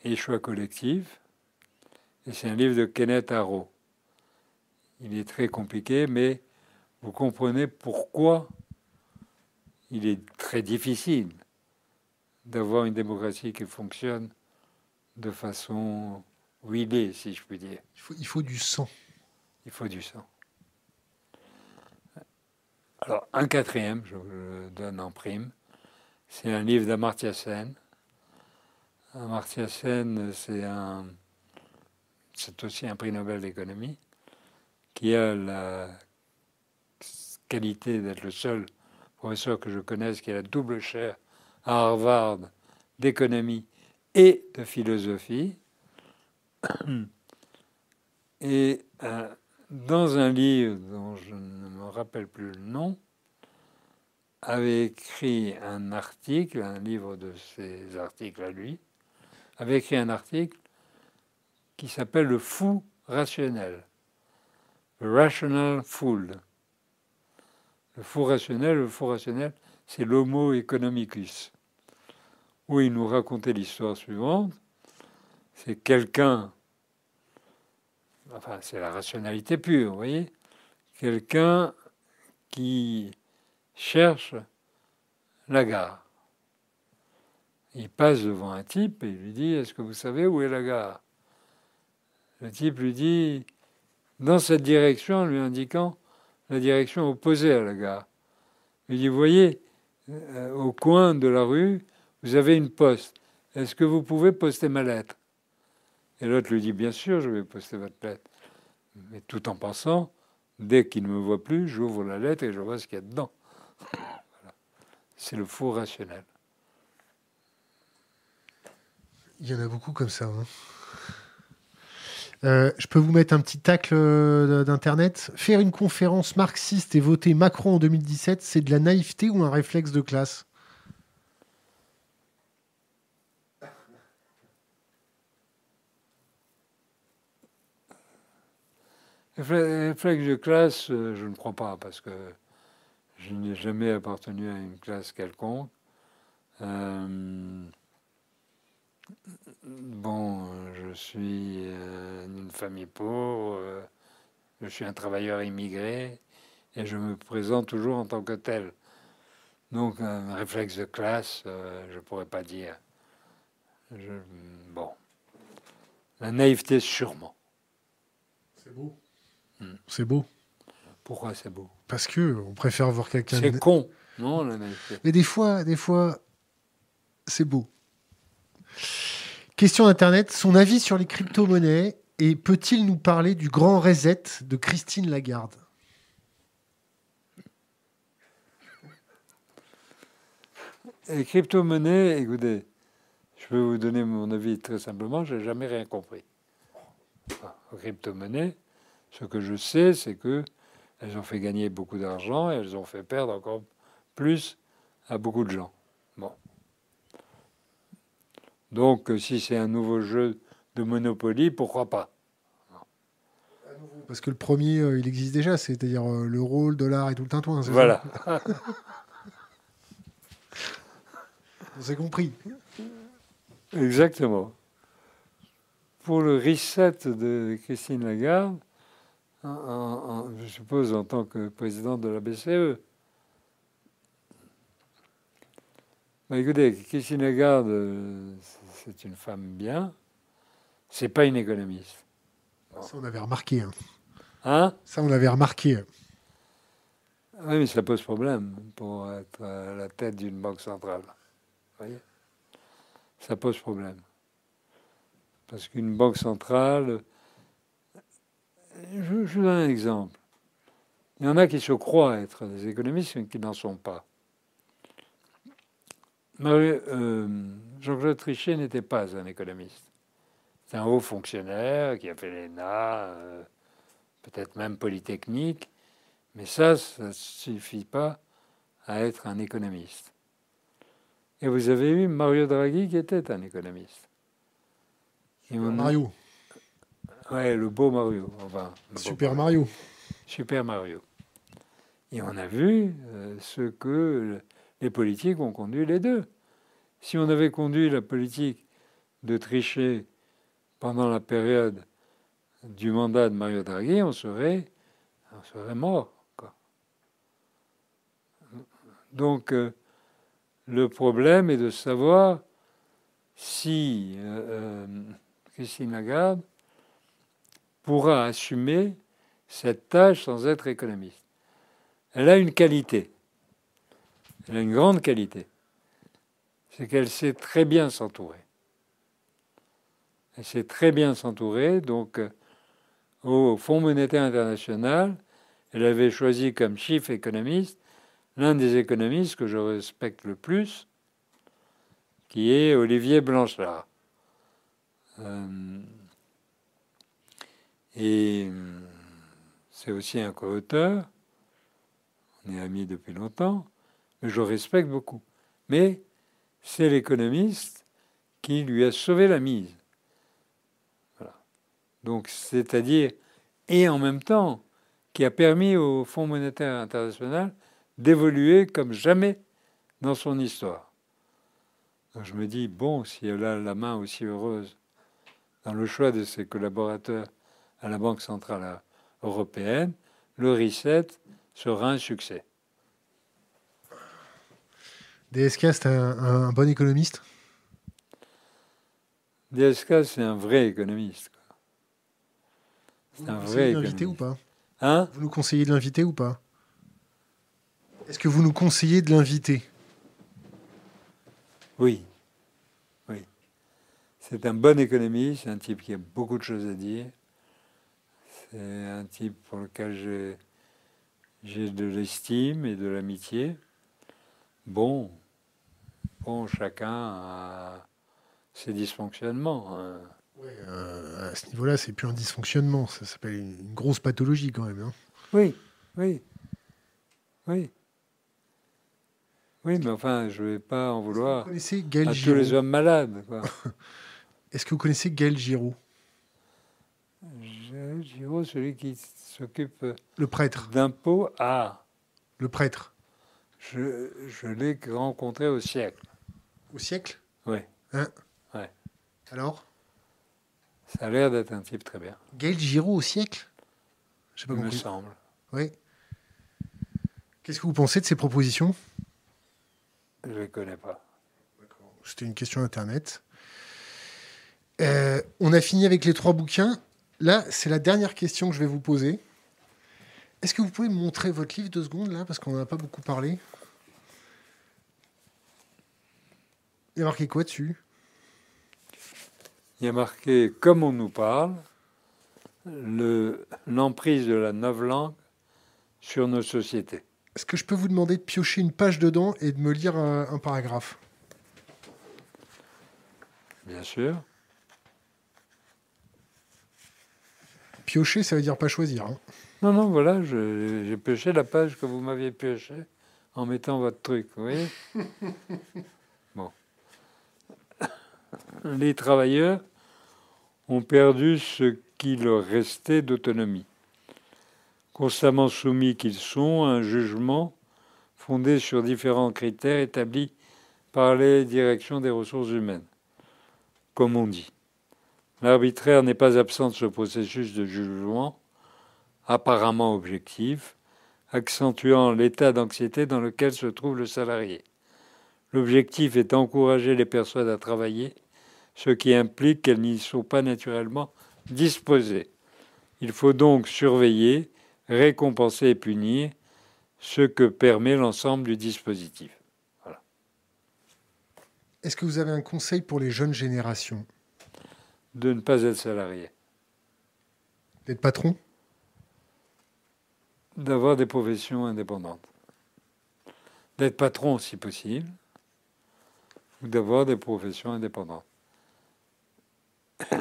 et choix collectif. C'est un livre de Kenneth Arrow. Il est très compliqué, mais vous comprenez pourquoi il est très difficile d'avoir une démocratie qui fonctionne de façon huilée, si je puis dire. Il faut, il faut du sang. Il faut du sang. Alors, un quatrième, je vous le donne en prime, c'est un livre d'Amartya Sen. Amartya Sen, c'est un, c'est aussi un prix Nobel d'économie qui a la qualité d'être le seul professeur que je connaisse qui a la double chaire à Harvard d'économie et de philosophie. Et euh, dans un livre dont je ne me rappelle plus le nom, avait écrit un article, un livre de ses articles à lui, avait écrit un article qui s'appelle Le fou rationnel. The Rational Fool. Le fou rationnel, le fou rationnel, c'est l'homo economicus, où il nous racontait l'histoire suivante. C'est quelqu'un enfin c'est la rationalité pure, vous voyez, quelqu'un qui cherche la gare. Il passe devant un type et il lui dit Est-ce que vous savez où est la gare? Le type lui dit Dans cette direction, en lui indiquant la direction opposée à la gare. Il dit voyez, euh, au coin de la rue, vous avez une poste. Est-ce que vous pouvez poster ma lettre? Et l'autre lui dit Bien sûr, je vais poster votre lettre. Mais tout en pensant, dès qu'il ne me voit plus, j'ouvre la lettre et je vois ce qu'il y a dedans. C'est le faux rationnel. Il y en a beaucoup comme ça. Hein. Euh, je peux vous mettre un petit tacle euh, d'Internet. Faire une conférence marxiste et voter Macron en 2017, c'est de la naïveté ou un réflexe de classe? Réflexe de classe, euh, je ne crois pas, parce que je n'ai jamais appartenu à une classe quelconque. Bon, suis euh, une famille pauvre, je suis un travailleur immigré, et je me présente toujours en tant que tel. Donc, un réflexe de classe, je ne pourrais pas dire. bon, la naïveté, sûrement. C'est beau. C'est beau. Pourquoi c'est beau? Parce que on préfère voir quelqu'un. C'est con, non Mais des fois, des fois, c'est beau. Question d'internet son avis sur les crypto-monnaies et peut-il nous parler du grand reset de Christine Lagarde? Les crypto-monnaies, écoutez, je peux vous donner mon avis très simplement, je n'ai jamais rien compris. aux crypto-monnaies, ce que je sais, c'est que elles ont fait gagner beaucoup d'argent et elles ont fait perdre encore plus à beaucoup de gens. Donc, si c'est un nouveau jeu de Monopoly, pourquoi pas Parce que le premier, euh, il existe déjà, c'est-à-dire euh, l'euro, le dollar et tout le tintouin. Voilà. On s'est compris. Exactement. Pour le reset de Christine Lagarde, en- en- en- je suppose en tant que présidente de la BCE. Bah, écoutez, Christine Lagarde, euh, c'est une femme bien. C'est pas une économiste. Ça, on avait remarqué. hein. Hein? Ça, on avait remarqué. Oui, mais ça pose problème pour être à la tête d'une banque centrale. Vous voyez? Ça pose problème. Parce qu'une banque centrale. Je, je vous donne un exemple. Il y en a qui se croient être des économistes, mais qui n'en sont pas. Euh, Jean-Claude Trichet n'était pas un économiste. C'est un haut fonctionnaire qui a fait l'ENA, euh, peut-être même Polytechnique, mais ça, ça ne suffit pas à être un économiste. Et vous avez eu Mario Draghi qui était un économiste. Et on a- Mario. Ouais, le beau Mario. Enfin, le beau Super Mario. Super Mario. Et on a vu euh, ce que les politiques ont conduit les deux. Si on avait conduit la politique de tricher pendant la période du mandat de Mario Draghi, on serait, on mort. Donc, euh, le problème est de savoir si euh, euh, Christine Lagarde pourra assumer cette tâche sans être économiste. Elle a une qualité. Elle a une grande qualité. C'est qu'elle sait très bien s'entourer. Elle sait très bien s'entourer. Donc, euh, au Fonds monétaire international, elle avait choisi comme chief économiste l'un des économistes que je respecte le plus, qui est Olivier Blanchard. Euh, et euh, c'est aussi un co-auteur. On est amis depuis longtemps, je respecte beaucoup. Mais c'est l'économiste qui lui a sauvé la mise. Donc, c'est-à-dire, et en même temps, qui a permis au Fonds monétaire international d'évoluer comme jamais dans son histoire. Je me dis, bon, si elle a la main aussi heureuse dans le choix de ses collaborateurs à la Banque centrale européenne, le reset sera un succès. DSK, c'est un, un bon économiste? DSK, c'est un vrai économiste. Vous C'est un vrai de l'inviter ou pas? Hein? Vous nous conseillez de l'inviter ou pas? Est-ce que vous nous conseillez de l'inviter? Oui. Oui. C'est un bon économiste, c'est un type qui a beaucoup de choses à dire. C'est un type pour lequel j'ai de l'estime et de l'amitié. Bon, bon, chacun a ses dysfonctionnements. hein. Ouais, euh, À ce niveau-là, c'est plus un dysfonctionnement. Ça s'appelle une, une grosse pathologie quand même. hein. Oui, oui, oui. Oui, mais enfin, je ne vais pas en vouloir connaissez Gaël à tous les Giraud hommes malades. Est-ce que vous connaissez Gaël Giraud? Giraud, celui qui s'occupe Le prêtre. d'impôts, ah, Le prêtre. je, je l'ai rencontré au siècle. Au siècle Oui, Alors? Ça a l'air d'être un type très bien, Gaël Giraud au siècle? Pas il me semble. Oui. Qu'est-ce que vous pensez de ces propositions? Je ne les connais pas. C'était une question Internet. Euh, on a fini avec les trois bouquins. Là, c'est la dernière question que je vais vous poser. Est-ce que vous pouvez me montrer votre livre deux secondes, là, parce qu'on n'en a pas beaucoup parlé Il y a marqué quoi dessus? Il y a marqué Comme on nous parle, le- l'emprise de la novlangue sur nos sociétés. Est-ce que je peux vous demander de piocher une page dedans et de me lire un, un paragraphe? Bien sûr. Piocher, ça veut dire pas choisir. hein. Non, non, voilà, j'ai pioché la page que vous m'aviez piochée en mettant votre truc, vous voyez? les travailleurs ont perdu ce qui leur restait d'autonomie. Constamment soumis qu'ils sont à un jugement fondé sur différents critères établis par les directions des ressources humaines, comme on dit. L'arbitraire n'est pas absent de ce processus de jugement, apparemment objectif, accentuant l'état d'anxiété dans lequel se trouve le salarié. L'objectif est d'encourager les personnes à travailler, ce qui implique qu'elles n'y sont pas naturellement disposées. Il faut donc surveiller, récompenser et punir ce que permet l'ensemble du dispositif. Est-ce que vous avez un conseil pour les jeunes générations? De ne pas être salarié. D'être patron? D'avoir des professions indépendantes. D'être patron si possible, ou d'avoir des professions indépendantes.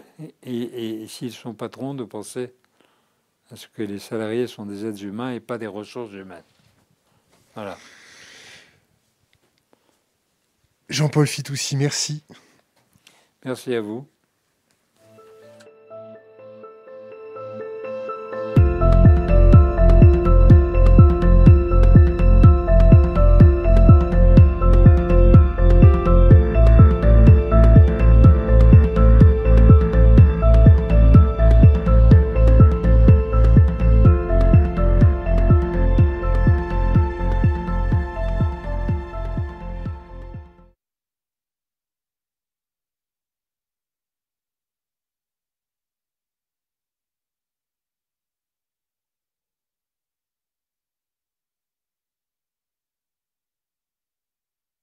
Et, et s'ils sont patrons, de penser à ce que les salariés sont des êtres humains et pas des ressources humaines. Voilà. Jean-Paul Fitoussi, merci. Merci à vous.